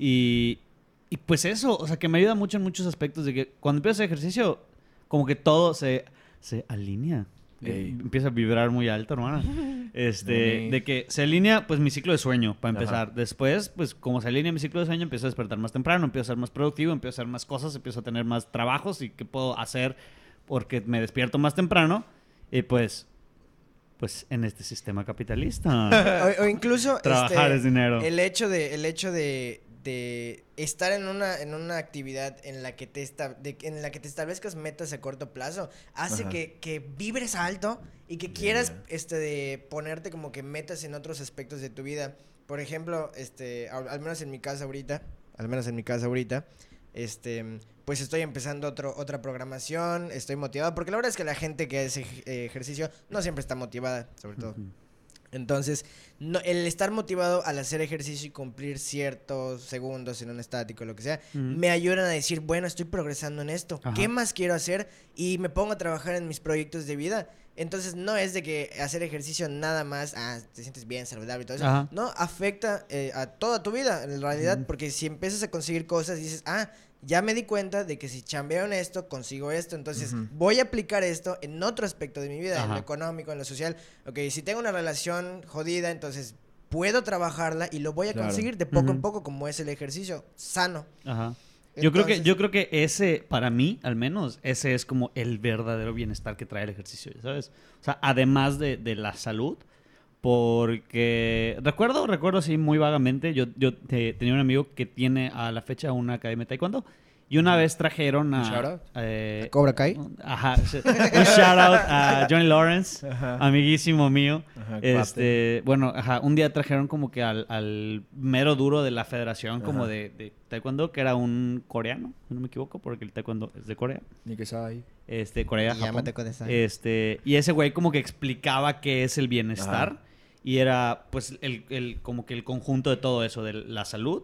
Y, y pues eso, o sea, que me ayuda mucho en muchos aspectos de que cuando empiezo a hacer ejercicio, como que todo se, se alinea. Ey. Empieza a vibrar muy alto, hermana. *laughs* Este, de que se alinea, pues, mi ciclo de sueño, para Ajá. empezar. Después, pues, como se alinea mi ciclo de sueño, empiezo a despertar más temprano, empiezo a ser más productivo, empiezo a hacer más cosas, empiezo a tener más trabajos y qué puedo hacer porque me despierto más temprano. Y pues, pues, en este sistema capitalista. *laughs* O, o incluso Trabajar este, es dinero. el hecho de el hecho de, de estar en una en una actividad en la que te esta- de- en la que te establezcas metas a corto plazo hace que, que vibres alto y que quieras este de ponerte como que metas en otros aspectos de tu vida. Por ejemplo este al, al menos en mi casa ahorita al menos en mi casa ahorita este pues estoy empezando otro, otra programación, estoy motivado, porque la verdad es que la gente que hace ej- ejercicio no siempre está motivada, sobre todo. Entonces, no, el estar motivado al hacer ejercicio y cumplir ciertos segundos en un estático, lo que sea, me ayudan a decir, bueno, estoy progresando en esto. Ajá. ¿Qué más quiero hacer? Y me pongo a trabajar en mis proyectos de vida. Entonces, no es de que hacer ejercicio nada más, ah, te sientes bien, saludable y todo eso. Ajá. No, afecta eh, a toda tu vida, en realidad, porque si empiezas a conseguir cosas y dices, ah, ya me di cuenta de que si chambeo en esto, consigo esto, entonces voy a aplicar esto en otro aspecto de mi vida, en lo económico, en lo social. Ok, si tengo una relación jodida, entonces puedo trabajarla y lo voy a Claro. conseguir de poco en poco, como es el ejercicio sano. Ajá. Yo creo que, yo creo que ese, para mí, al menos, ese es como el verdadero bienestar que trae el ejercicio, ¿sabes? O sea, además de, de la salud, porque recuerdo, recuerdo sí, muy vagamente, yo, yo te- tenía un amigo que tiene a la fecha una academia de taekwondo y una vez trajeron a... ¿Un shoutout? eh, ¿Cobra Kai? Ajá, un shout out a Johnny Lawrence, Ajá. amiguísimo mío. Ajá, Este, bueno, ajá, un día trajeron como que al, al mero duro de la federación, como de, de taekwondo, que era un coreano, si no me equivoco, porque el taekwondo es de Corea. Ni que sabe. Este, Corea, Japón. Este, y ese güey como que explicaba qué es el bienestar Ajá. Y era pues el, el- como que el conjunto de todo eso, de la salud,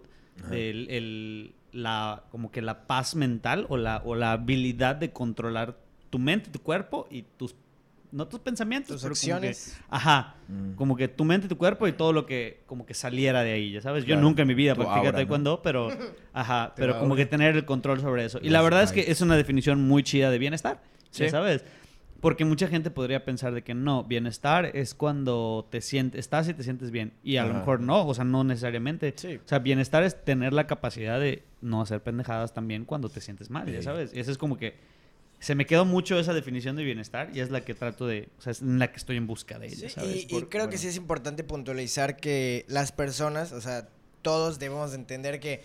del el- la, como que la paz mental o la, o la habilidad de controlar tu mente, tu cuerpo y tus, no tus pensamientos, Tus pero como que- acciones. ajá, Mm. como que tu mente, tu cuerpo y todo lo que como que saliera de ahí, ya sabes. Yo nunca en mi vida Tu ¿no? taekwondo, pero *laughs* ajá, pero como que tener el control sobre eso. Y la verdad es que es una definición muy chida de bienestar, ya Sí. sabes. Porque mucha gente podría pensar de que no, bienestar es cuando te sientes, estás y te sientes bien. Y a lo mejor no, o sea, no necesariamente. Sí. O sea, bienestar es tener la capacidad de no hacer pendejadas también cuando te sientes mal, ya sabes. Y eso es como que se me quedó mucho esa definición de bienestar y es la que trato de, o sea, es en la que estoy en busca de ella, Sí, ¿sabes? y, creo que sí es importante puntualizar que las personas, o sea, todos debemos de entender que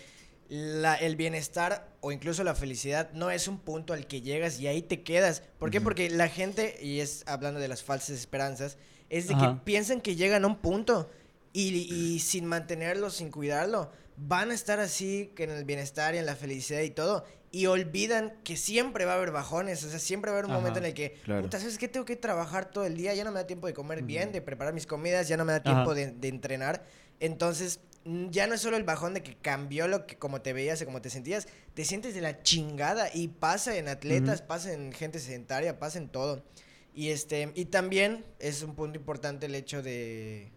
la- el bienestar o incluso la felicidad no es un punto al que llegas y ahí te quedas. ¿Por qué? Porque la gente, y es hablando de las falsas esperanzas, es de Ajá. que piensan que llegan a un punto y, y sin mantenerlo, sin cuidarlo, van a estar así que en el bienestar y en la felicidad y todo. Y olvidan que siempre va a haber bajones, o sea, siempre va a haber un Ajá. momento en el que, Claro. puta, ¿sabes qué? Tengo que trabajar todo el día, ya no me da tiempo de comer bien, de preparar mis comidas, ya no me da tiempo de, de entrenar. Entonces, ya no es solo el bajón de que cambió lo que como te veías o como te sentías, te sientes de la chingada y pasa en atletas, pasa en gente sedentaria, pasa en todo. Y este, y también es un punto importante el hecho de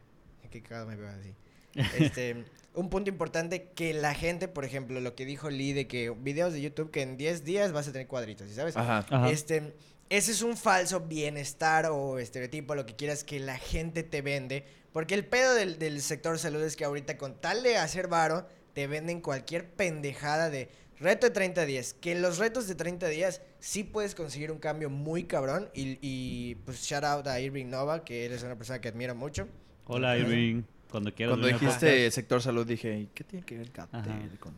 qué cagado me veo así. *laughs* Este, un punto importante que la gente, por ejemplo, lo que dijo Lee de que videos de YouTube que en 10 días vas a tener cuadritos, ¿sí ¿sabes? Ajá. Ajá. Este, ese es un falso bienestar o estereotipo, lo que quieras que la gente te vende. Porque el pedo del, del sector salud es que ahorita con tal de hacer varo, te venden cualquier pendejada de reto de 30 días. Que en los retos de 30 días sí puedes conseguir un cambio muy cabrón. Y, y, pues shout out a Irving Nova, que él es una persona que admiro mucho. Hola, Irving. Cuando quieras. Cuando dijiste sector salud dije, ¿y ¿qué tiene que ver con...?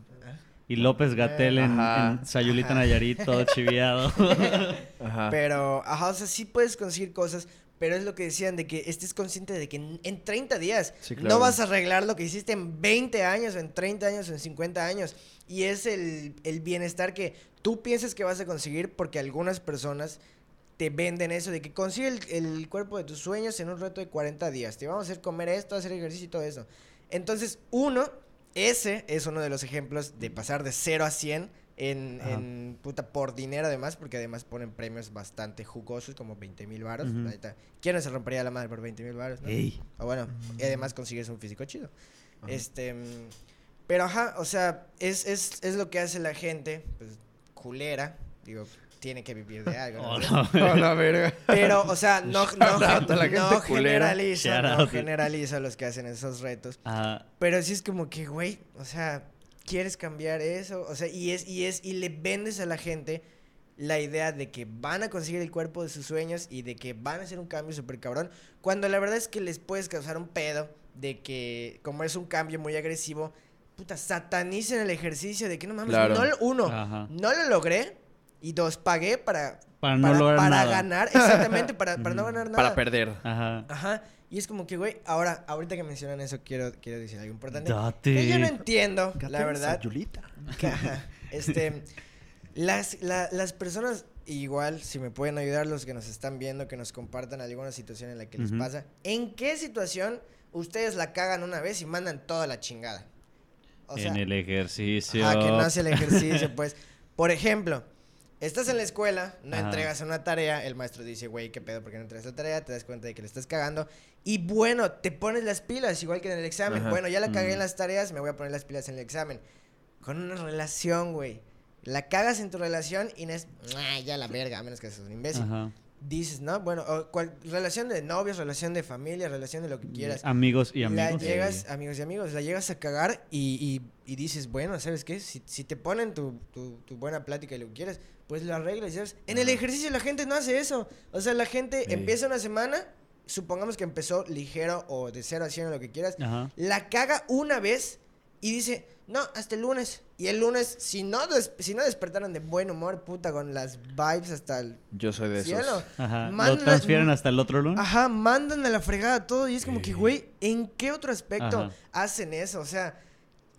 Y López Gatel en, en Sayulita Ajá. Nayarit, todo chiviado. *laughs* Ajá. Pero, ajá, o sea, sí puedes conseguir cosas, pero es lo que decían, de que estés consciente de que en, en 30 días Sí, no claro. vas a arreglar lo que hiciste en 20 años, o en 30 años, o en 50 años. Y es el, el bienestar que tú piensas que vas a conseguir porque algunas personas te venden eso de que consigue el, el cuerpo de tus sueños en un reto de 40 días. Te vamos a hacer comer esto, hacer ejercicio y todo eso. Entonces, uno, ese es uno de los ejemplos de pasar de 0 a 100 en, puta por dinero además, porque además ponen premios bastante jugosos, como 20 mil neta, ¿Quién no se rompería la madre por 20 mil varos? no? O bueno, y además consigues un físico chido. Este, mm, pero ajá, o sea, es, es, es lo que hace la gente, pues, culera, digo, tiene que vivir de algo. ¿no? *laughs* Oh, *laughs* no. Verga. Pero, o sea, no, *laughs* no, no generalizo, no generalizo a los que hacen esos retos. Ajá. Pero sí es como que, güey, o sea, ¿quieres cambiar eso? O sea, y es, y es, y le vendes a la gente la idea de que van a conseguir el cuerpo de sus sueños y de que van a hacer un cambio súper cabrón, cuando la verdad es que les puedes causar un pedo de que, como es un cambio muy agresivo, puta, satanicen el ejercicio de que no mames, Claro. no lo- uno, Ajá. no lo logré y dos, pagué para, Para no lograr para nada. ganar, exactamente, *laughs* para, para no ganar nada. Para perder. Ajá. Ajá. Y es como que, güey, ahora, ahorita que mencionan eso, quiero, quiero decir algo importante. Date. Que yo no entiendo, la verdad. Yulita. *laughs* este, las, la- las personas, igual, si me pueden ayudar, los que nos están viendo, que nos compartan alguna situación en la que les pasa. ¿En qué situación ustedes la cagan una vez y mandan toda la chingada? O sea, en el ejercicio. ajá, que no hace el ejercicio, pues. *laughs* Por ejemplo, estás en la escuela, no Ajá. entregas una tarea, el maestro dice, güey, ¿qué pedo? ¿Por qué no entregas la tarea? Te das cuenta de que le estás cagando. Y bueno, te pones las pilas, igual que en el examen. Ajá. Bueno, ya la cagué en Mm. las tareas, me voy a poner las pilas en el examen. Con una relación, güey. La cagas en tu relación y no es, "Ah, ya la verga, a menos que seas un imbécil. Ajá. Dices, ¿no? Bueno, o cual- relación de novios, relación de familia, relación de lo que quieras. Amigos y La amigos. llegas, amigos y amigos, la llegas a cagar y, y- y dices, bueno, ¿sabes qué? Si, si te ponen tu, tu- tu buena plática y lo que quieres, pues lo arreglas. ¿sabes? En el ejercicio la gente no hace eso. O sea, la gente Sí. empieza una semana, supongamos que empezó ligero o de 0 a 100 o lo que quieras, Ajá. la caga una vez y dice, no, hasta el lunes. Y el lunes, si no, des- si no despertaron de buen humor, puta, con las vibes hasta el Yo soy de esos. cielo. Ajá. Lo Manda- transfieren hasta el otro lunes. Ajá, mandan a la fregada todo y es como que, güey, ¿en qué otro aspecto Ajá. hacen eso? O sea,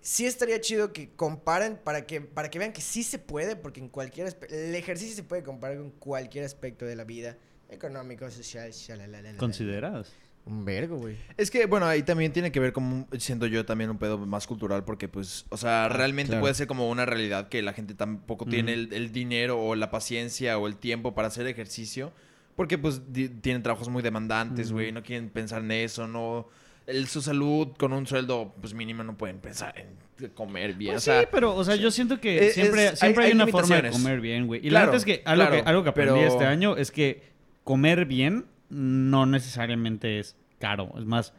sí estaría chido que comparen para que, para que vean que sí se puede, porque en cualquier aspe- el ejercicio se puede comparar con cualquier aspecto de la vida, económico, social, shalalalala. ¿Consideras? Un vergo, güey. Es que, bueno, ahí también tiene que ver como, siento yo, también un pedo más cultural, porque, pues, o sea, realmente claro. puede ser como una realidad que la gente tampoco tiene el, el dinero o la paciencia o el tiempo para hacer ejercicio, porque, pues, tienen trabajos muy demandantes, güey, no quieren pensar en eso, no... el- su salud con un sueldo, pues, mínimo no pueden pensar en comer bien, Pues o sea... sí, pero, o sea, yo siento que Es- siempre, es- siempre hay- una forma de comer bien, güey. Y Claro, la neta es que algo, claro, que algo que aprendí pero- este año es que comer bien no necesariamente es caro. Es más,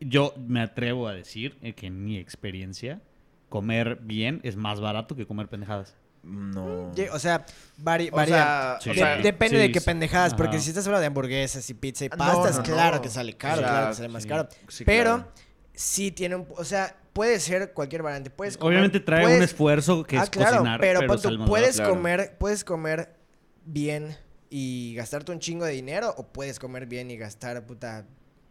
yo me atrevo a decir que en mi experiencia, comer bien es más barato que comer pendejadas. No... Ye- O sea, vari- O varía. sea, Sí. o De- sea, depende sí, de qué pendejadas, porque Ajá. si estás hablando de hamburguesas y pizza y Ah, no, pastas, no, claro no. que sale caro, O sea, claro que sale más sí. caro. sí, pero claro. sí tiene un... O sea, puede ser cualquier variante. Puedes comer- Obviamente trae puedes- un esfuerzo que ah, es claro, cocinar, pero, pero, tú, puedes barato. comer, puedes comer bien y gastarte un chingo de dinero o puedes comer bien y gastar puta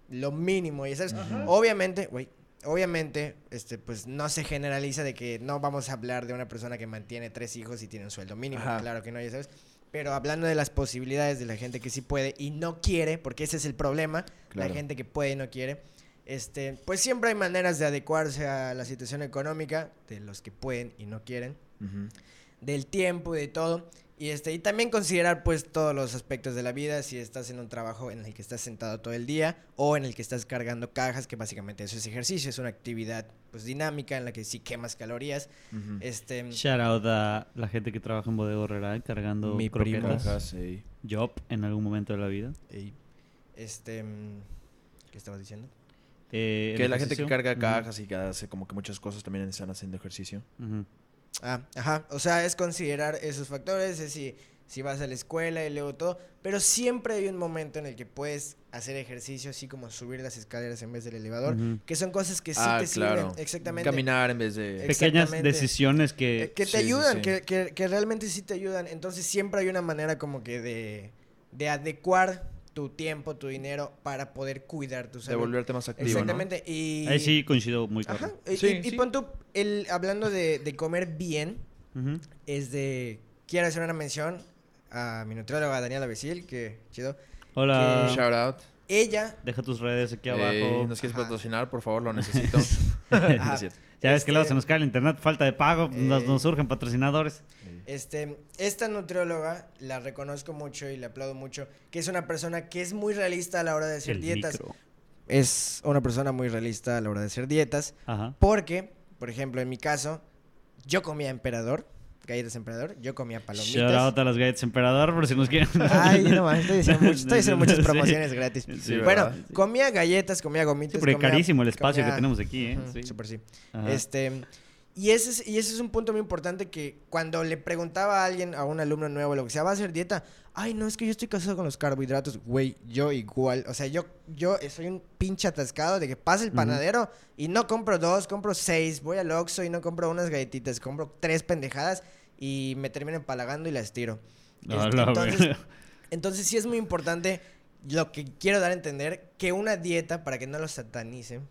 lo mínimo, y sabes, obviamente, güey, obviamente, este, pues no se generaliza de que no vamos a hablar de una persona que mantiene tres hijos y tiene un sueldo mínimo, Ajá. claro que no, ya sabes. Pero hablando de las posibilidades de la gente que sí puede y no quiere, porque ese es el problema, Claro. la gente que puede y no quiere, este, pues siempre hay maneras de adecuarse a la situación económica de los que pueden y no quieren del tiempo y de todo. Y, este, y también considerar pues todos los aspectos de la vida, si estás en un trabajo en el que estás sentado todo el día o en el que estás cargando cajas, que básicamente eso es ejercicio, es una actividad pues dinámica en la que sí quemas calorías. Este, Shout out a la gente que trabaja en Bodega Horrera cargando Mi croquetas. Cajas, sí. Job en algún momento de la vida. este, mm, ¿qué estabas diciendo? Eh, Que la gente que carga cajas y que hace como que muchas cosas también están haciendo ejercicio. Ujú. Ah, ajá, o sea, es considerar esos factores, es si, si vas a la escuela y luego todo, pero siempre hay un momento en el que puedes hacer ejercicio, así como subir las escaleras en vez del elevador, que son cosas que sí ah, te claro. sirven, exactamente. Caminar en vez de... Pequeñas decisiones que... Eh, que te Sí, sí, ayudan, sí. Que, que- que realmente sí te ayudan. Entonces siempre hay una manera como que de, de adecuar tu tiempo, tu dinero para poder cuidar tu salud. volverte más activo, Exactamente. Y, Ahí sí coincido muy Ajá. claro. Y, Sí, y- sí. pon tú, el, hablando de, de comer bien, es de... Quiero hacer una mención a mi nutrióloga Daniela Besil, que chido. Hola. Que- Shout out. Ella Deja tus redes aquí Eh, abajo. ¿Nos quieres Ajá. patrocinar? Por favor, lo necesito. *laughs* *laughs* Ajá. Ya ves que luego Este- se nos cae el internet, falta de pago, nos, Eh. nos surgen patrocinadores. Este, esta nutrióloga la reconozco mucho y le aplaudo mucho, que es una persona que es muy realista a la hora de hacer El dietas. micro. Es una persona muy realista a la hora de hacer dietas, Ajá. porque, por ejemplo, en mi caso, yo comía emperador, galletas emperador, yo comía Shout out palomitas. a las galletas emperador por si nos quieren. Ay, no mames, estoy diciendo, mucho- estoy haciendo muchas *laughs* Sí. promociones gratis. Sí, bueno, ¿verdad? comía galletas, comía Sí, gomitas. porque comía- carísimo el espacio que tenemos aquí, ¿eh? Sí. Súper sí. Ajá. Este, y ese, es, y ese es un punto muy importante que cuando le preguntaba a alguien, a un alumno nuevo, lo que sea, ¿va a hacer dieta? Ay, no, es que yo estoy casado con los carbohidratos. Güey, yo igual. O sea, yo, yo soy un pinche atascado de que pasa el panadero y no compro dos, compro seis. Voy al Oxxo y no compro unas galletitas, compro tres pendejadas y me termino empalagando y las tiro. A Este, la entonces, *laughs* entonces sí es muy importante lo que quiero dar a entender, que una dieta, para que no lo satanicen,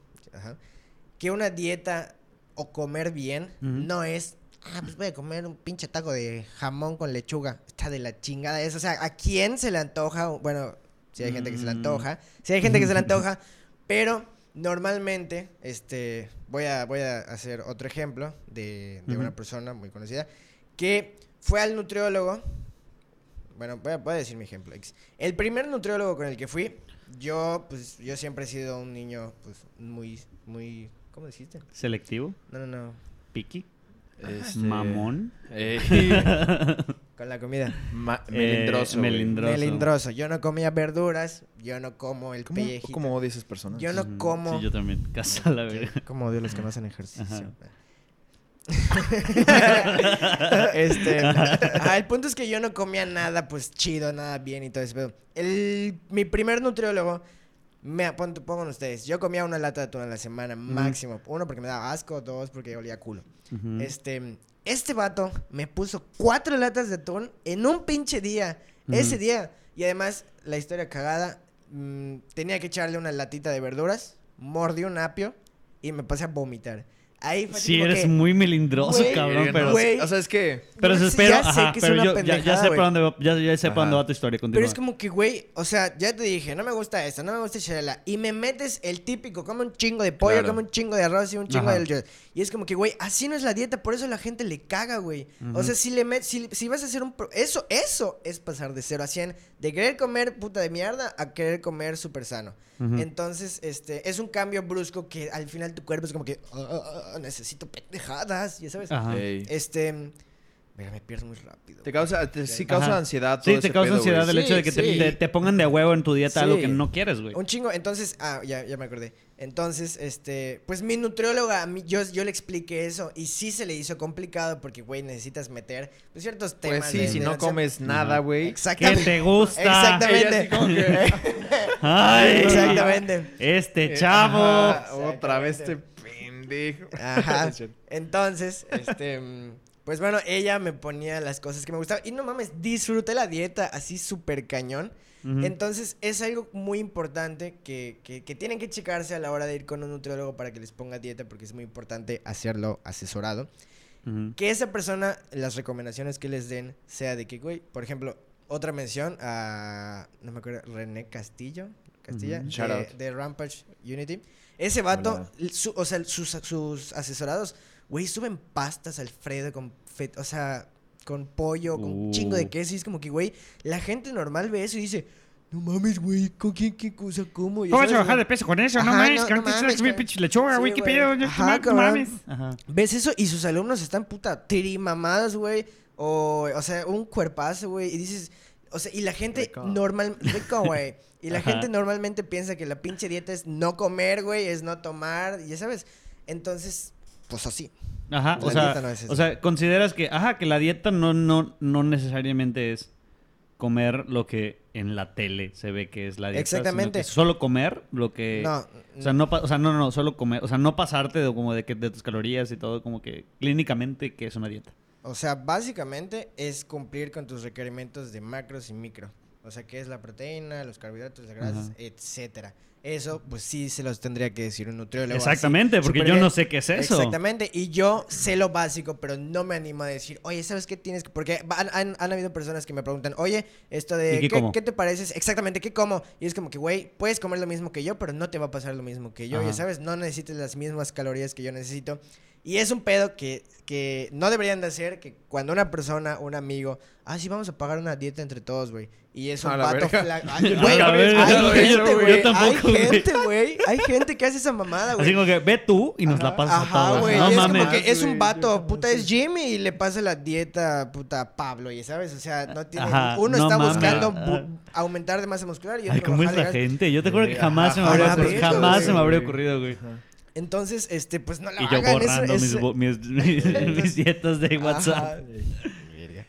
que una dieta o comer bien no es, ah, pues voy a comer un pinche taco de jamón con lechuga. Está de la chingada eso. O sea, ¿a quién se le antoja? Bueno, si hay gente que se le Mm. antoja, si hay gente que se le *laughs* antoja, pero normalmente, este, voy a, voy a hacer otro ejemplo de, de una persona muy conocida que fue al nutriólogo. Bueno, voy a, voy a decir mi ejemplo. El primer nutriólogo con el que fui, yo, pues, yo siempre he sido un niño, pues, muy, muy, ¿cómo dijiste? Selectivo, No, no, no, piqui, Este, mamón, eh, *laughs* con la comida. ma- Eh, melindroso. melindroso. Melindroso. Yo no comía verduras, yo no como el ¿Cómo, pellejito. ¿Cómo odias a esas personas? Yo no como. Sí, yo también. *laughs* Casa la verga. Como odio a los que no hacen ejercicio. Ajá. *laughs* este, el punto es que yo no comía nada, pues chido, nada bien y todo eso. pero El, mi primer nutriólogo, me pon- pongan ustedes, yo comía una lata de atún a la semana máximo. Uno porque me daba asco, dos porque olía culo. Este, este vato me puso cuatro latas de atún en un pinche día. Ese día. Y además, la historia cagada, mm, tenía que echarle una latita de verduras, mordí un apio y me pasé a vomitar. Ahí fue Sí, eres que, muy melindroso, cabrón, pero... O sea, es que... Pero se espera, ya sé ajá, que es pero una yo ya, ya pendejada, sé güey. para dónde va, ya, ya sé para dónde Ajá. va tu historia, continúa. Pero es como que, güey, o sea, ya te dije, no me gusta esto, no me gusta chalala. Y me metes el típico, come un chingo de pollo, Claro. come un chingo de arroz y un chingo Ajá. de... Y es como que, güey, así no es la dieta, por eso la gente le caga, güey. O sea, si le metes, si, si vas a hacer un... pro- Eso, eso es pasar de 0 a 100. De querer comer puta de mierda a querer comer súper sano. Entonces, este, es un cambio brusco que al final tu cuerpo es como que, "Ah, ah, ah, necesito pendejadas, ya sabes. Ajá. Este, mira, me pierdo muy rápido. te causa, te- sí causa Ajá. ansiedad todo Sí, te ese causa pedo, ansiedad güey. el hecho de que te- Sí, te, sí. te pongan de huevo en tu dieta algo Sí. que no quieres, güey. Un chingo, entonces, ah, ya, ya me acordé. Entonces, este, pues mi nutrióloga, a mí- yo, yo le expliqué eso y sí se le hizo complicado porque, güey, necesitas meter pues, ciertos temas. Pues sí, de si no comes nada, güey. ¿Qué Exactamente. te gusta? Exactamente. Ella así como que- *laughs* Ay, Exactamente. Este chavo. ajá, otra vez este pendejo. Ajá. *laughs* Entonces, este, mm, pues bueno, ella me ponía las cosas que me gustaban. Y no mames, disfruté la dieta así súper cañón. Entonces, es algo muy importante que, que, que tienen que checarse a la hora de ir con un nutriólogo para que les ponga dieta, porque es muy importante hacerlo asesorado. Que esa persona, las recomendaciones que les den, sea de que, güey, por ejemplo, otra mención a, no me acuerdo, René Castillo, Castilla, de, Rampage Unity. Ese vato, su- o sea, sus, sus asesorados, güey, suben pastas Alfredo con, fe- o sea, con pollo, con un chingo de Uh. queso. Y es como que, güey, la gente normal ve eso y dice, no mames, güey, ¿con quién, qué cosa, cómo? Y ¿Cómo vas a bajar de peso con eso? no Ajá, mames, no- que no antes mames, güey. pinche lechuga, güey, qué pedo, no mames. Ajá. ¿Ves eso? Y sus alumnos están puta tirimamadas, güey. O, o sea, un cuerpazo, güey. Y dices, o sea, y la gente Rico. normal, rico, güey. Y la Ajá. gente normalmente piensa que la pinche dieta es no comer, güey, es no tomar, ya sabes. Entonces, pues así. Ajá, o sea, no o sea, consideras que, ajá, que la dieta no, no, no necesariamente es comer lo que en la tele se ve que es la dieta. Exactamente. solo comer lo que... no, O sea, no, o sea, no, no, solo comer, o sea, no pasarte de, como de, que, de tus calorías y todo, como que clínicamente que es una dieta. o sea, básicamente es cumplir con tus requerimientos de macros y micro. O sea, qué es la proteína, los carbohidratos, las grasas, Ajá. etcétera. Eso, pues sí se los tendría que decir un nutriólogo. así, Exactamente, porque yo bien. no sé qué es eso. Exactamente, y yo sé lo básico, pero no me animo a decir, oye, ¿sabes qué tienes que...? Porque han, han- han habido personas que me preguntan, oye, esto ¿Y de, qué ¿qué, como? qué te pareces? Exactamente, ¿qué como? Y es como que, güey, puedes comer lo mismo que yo, pero no te va a pasar lo mismo que yo, Ajá. ya sabes, no necesitas las mismas calorías que yo necesito. Y es un pedo que, que no deberían de hacer, que cuando una persona, un amigo, ah, sí, vamos a pagar una dieta entre todos, güey. Y es un A verga. flaco. *laughs* Ay, A güey, hay gente, güey. Hay tampoco, güey. gente, güey. Hay gente que hace esa mamada, güey. Así como que ve tú y nos la pasas a Ajá, todos. güey. No es mames. como que es un vato, puta, es Jimmy y le pasa la dieta, puta, a Pablo, y sabes, o sea, no tiene. Ajá, uno no está mames. buscando bu- aumentar de masa muscular y otro Ay, ¿cómo es la gente? Yo te juro que jamás se me ajá, habría a la ocurrido. verga, Jamás güey. se me habría ocurrido, güey. Entonces, este, pues no lo Y yo hagan. borrando es- mis, bo- mis, *laughs* mis, mis dietas de Ajá. WhatsApp.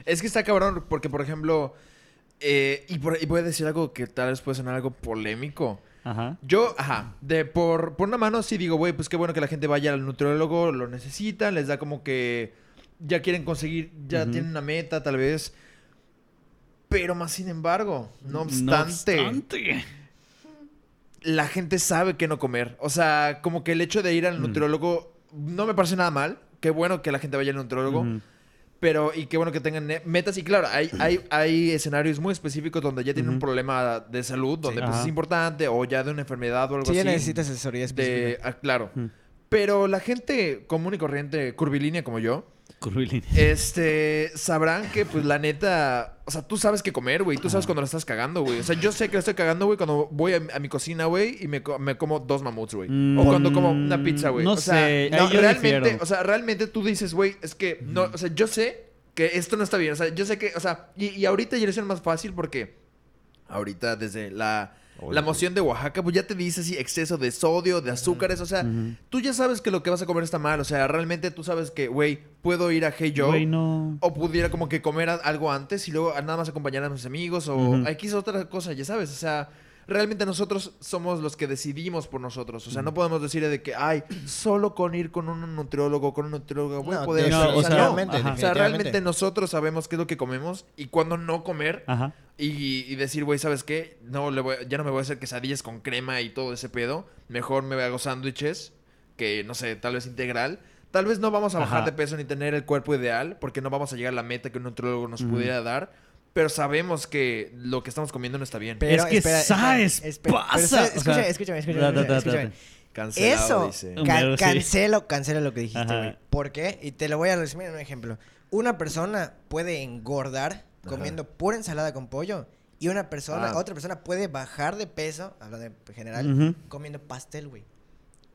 Es que está cabrón, porque por ejemplo, eh, y, por- y voy a decir algo que tal vez puede sonar algo polémico. Ajá. Yo, ajá, de por, por una mano sí digo, güey, pues qué bueno que la gente vaya al nutriólogo, lo necesitan, les da como que ya quieren conseguir, ya tienen una meta tal vez. Pero más sin embargo, no obstante, No obstante. La gente sabe qué no comer. O sea, como que el hecho de ir al Mm. nutriólogo no me parece nada mal. Qué bueno que la gente vaya al nutriólogo. Pero, y qué bueno que tengan metas. Y claro, hay, hay, hay escenarios muy específicos donde ya tienen un problema de salud, donde pues, es importante, o ya de una enfermedad o algo Sí, ya así. necesitas asesoría específica. de, ah, claro. Pero la gente común y corriente, curvilínea como yo, Este, sabrán que, pues, la neta... O sea, tú sabes qué comer, güey. Tú sabes cuando la estás cagando, güey. O sea, yo sé que la estoy cagando, güey, cuando voy a, a mi cocina, güey, y me, co- me como dos mamuts, güey. o cuando como una pizza, güey. Mm, no o sea, sé, ahí no, yo realmente, difiero. o sea, realmente tú dices, güey, es que, no, o sea, yo sé que esto no está bien. O sea, yo sé que, o sea, y, y ahorita ya es más fácil porque ahorita desde la... La moción de Oaxaca, pues ya te dice si exceso de sodio, de azúcares, o sea, tú ya sabes que lo que vas a comer está mal, o sea, realmente tú sabes que, güey, puedo ir a Hey Joe no. o pudiera como que comer algo antes y luego nada más acompañar a mis amigos o Ujú. X otra cosa, ya sabes, o sea, realmente nosotros somos los que decidimos por nosotros, o sea, no podemos decir de que, ay, solo con ir con un nutriólogo, con un nutriólogo voy a No, poder no, hacer- o sea, ajá. o sea, realmente nosotros sabemos qué es lo que comemos y cuándo no comer Ajá. y, y decir, güey, ¿sabes qué? No, le voy, ya no me voy a hacer quesadillas con crema y todo ese pedo. Mejor me hago sándwiches, que no sé, tal vez integral. Tal vez no vamos a bajar Ajá. de peso ni tener el cuerpo ideal, porque no vamos a llegar a la meta que un nutriólogo nos pudiera dar. Pero sabemos que lo que estamos comiendo no está bien. Pero Es que espera, ¿sabes? espera, espera, Pasa, pero espera, escúchame, escúchame, escúchame, da, da, da, escúchame. Cancelado, Eso, dice. cancelo, cancelo lo que dijiste, güey. ¿Por qué? Y te lo voy a resumir en un ejemplo. Una persona puede engordar comiendo pura ensalada con pollo. Y una persona, Ah. otra persona puede bajar de peso, hablando en general, comiendo pastel, güey.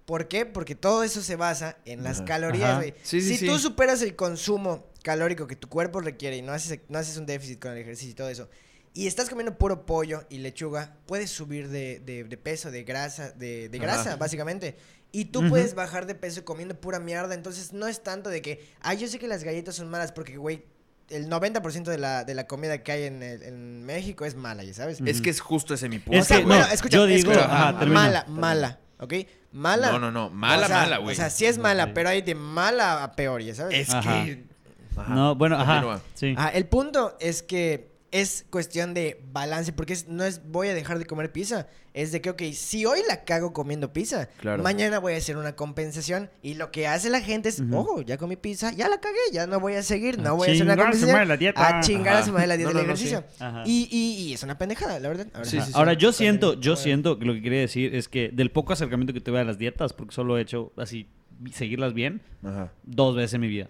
¿Por qué? Porque todo eso se basa en las Ajá. calorías, güey. Sí, sí, si tú superas el consumo calórico que tu cuerpo requiere y no haces, no haces un déficit con el ejercicio y todo eso, y estás comiendo puro pollo y lechuga, puedes subir de, de- de peso, de grasa, de, de Ajá. grasa, básicamente. Y tú puedes bajar de peso comiendo pura mierda. Entonces no es tanto de que, ay, yo sé que las galletas son malas porque, güey, el 90% de la, de la comida que hay en, el- en México es mala, ¿ya sabes? Es que es justo ese mi punto. Es que, güey. no, bueno, escucha, yo digo- escucha, ajá, termina. mala, mala, ¿ok? Mala. No, no, no. Mala, o sea, mala, güey. O sea, sí es mala, pero hay de mala a peor, ¿ya sabes? es Ajá. que... Ajá. No, bueno, ajá. Sí. Ah, el punto es que es cuestión de balance, porque es- no es voy a dejar de comer pizza, es de que, ok, si hoy la cago comiendo pizza, Claro. mañana voy a hacer una compensación y lo que hace la gente es, Ujú. ojo, ya comí pizza, ya la cagué, ya no voy a seguir, no A voy a hacer una a su compensación. madre la dieta. A chingar a Ajá. su madre la dieta No, del no, no, sí. ejercicio. Ajá. Y, y, y es una pendejada, la verdad. Ahora Sí, sí, sí. Ahora, yo siento, yo siento que lo que quería decir es que del poco acercamiento que tuve a las dietas, porque solo he hecho así, seguirlas bien, Ajá. dos veces en mi vida.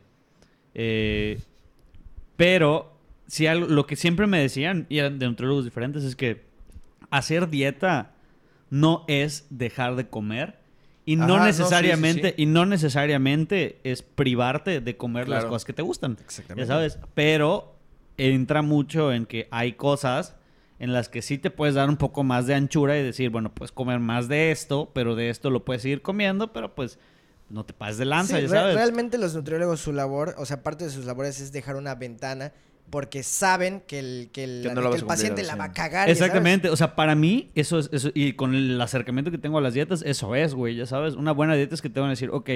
Eh, pero, si algo, lo que siempre me decían, y eran de nutriólogos diferentes, es que hacer dieta no es dejar de comer. Y Ajá, no no, sí, sí, necesariamente, sí. y no necesariamente es privarte de comer las cosas que te gustan. Exactamente. Ya sabes. Pero entra mucho en que hay cosas en las que sí te puedes dar un poco más de anchura y decir, bueno, puedes comer más de esto, pero de esto lo puedes seguir comiendo, pero pues no te pases de lanza, Sí, ya re- sabes. realmente los nutriólogos, su labor, o sea, parte de sus labores es dejar una ventana porque saben que el, que el, Que no la paciente la 100. va a cagar. Exactamente, o sea, para mí, eso es, eso, y con el acercamiento que tengo a las dietas, eso es, güey, ya sabes, una buena dieta es que te van a decir, ok,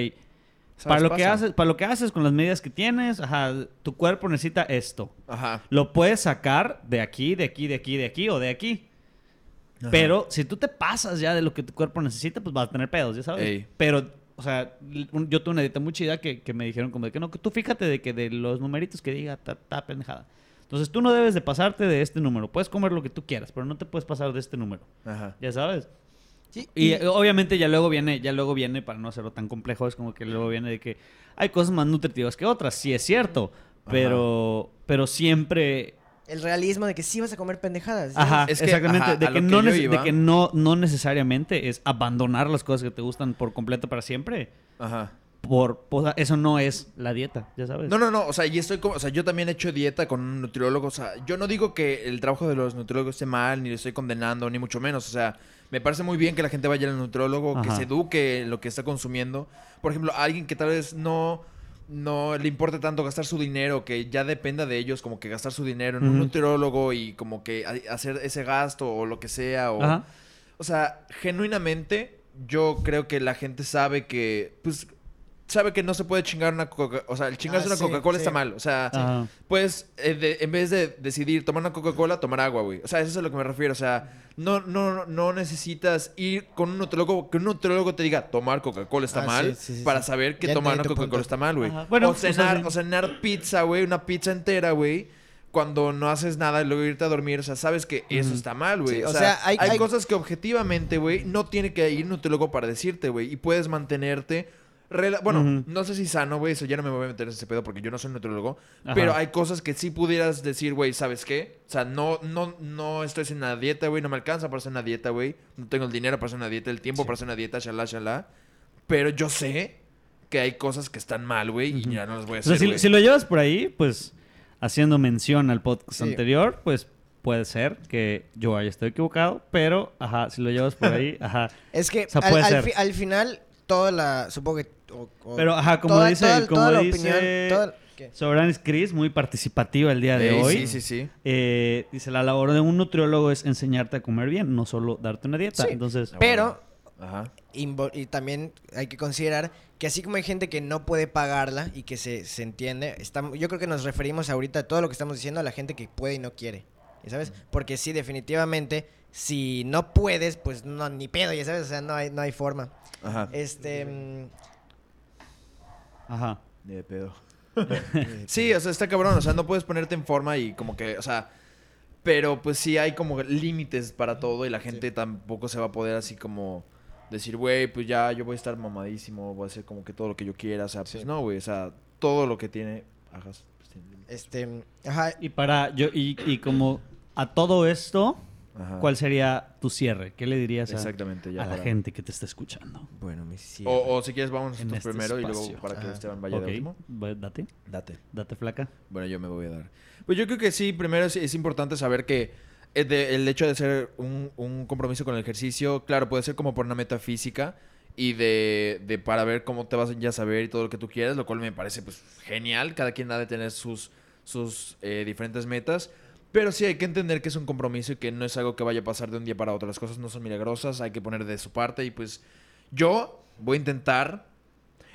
Para lo, que haces, para lo que haces con las medidas que tienes, ajá, tu cuerpo necesita esto. Ajá. Lo puedes sacar de aquí, de aquí, de aquí, de aquí o de aquí. Ajá. Pero si tú te pasas ya de lo que tu cuerpo necesita, pues vas a tener pedos, ya sabes. Ey. Pero, o sea, un- yo tuve una dieta muy chida que, que me dijeron como de que no, que tú fíjate de que de los numeritos que diga, ta, ta pendejada. Entonces tú no debes de pasarte de este número. Puedes comer lo que tú quieras, pero no te puedes pasar de este número. Ajá. Ya sabes. Sí, Y eh, obviamente ya luego viene, ya luego viene, para no hacerlo tan complejo, es como que luego viene de que hay cosas más nutritivas que otras, sí es cierto, pero, pero siempre el realismo de que sí vas a comer pendejadas. ¿sí? Ajá, Es que, exactamente. ajá, de, que no yo nece- iba- de que no, no necesariamente es abandonar las cosas que te gustan por completo para siempre. Ajá. Por, sea, eso no es la dieta, ya sabes. No, no, no, o sea, y estoy como, o sea, yo también he hecho dieta con un nutriólogo, o sea, yo no digo que el trabajo de los nutriólogos esté mal, ni lo estoy condenando, ni mucho menos, o sea, me parece muy bien que la gente vaya al nutriólogo, que se eduque en lo que está consumiendo. Por ejemplo, alguien que tal vez no, no le importe tanto gastar su dinero, que ya dependa de ellos, como que gastar su dinero en un nutriólogo y como que hacer ese gasto o lo que sea, o... Ajá. O sea, genuinamente, yo creo que la gente sabe que, pues, sabe que no se puede chingar una Coca-Cola. O sea, el chingarse Ah, una sí, Coca-Cola sí. está mal. O sea, Ajá. pues, eh, de- en vez de decidir tomar una Coca-Cola, tomar agua, güey. O sea, eso es a lo que me refiero. O sea, no, no, no necesitas ir con un nutriólogo, que un nutriólogo te diga, tomar Coca-Cola está Ah, mal, sí, sí, sí, para saber que Ya tomar una Coca-Cola está mal, güey. Bueno, o o sea, cenar, sí. o cenar pizza, güey, una pizza entera, güey. Cuando no haces nada y luego irte a dormir, o sea, sabes que eso está mal, güey. Sí, o, o sea, sea, hay, hay- hay- cosas que objetivamente, güey, no tiene que ir un nutriólogo para decirte, güey. Y puedes mantenerte. Bueno, no sé si sano, güey, eso ya no me voy a meter en ese pedo porque yo no soy nutriólogo. Ajá. Pero hay cosas que sí pudieras decir, güey, ¿sabes qué? O sea, no, no, no estoy haciendo una dieta, güey, no me alcanza para hacer una dieta, güey. No tengo el dinero para hacer una dieta, el tiempo Sí. para hacer una dieta, shalá, shalá. Pero yo sé que hay cosas que están mal, güey, y ya no las voy a O sea, hacer, si, lo llevas por ahí, pues haciendo mención al podcast Sí. anterior, pues puede ser que yo haya estado equivocado, pero ajá, si lo llevas por *laughs* ahí, ajá. Es que O sea, al, fi- al final, toda la. Supongo que. O- o- Pero ajá, como toda- dice, toda- como toda la dice opinión, Cris, muy participativa el día de hoy. Sí, sí, sí. Eh, dice, la labor de un nutriólogo es enseñarte a comer bien, no solo darte una dieta. Sí. Entonces, Pero Ajá. y también hay que considerar que así como hay gente que no puede pagarla y que se, se entiende, estamos, yo creo que nos referimos ahorita a todo lo que estamos diciendo a la gente que puede y no quiere. ¿Ya sabes? Porque sí, definitivamente, si no puedes, pues no, ni pedo, ya sabes, o sea, no hay, no hay forma. Ajá. Este. Ajá. Ni de pedo. *laughs* Sí, o sea, está cabrón. O sea, no puedes ponerte en forma y como que, o sea, pero pues sí hay como límites para todo y la gente tampoco se va a poder así como decir, güey, pues ya yo voy a estar mamadísimo, voy a hacer como que todo lo que yo quiera. O sea, pues no, güey. O sea, todo lo que tiene. Hagas. pues, tiene límites. Este. Ajá. Y para, yo, y, y como a todo esto, Ajá. ¿cuál sería tu cierre? ¿Qué le dirías a, Exactamente, ya. a la para- gente que te está escuchando? Bueno, mi sí. O, o si quieres, vamos En este primero y espacio. luego para que. Esteban vaya de último. va- date, Date. date flaca. Bueno, yo me voy a dar. Pues yo creo que sí, primero es, es importante saber que eh, de- el hecho de hacer un, un compromiso con el ejercicio, claro, puede ser como por una meta física y de, de para ver cómo te vas ya a saber y todo lo que tú quieras, lo cual me parece pues genial. Cada quien ha de tener sus, sus eh, diferentes metas. Pero sí hay que entender que es un compromiso y que no es algo que vaya a pasar de un día para otro. Las cosas no son milagrosas, hay que poner de su parte y pues yo voy a intentar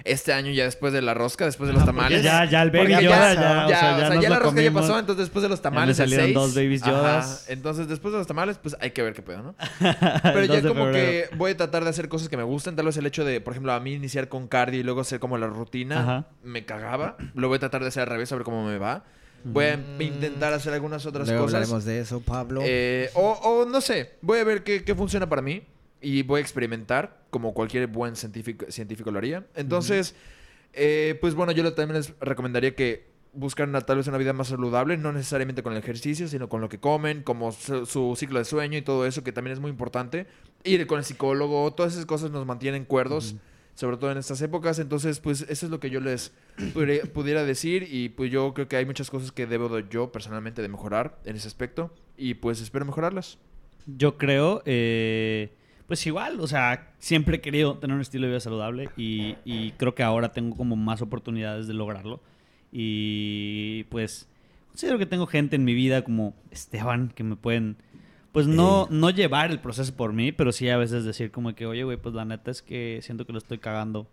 este año ya después de la rosca, después de los Ah, tamales. ya- ya el Baby Yoda, ya- ya, o sea, ya nos la lo rosca ya comimos. pasó, entonces después de los Ya tamales el salieron 6, dos Babies ajá, Yodas. entonces después de los tamales, pues hay que ver qué pedo, ¿no? *laughs* Pero ya como que voy a tratar de hacer cosas que me gusten. Tal vez el hecho de, por ejemplo, a mí iniciar con cardio y luego hacer como la rutina, Ajá. me cagaba. Lo voy a tratar de hacer al revés, a ver cómo me va. Voy a Mm. intentar hacer algunas otras Luego cosas. hablaremos de eso, Pablo. Eh, o, o no sé, voy a ver qué, qué funciona para mí y voy a experimentar como cualquier buen científico, científico lo haría. Entonces, eh, pues bueno, yo también les recomendaría que buscan tal vez una vida más saludable, no necesariamente con el ejercicio, sino con lo que comen, como su, su ciclo de sueño y todo eso, que también es muy importante. Ir con el psicólogo, todas esas cosas nos mantienen cuerdos. Sobre todo en estas épocas. Entonces, pues, eso es lo que yo les pudiera decir. Y pues yo creo que hay muchas cosas que debo de- yo personalmente de mejorar en ese aspecto. Y pues espero mejorarlas. Yo creo, eh, pues igual, o sea, siempre he querido tener un estilo de vida saludable y, y creo que ahora tengo como más oportunidades de lograrlo. Y pues considero que tengo gente en mi vida como Esteban que me pueden, pues no, no llevar el proceso por mí, pero sí a veces decir como que, oye, güey, pues la neta es que siento que lo estoy cagando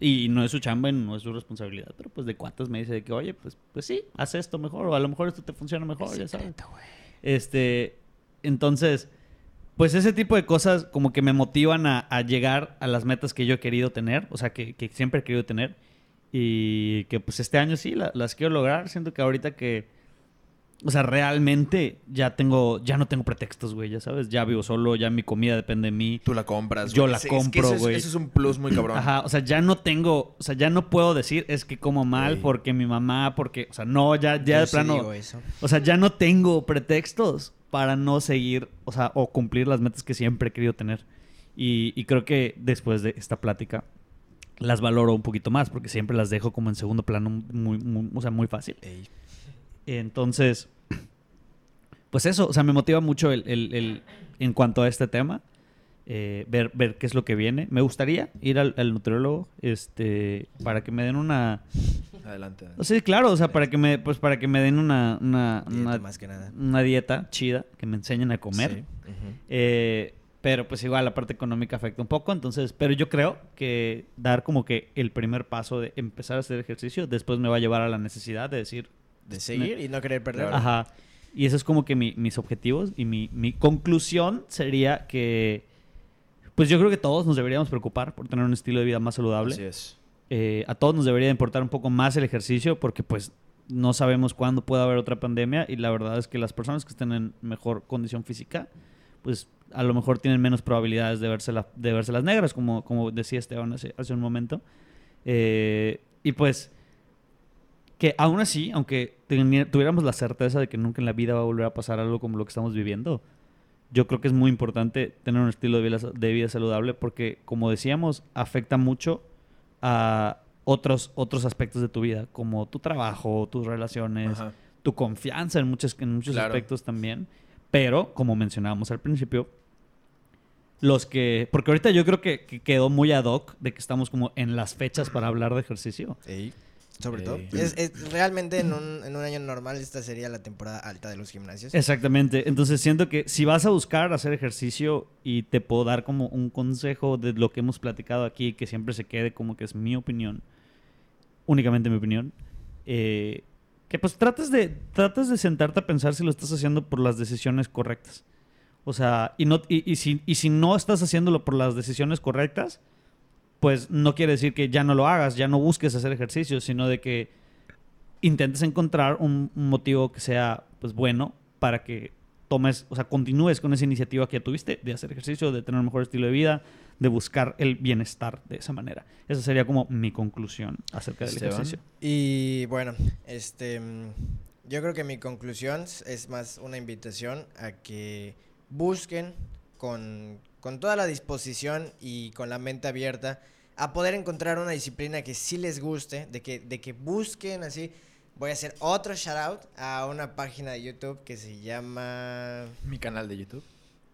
Y no es su chamba y no es su responsabilidad, pero pues de cuántas me dice de que, oye, pues, pues sí, haz esto mejor, o a lo mejor esto te funciona mejor, ya sabes. Este, entonces, pues ese tipo de cosas como que me motivan a, a llegar a las metas que yo he querido tener, o sea, que, que siempre he querido tener. Y que pues este año sí la- las quiero lograr. Siento que ahorita que, o sea, realmente ya tengo, ya no tengo pretextos, güey, ya sabes, ya vivo solo, ya mi comida depende de mí. Tú la compras. Yo güey. la Es- es que compro, eso es- güey. Eso es un plus muy cabrón. Ajá, o sea, ya no tengo, o sea, ya no puedo decir es que como mal Güey. porque mi mamá, porque, o sea, no, ya, ya Yo de sí plano, digo eso. o sea, ya no tengo pretextos para no seguir, o sea, o cumplir las metas que siempre he querido tener. Y, y creo que después de esta plática las valoro un poquito más porque siempre las dejo como en segundo plano muy, muy- o sea, muy fácil. Ey. Entonces, pues eso, o sea, me motiva mucho el, el- el- en cuanto a este tema, eh, ver, ver qué es lo que viene. Me gustaría ir al, al nutriólogo, este, para que me den una... Adelante. O sea, claro, o sea, para que me, pues para que me den una, una, Dieta una, más que nada. una dieta chida, que me enseñen a comer. Sí. Eh, pero pues igual la parte económica afecta un poco, entonces, pero yo creo que dar como que el primer paso de empezar a hacer ejercicio, después me va a llevar a la necesidad de decir, De seguir y no querer perder. Ajá. Y eso es como que mi- mis objetivos y mi, mi conclusión sería que, pues yo creo que todos nos deberíamos preocupar por tener un estilo de vida más saludable. Así es. Eh, a todos nos debería importar un poco más el ejercicio porque pues no sabemos cuándo pueda haber otra pandemia y la verdad es que las personas que estén en mejor condición física, pues a lo mejor tienen menos probabilidades de verse, de verse las negras, como, como decía Esteban hace, hace un momento. Eh, y pues que aún así, aunque tuviéramos la certeza de que nunca en la vida va a volver a pasar algo como lo que estamos viviendo, yo creo que es muy importante tener un estilo de vida, de vida saludable porque, como decíamos, afecta mucho a otros, otros aspectos de tu vida, como tu trabajo, tus relaciones, Ajá. tu confianza en muchos, en muchos Claro. aspectos también. Pero, como mencionábamos al principio, los que... Porque ahorita yo creo que, que quedó muy ad hoc de que estamos como en las fechas para hablar de ejercicio. Ey, Sobre todo. Es, es- realmente en un, en un año normal esta sería la temporada alta de los gimnasios. Exactamente. Entonces siento que si vas a buscar hacer ejercicio y te puedo dar como un consejo de lo que hemos platicado aquí, que siempre se quede como que es mi opinión, únicamente mi opinión, eh, que pues trates de, trates de sentarte a pensar si lo estás haciendo por las decisiones correctas. O sea, y, no, y, y si, y si no estás haciéndolo por las decisiones correctas, pues no quiere decir que ya no lo hagas, ya no busques hacer ejercicio, sino de que intentes encontrar un, un motivo que sea pues bueno para que tomes, o sea, continúes con esa iniciativa que ya tuviste de hacer ejercicio, de tener un mejor estilo de vida, de buscar el bienestar de esa manera. Esa sería como mi conclusión acerca del Esteban. ejercicio. Y bueno, este, mm, yo creo que mi conclusión es más una invitación a que busquen con, con toda la disposición y con la mente abierta a poder encontrar una disciplina que sí les guste, de que, de que busquen así. Voy a hacer otro shout out a una página de YouTube que se llama Mi canal de YouTube.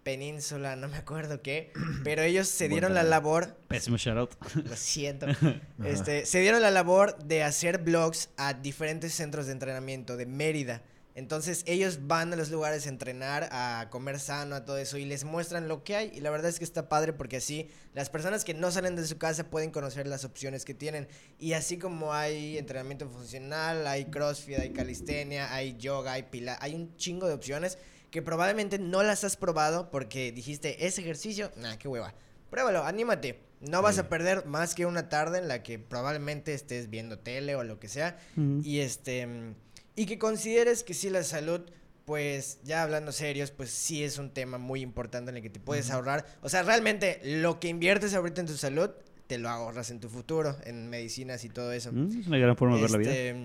Península, no me acuerdo qué, *clears throat* pero ellos se Buen dieron la labor Pésimo shout out. *laughs* lo siento. *laughs* Este, se dieron la labor de hacer blogs a diferentes centros de entrenamiento de Mérida. Entonces ellos van a los lugares a entrenar, a comer sano, a todo eso y les muestran lo que hay. Y la verdad es que está padre porque así las personas que no salen de su casa pueden conocer las opciones que tienen. Y así como hay entrenamiento funcional, hay crossfit, hay calistenia, hay yoga, hay pila, hay un chingo de opciones que probablemente no las has probado porque dijiste, ese ejercicio, nah, qué hueva. Pruébalo, anímate. No vas a perder más que una tarde en la que probablemente estés viendo tele o lo que sea. Y este mm, y que consideres que sí la salud, pues ya hablando serios, pues sí es un tema muy importante en el que te puedes ahorrar. O sea, realmente lo que inviertes ahorita en tu salud, te lo ahorras en tu futuro, en medicinas y todo eso. Mm, Es una gran forma de ver la vida. Este,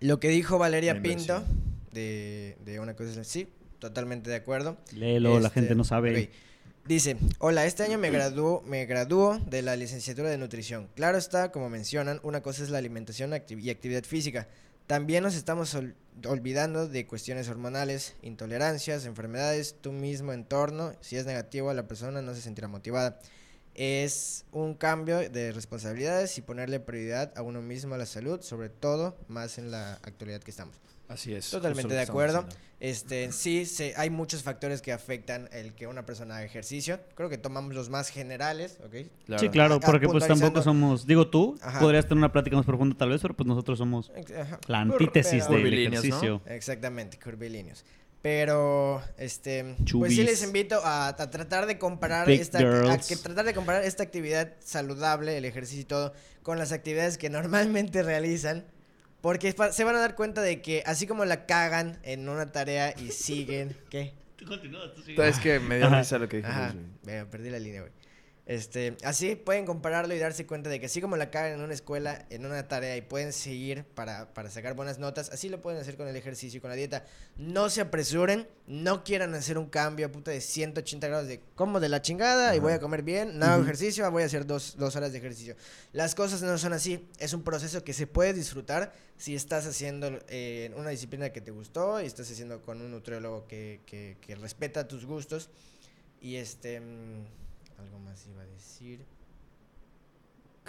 Lo que dijo Valeria Pinto de, de una cosa así, totalmente de acuerdo. Léelo, la Este, gente no sabe. Dice, hola, este año me graduó, me graduó de la licenciatura de nutrición. Claro está, como mencionan, una cosa es la alimentación y actividad física. También nos estamos ol- olvidando de cuestiones hormonales, intolerancias, enfermedades, tu mismo entorno. Si es negativo, la persona no se sentirá motivada. Es un cambio de responsabilidades y ponerle prioridad a uno mismo, a la salud, sobre todo más en la actualidad que estamos. Así es. Totalmente de acuerdo. Este, sí, se- hay muchos factores que afectan el que una persona haga ejercicio. Creo que tomamos los más generales, ¿ok? Sí, claro, Ah, porque pues tampoco somos, digo tú, Ajá. podrías tener una plática más profunda tal vez, pero pues nosotros somos Ajá. la antítesis pero- del ejercicio. Exactamente, curvilíneos. Pero, este, pues sí les invito a, a tratar de comparar Big esta, a que tratar de comparar esta actividad saludable, el ejercicio y todo, con las actividades que normalmente *laughs* realizan, porque se van a dar cuenta de que así como la cagan en una tarea y siguen, ¿qué? Es que me dio risa lo que dijiste. Ajá, perdí la línea, güey. Este, así pueden compararlo y darse cuenta de que así como la cagan en una escuela, en una tarea y pueden seguir para, para sacar buenas notas, así lo pueden hacer con el ejercicio y con la dieta. No se apresuren, no quieran hacer un cambio puta de 180 grados de como de la chingada y voy a comer bien, no hago ejercicio, voy a hacer dos, dos horas de ejercicio. Las cosas no son así, es un proceso que se puede disfrutar si estás haciendo eh, una disciplina que te gustó y estás haciendo con un nutriólogo que, que, que respeta tus gustos. Y este. Algo más iba a decir.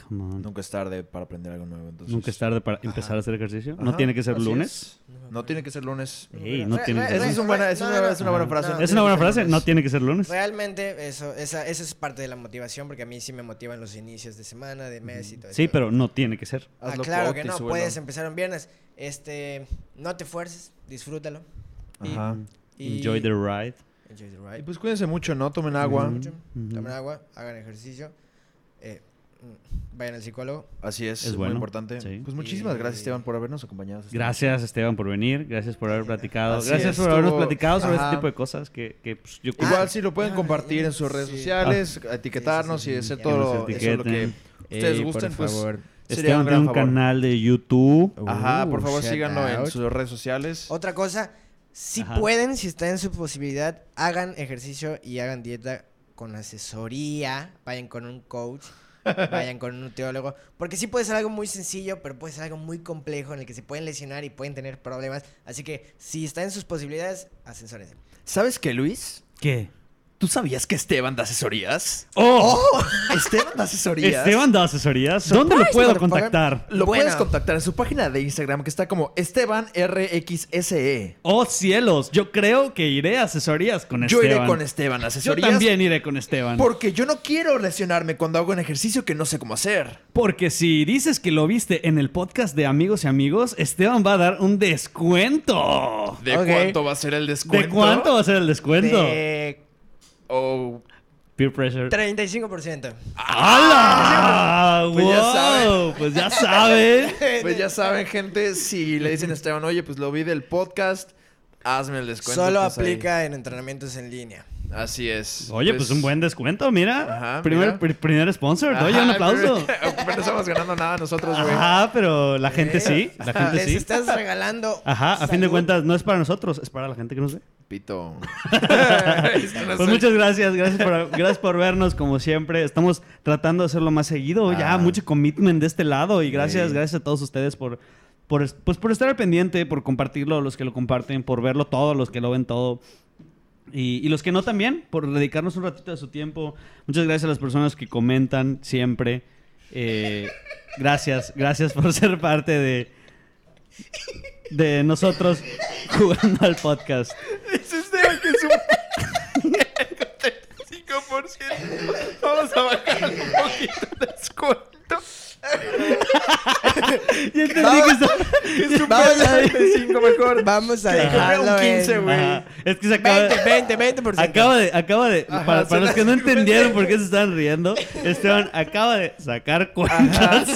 Come on. Nunca es tarde para aprender algo nuevo. Entonces... Nunca es tarde para Ajá. empezar a hacer ejercicio. No Ajá, tiene que ser así lunes. es. No tiene que ser lunes. Ey, no tiene que Esa ser. es, un buena, es No, una, no, no. es una buena Ajá. frase. No, no Es una buena frase, lunes. no tiene que ser lunes. Realmente, eso, esa, eso es parte de la motivación, porque a mí sí me motivan los inicios de semana, de mes y todo eso. Sí, pero no tiene que ser. Ah, claro que no, puedes empezar un viernes. Este, no te fuerces, disfrútalo. Ajá. y- Enjoy the ride. Y pues cuídense mucho, ¿no? Tomen agua. Mucho, Ujú. Tomen agua, hagan ejercicio. eh, mm, vayan al psicólogo. Así es, Es muy bueno, importante. sí. Pues muchísimas Y- gracias, Esteban, por habernos acompañado. Gracias, Esteban, por venir. Gracias por haber platicado. Así Gracias es, por habernos estuvo- platicado sobre Ajá. este tipo de cosas que, que pues, yo. Igual Ah, si lo pueden ah, compartir eh, en sus redes sí. sociales, etiquetarnos Sí, sí, y hacer todo eso lo que ustedes Ey, gusten, por pues favor. sería Esteban un tiene un favor. canal de YouTube. Ajá, por favor síganlo en out. sus redes sociales. Otra cosa, si Ajá. pueden, si está en su posibilidad, hagan ejercicio y hagan dieta con asesoría, vayan con un coach, *laughs* vayan con un nutriólogo, porque sí puede ser algo muy sencillo, pero puede ser algo muy complejo en el que se pueden lesionar y pueden tener problemas, así que si está en sus posibilidades, asesórense. ¿Sabes qué, Luis? ¿Qué? ¿Tú sabías que Esteban da asesorías? ¡Oh! *laughs* Esteban da asesorías. Esteban da asesorías. ¿Dónde lo puedo contactar? Lo Bueno. puedes contactar en su página de Instagram que está como Esteban RXSE. ¡Oh, cielos! Yo creo que iré a asesorías con Yo Esteban. iré con Esteban. Yo Asesorías. también iré con Esteban. Porque yo no quiero lesionarme cuando hago un ejercicio que no sé cómo hacer. Porque si dices que lo viste en el podcast de Amigos y Amigos, Esteban va a dar un descuento. ¿De cuánto va a ser el descuento? ¿De cuánto va a ser el descuento? De Oh, Peer pressure. 35%. ¡Hala! *laughs* Pues ya ¡Wow! saben. Pues ya saben. *laughs* pues ya saben, gente, si le dicen a Esteban, oye, pues lo vi del podcast, hazme el descuento. Solo pues, ahí. aplica en entrenamientos en línea. Así es. Oye, pues, un buen descuento, mira. Ajá, primer, mira. primer sponsor. Oye, un Ajá, aplauso. Pero, *laughs* pero no estamos ganando nada nosotros, güey. Ajá, pero la gente sí. La gente Les sí. estás regalando. Ajá, a fin de cuentas, no es para nosotros, es para la gente que nos ve. Pito. *laughs* Pues muchas gracias, gracias por, gracias por vernos como siempre. Estamos tratando de hacerlo más seguido, ya Ah. mucho commitment de este lado y gracias, Sí. gracias a todos ustedes por, por, pues, por estar al pendiente, por compartirlo, los que lo comparten, por verlo todo, los que lo ven todo. Y, y los que no también, por dedicarnos un ratito de su tiempo. Muchas gracias a las personas que comentan siempre. Eh, gracias, gracias por ser parte de, de nosotros jugando al podcast. Es Esteban que es un... *laughs* 35%. Vamos a bajar un poquito el descuento. Ya entendí que está- es un Vamos a- 35 mejor. Vamos a dejarlo un 15, en güey. Es que se acaba 20, de... 20, 20%. Acaba de, acaba de, Ajá, para, para los que no *laughs* entendieron por qué se estaban riendo, Esteban acaba de sacar cuentas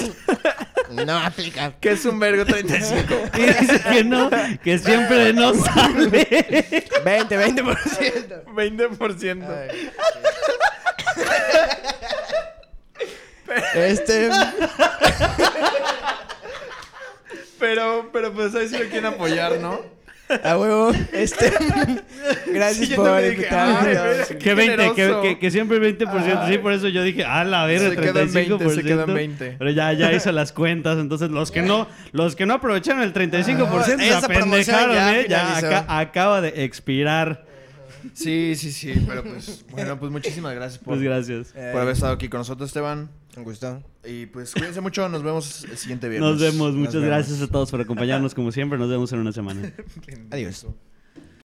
No aplica. Que es un vergo 35. *laughs* y dice que no, que siempre no sale. 20, 20%. 20%. Ay, *laughs* Este. Pero, pero pues ahí sí lo quieren apoyar, ¿no? A huevo. Este. Gracias Sí, por invitarme. ay, Que 20, que, que, que siempre 20%. Sí, por eso yo dije, ah, la verga, Se quedó en 20, 35%. se quedó en 20. Pero ya, ya hice las cuentas. Entonces, los que no, los que no aprovecharon el 35% se Esa promoción apendejaron, ya ¿eh? Ya acá- acaba de expirar. Sí, sí, sí, pero pues, bueno, pues muchísimas gracias por, Pues gracias. Por haber estado aquí con nosotros, Esteban. Un gusto. Y pues cuídense mucho, nos vemos el siguiente viernes. Nos vemos. Muchas vemos. gracias a todos por acompañarnos como siempre. Nos vemos en una semana. Adiós.